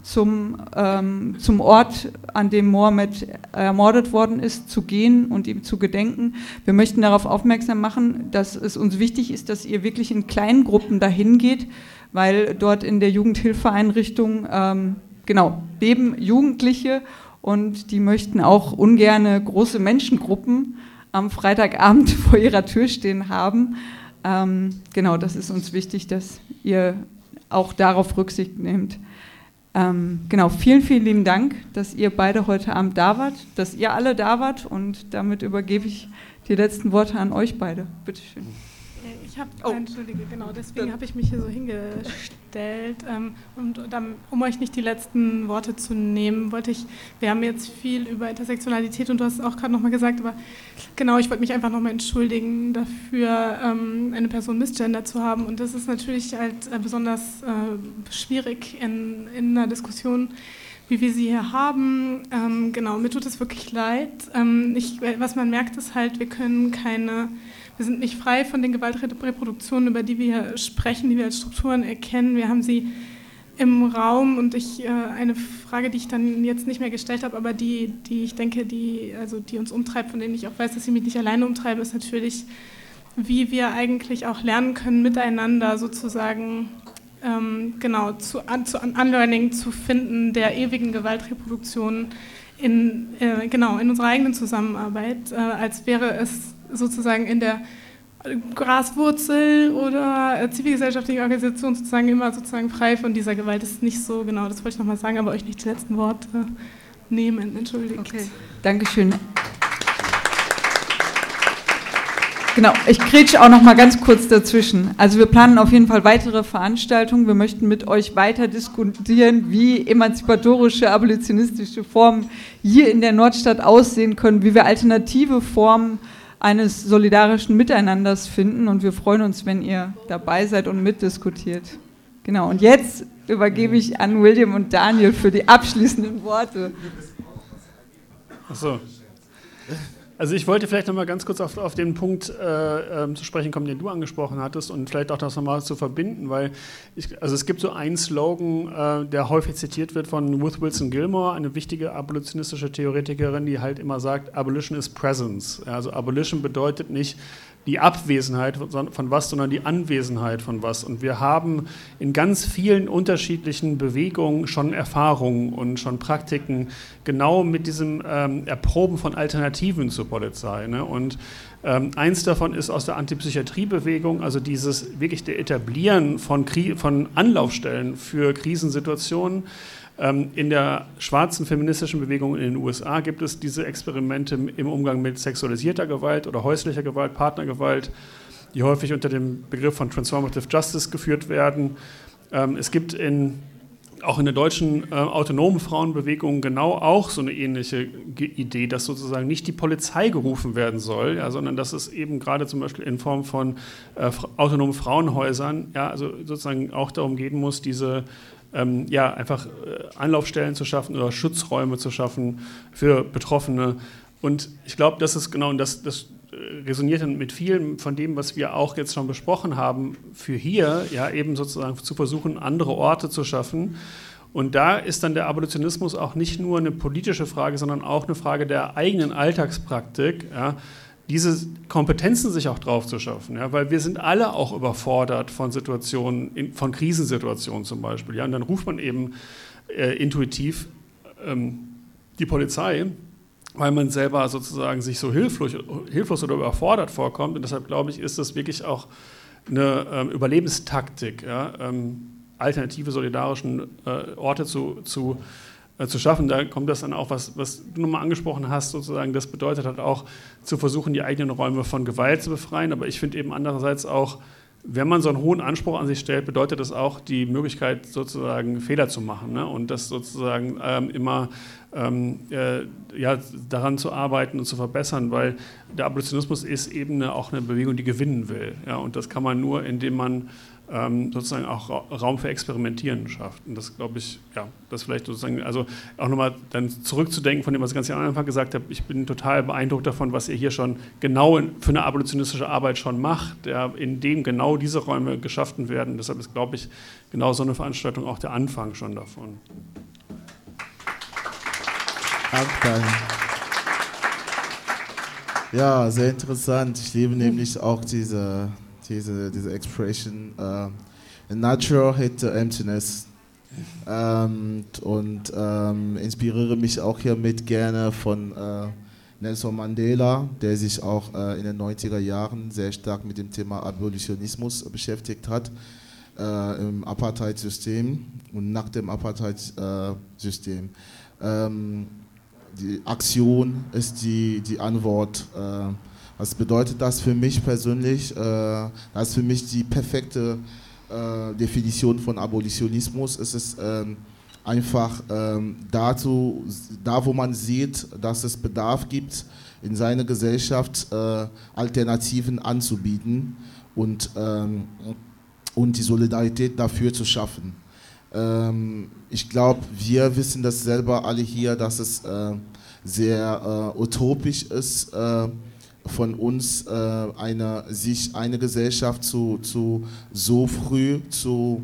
zum, ähm, zum Ort, an dem Mohammed ermordet worden ist, zu gehen und ihm zu gedenken. Wir möchten darauf aufmerksam machen, dass es uns wichtig ist, dass ihr wirklich in kleinen Gruppen dahin geht, weil dort in der Jugendhilfeeinrichtung ähm, genau leben Jugendliche und die möchten auch ungerne große Menschengruppen am Freitagabend vor ihrer Tür stehen haben. Ähm, genau, das ist uns wichtig, dass ihr auch darauf Rücksicht nehmt. Ähm, genau, vielen, vielen lieben Dank, dass ihr beide heute Abend da wart, dass ihr alle da wart und damit übergebe ich die letzten Worte an euch beide. Bitte schön. Ich habe, oh. entschuldige, genau, deswegen habe ich mich hier so hingestellt. Ähm, und um euch nicht die letzten Worte zu nehmen, wollte ich, wir haben jetzt viel über Intersektionalität und du hast es auch gerade nochmal gesagt, aber genau, ich wollte mich einfach nochmal entschuldigen dafür, ähm, eine Person misgender zu haben. Und das ist natürlich halt äh, besonders äh, schwierig in, in einer Diskussion wie wir sie hier haben. Ähm, genau, mir tut es wirklich leid. Ähm, ich, was man merkt, ist halt, wir können keine wir sind nicht frei von den Gewaltreproduktionen, über die wir sprechen, die wir als Strukturen erkennen. Wir haben sie im Raum und ich, äh, eine Frage, die ich dann jetzt nicht mehr gestellt habe, aber die, die ich denke, die, also die uns umtreibt, von denen ich auch weiß, dass sie mich nicht alleine umtreiben, ist natürlich, wie wir eigentlich auch lernen können, miteinander sozusagen ähm, genau zu, an, zu Unlearning zu finden der ewigen Gewaltreproduktion in, äh, genau, in unserer eigenen Zusammenarbeit, äh, als wäre es sozusagen in der Graswurzel oder zivilgesellschaftliche Organisation sozusagen immer sozusagen frei von dieser Gewalt. Das ist nicht so genau, das wollte ich nochmal sagen, aber euch nicht die letzten Worte nehmen. Entschuldigt. Okay. Dankeschön. Genau, ich grätsche auch noch mal ganz kurz dazwischen. Also wir planen auf jeden Fall weitere Veranstaltungen. Wir möchten mit euch weiter diskutieren, wie emanzipatorische, abolitionistische Formen hier in der Nordstadt aussehen können, wie wir alternative Formen eines solidarischen Miteinanders finden. Und wir freuen uns, wenn ihr dabei seid und mitdiskutiert. Genau, und jetzt übergebe ich an William und Daniel für die abschließenden Worte. Achso. Also ich wollte vielleicht nochmal ganz kurz auf, auf den Punkt äh, äh, zu sprechen kommen, den du angesprochen hattest und vielleicht auch das nochmal zu verbinden, weil ich, also es gibt so einen Slogan, äh, der häufig zitiert wird von Ruth Wilson Gilmore, eine wichtige abolitionistische Theoretikerin, die halt immer sagt, Abolition is Presence. Also Abolition bedeutet nicht die Abwesenheit von was, sondern die Anwesenheit von was. Und wir haben in ganz vielen unterschiedlichen Bewegungen schon Erfahrungen und schon Praktiken genau mit diesem ähm, Erproben von Alternativen zur Polizei. Ne? Und ähm, eins davon ist aus der Antipsychiatriebewegung, also dieses wirklich der Etablieren von, Kri von Anlaufstellen für Krisensituationen. Ähm, in der schwarzen feministischen Bewegung in den USA gibt es diese Experimente im Umgang mit sexualisierter Gewalt oder häuslicher Gewalt, Partnergewalt, die häufig unter dem Begriff von Transformative Justice geführt werden. Ähm, es gibt in, auch in der deutschen äh, autonomen Frauenbewegung genau auch so eine ähnliche Idee, dass sozusagen nicht die Polizei gerufen werden soll, ja, sondern dass es eben gerade zum Beispiel in Form von äh, autonomen Frauenhäusern ja, also sozusagen auch darum gehen muss, diese ähm, ja, einfach äh, Anlaufstellen zu schaffen oder Schutzräume zu schaffen für Betroffene. Und ich glaube, das ist genau, und das, das äh, resoniert dann mit vielem von dem, was wir auch jetzt schon besprochen haben, für hier, ja, eben sozusagen zu versuchen, andere Orte zu schaffen. Und da ist dann der Abolitionismus auch nicht nur eine politische Frage, sondern auch eine Frage der eigenen Alltagspraktik. Ja diese Kompetenzen sich auch drauf zu schaffen, ja, weil wir sind alle auch überfordert von Situationen, von Krisensituationen zum Beispiel, ja, und dann ruft man eben äh, intuitiv ähm, die Polizei, weil man selber sozusagen sich so hilflos, hilflos oder überfordert vorkommt. Und deshalb glaube ich, ist das wirklich auch eine ähm, Überlebenstaktik, ja, ähm, alternative solidarischen äh, Orte zu, zu zu schaffen. Da kommt das dann auch, was, was du nochmal angesprochen hast, sozusagen, das bedeutet halt auch zu versuchen, die eigenen Räume von Gewalt zu befreien. Aber ich finde eben andererseits auch, wenn man so einen hohen Anspruch an sich stellt, bedeutet das auch die Möglichkeit, sozusagen Fehler zu machen ne? und das sozusagen ähm, immer ähm, äh, ja, daran zu arbeiten und zu verbessern, weil der Abolitionismus ist eben eine, auch eine Bewegung, die gewinnen will. Ja? Und das kann man nur, indem man ähm, sozusagen auch Raum für Experimentieren schafft. Und das glaube ich, ja, das vielleicht sozusagen, also auch nochmal dann zurückzudenken von dem, was ich ganz am Anfang gesagt habe, ich bin total beeindruckt davon, was ihr hier schon genau für eine abolitionistische Arbeit schon macht, ja, in dem genau diese Räume geschaffen werden. Deshalb ist, glaube ich, genau so eine Veranstaltung auch der Anfang schon davon. Danke. Ja, sehr interessant. Ich liebe nämlich auch diese diese, diese Expression, uh, natural hit the emptiness. Ähm, und ähm, inspiriere mich auch hiermit gerne von äh, Nelson Mandela, der sich auch äh, in den 90er Jahren sehr stark mit dem Thema Abolitionismus beschäftigt hat, äh, im Apartheid-System und nach dem Apartheid-System. Ähm, die Aktion ist die, die Antwort äh, was bedeutet das für mich persönlich? Äh, das ist für mich die perfekte äh, Definition von Abolitionismus. Es ist ähm, einfach ähm, dazu, da wo man sieht, dass es Bedarf gibt, in seiner Gesellschaft äh, Alternativen anzubieten und, ähm, und die Solidarität dafür zu schaffen. ich glaube, wir wissen das selber alle hier, dass es sehr utopisch ist von uns äh, eine, sich eine Gesellschaft zu, zu so früh zu,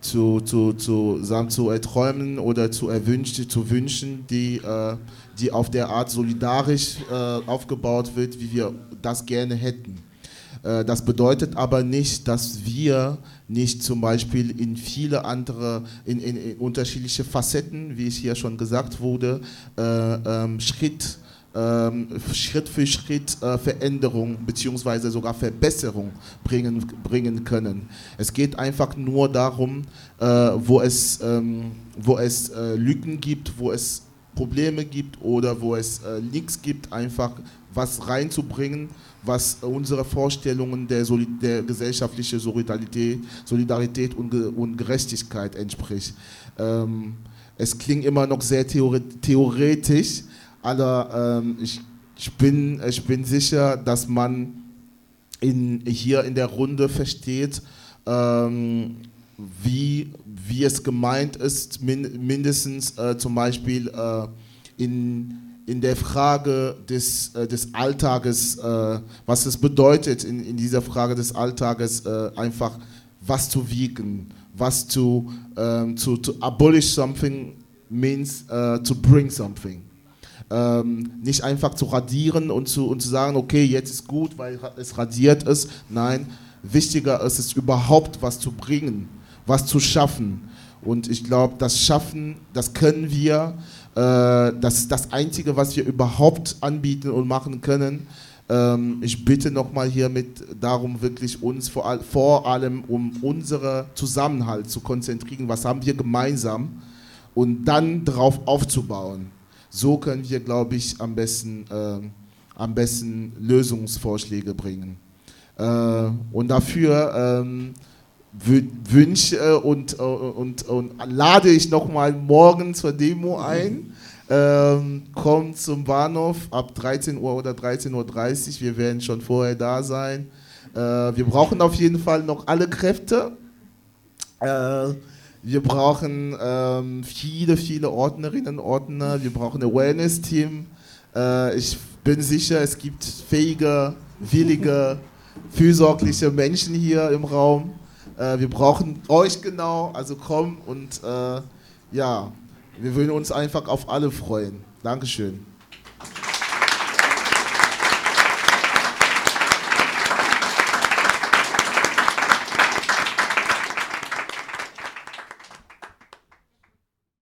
zu, zu, zu, sagen, zu erträumen oder zu erwünschen, zu wünschen, die, äh, die auf der Art solidarisch äh, aufgebaut wird, wie wir das gerne hätten. Äh, das bedeutet aber nicht, dass wir nicht zum Beispiel in viele andere, in, in, in unterschiedliche Facetten, wie es hier schon gesagt wurde, äh, ähm, Schritt Schritt für Schritt äh, Veränderung bzw. sogar Verbesserung bringen, bringen können. Es geht einfach nur darum, äh, wo es, ähm, wo es äh, Lücken gibt, wo es Probleme gibt oder wo es nichts gibt, einfach was reinzubringen, was unsere Vorstellungen der, Solid der gesellschaftlichen Solidarität, Solidarität und, Ge und Gerechtigkeit entspricht. Ähm, es klingt immer noch sehr theoretisch, aber ähm, ich, ich, bin, ich bin sicher, dass man in, hier in der Runde versteht, ähm, wie, wie es gemeint ist, min, mindestens äh, zum Beispiel äh, in, in der Frage des, äh, des Alltages, äh, was es bedeutet, in, in dieser Frage des Alltages äh, einfach was zu wiegen, was zu, ähm, to, to abolish something means uh, to bring something. Ähm, nicht einfach zu radieren und zu, und zu sagen, okay, jetzt ist gut, weil es radiert ist. Nein, wichtiger ist es überhaupt was zu bringen, was zu schaffen. Und ich glaube, das Schaffen, das können wir. Äh, das ist das Einzige, was wir überhaupt anbieten und machen können. Ähm, ich bitte nochmal hiermit darum, wirklich uns vor, all, vor allem um unseren Zusammenhalt zu konzentrieren. Was haben wir gemeinsam? Und dann darauf aufzubauen. So können wir, glaube ich, am besten, äh, am besten Lösungsvorschläge bringen. Äh, und dafür ähm, wünsche und, und, und lade ich nochmal morgen zur Demo ein. Ähm, kommt zum Bahnhof ab 13 Uhr oder 13.30 Uhr. Wir werden schon vorher da sein. Äh, wir brauchen auf jeden Fall noch alle Kräfte. Äh, wir brauchen ähm, viele, viele Ordnerinnen und Ordner. Wir brauchen ein Awareness-Team. Äh, ich bin sicher, es gibt fähige, willige, fürsorgliche Menschen hier im Raum. Äh, wir brauchen euch genau. Also komm und äh, ja, wir würden uns einfach auf alle freuen. Dankeschön.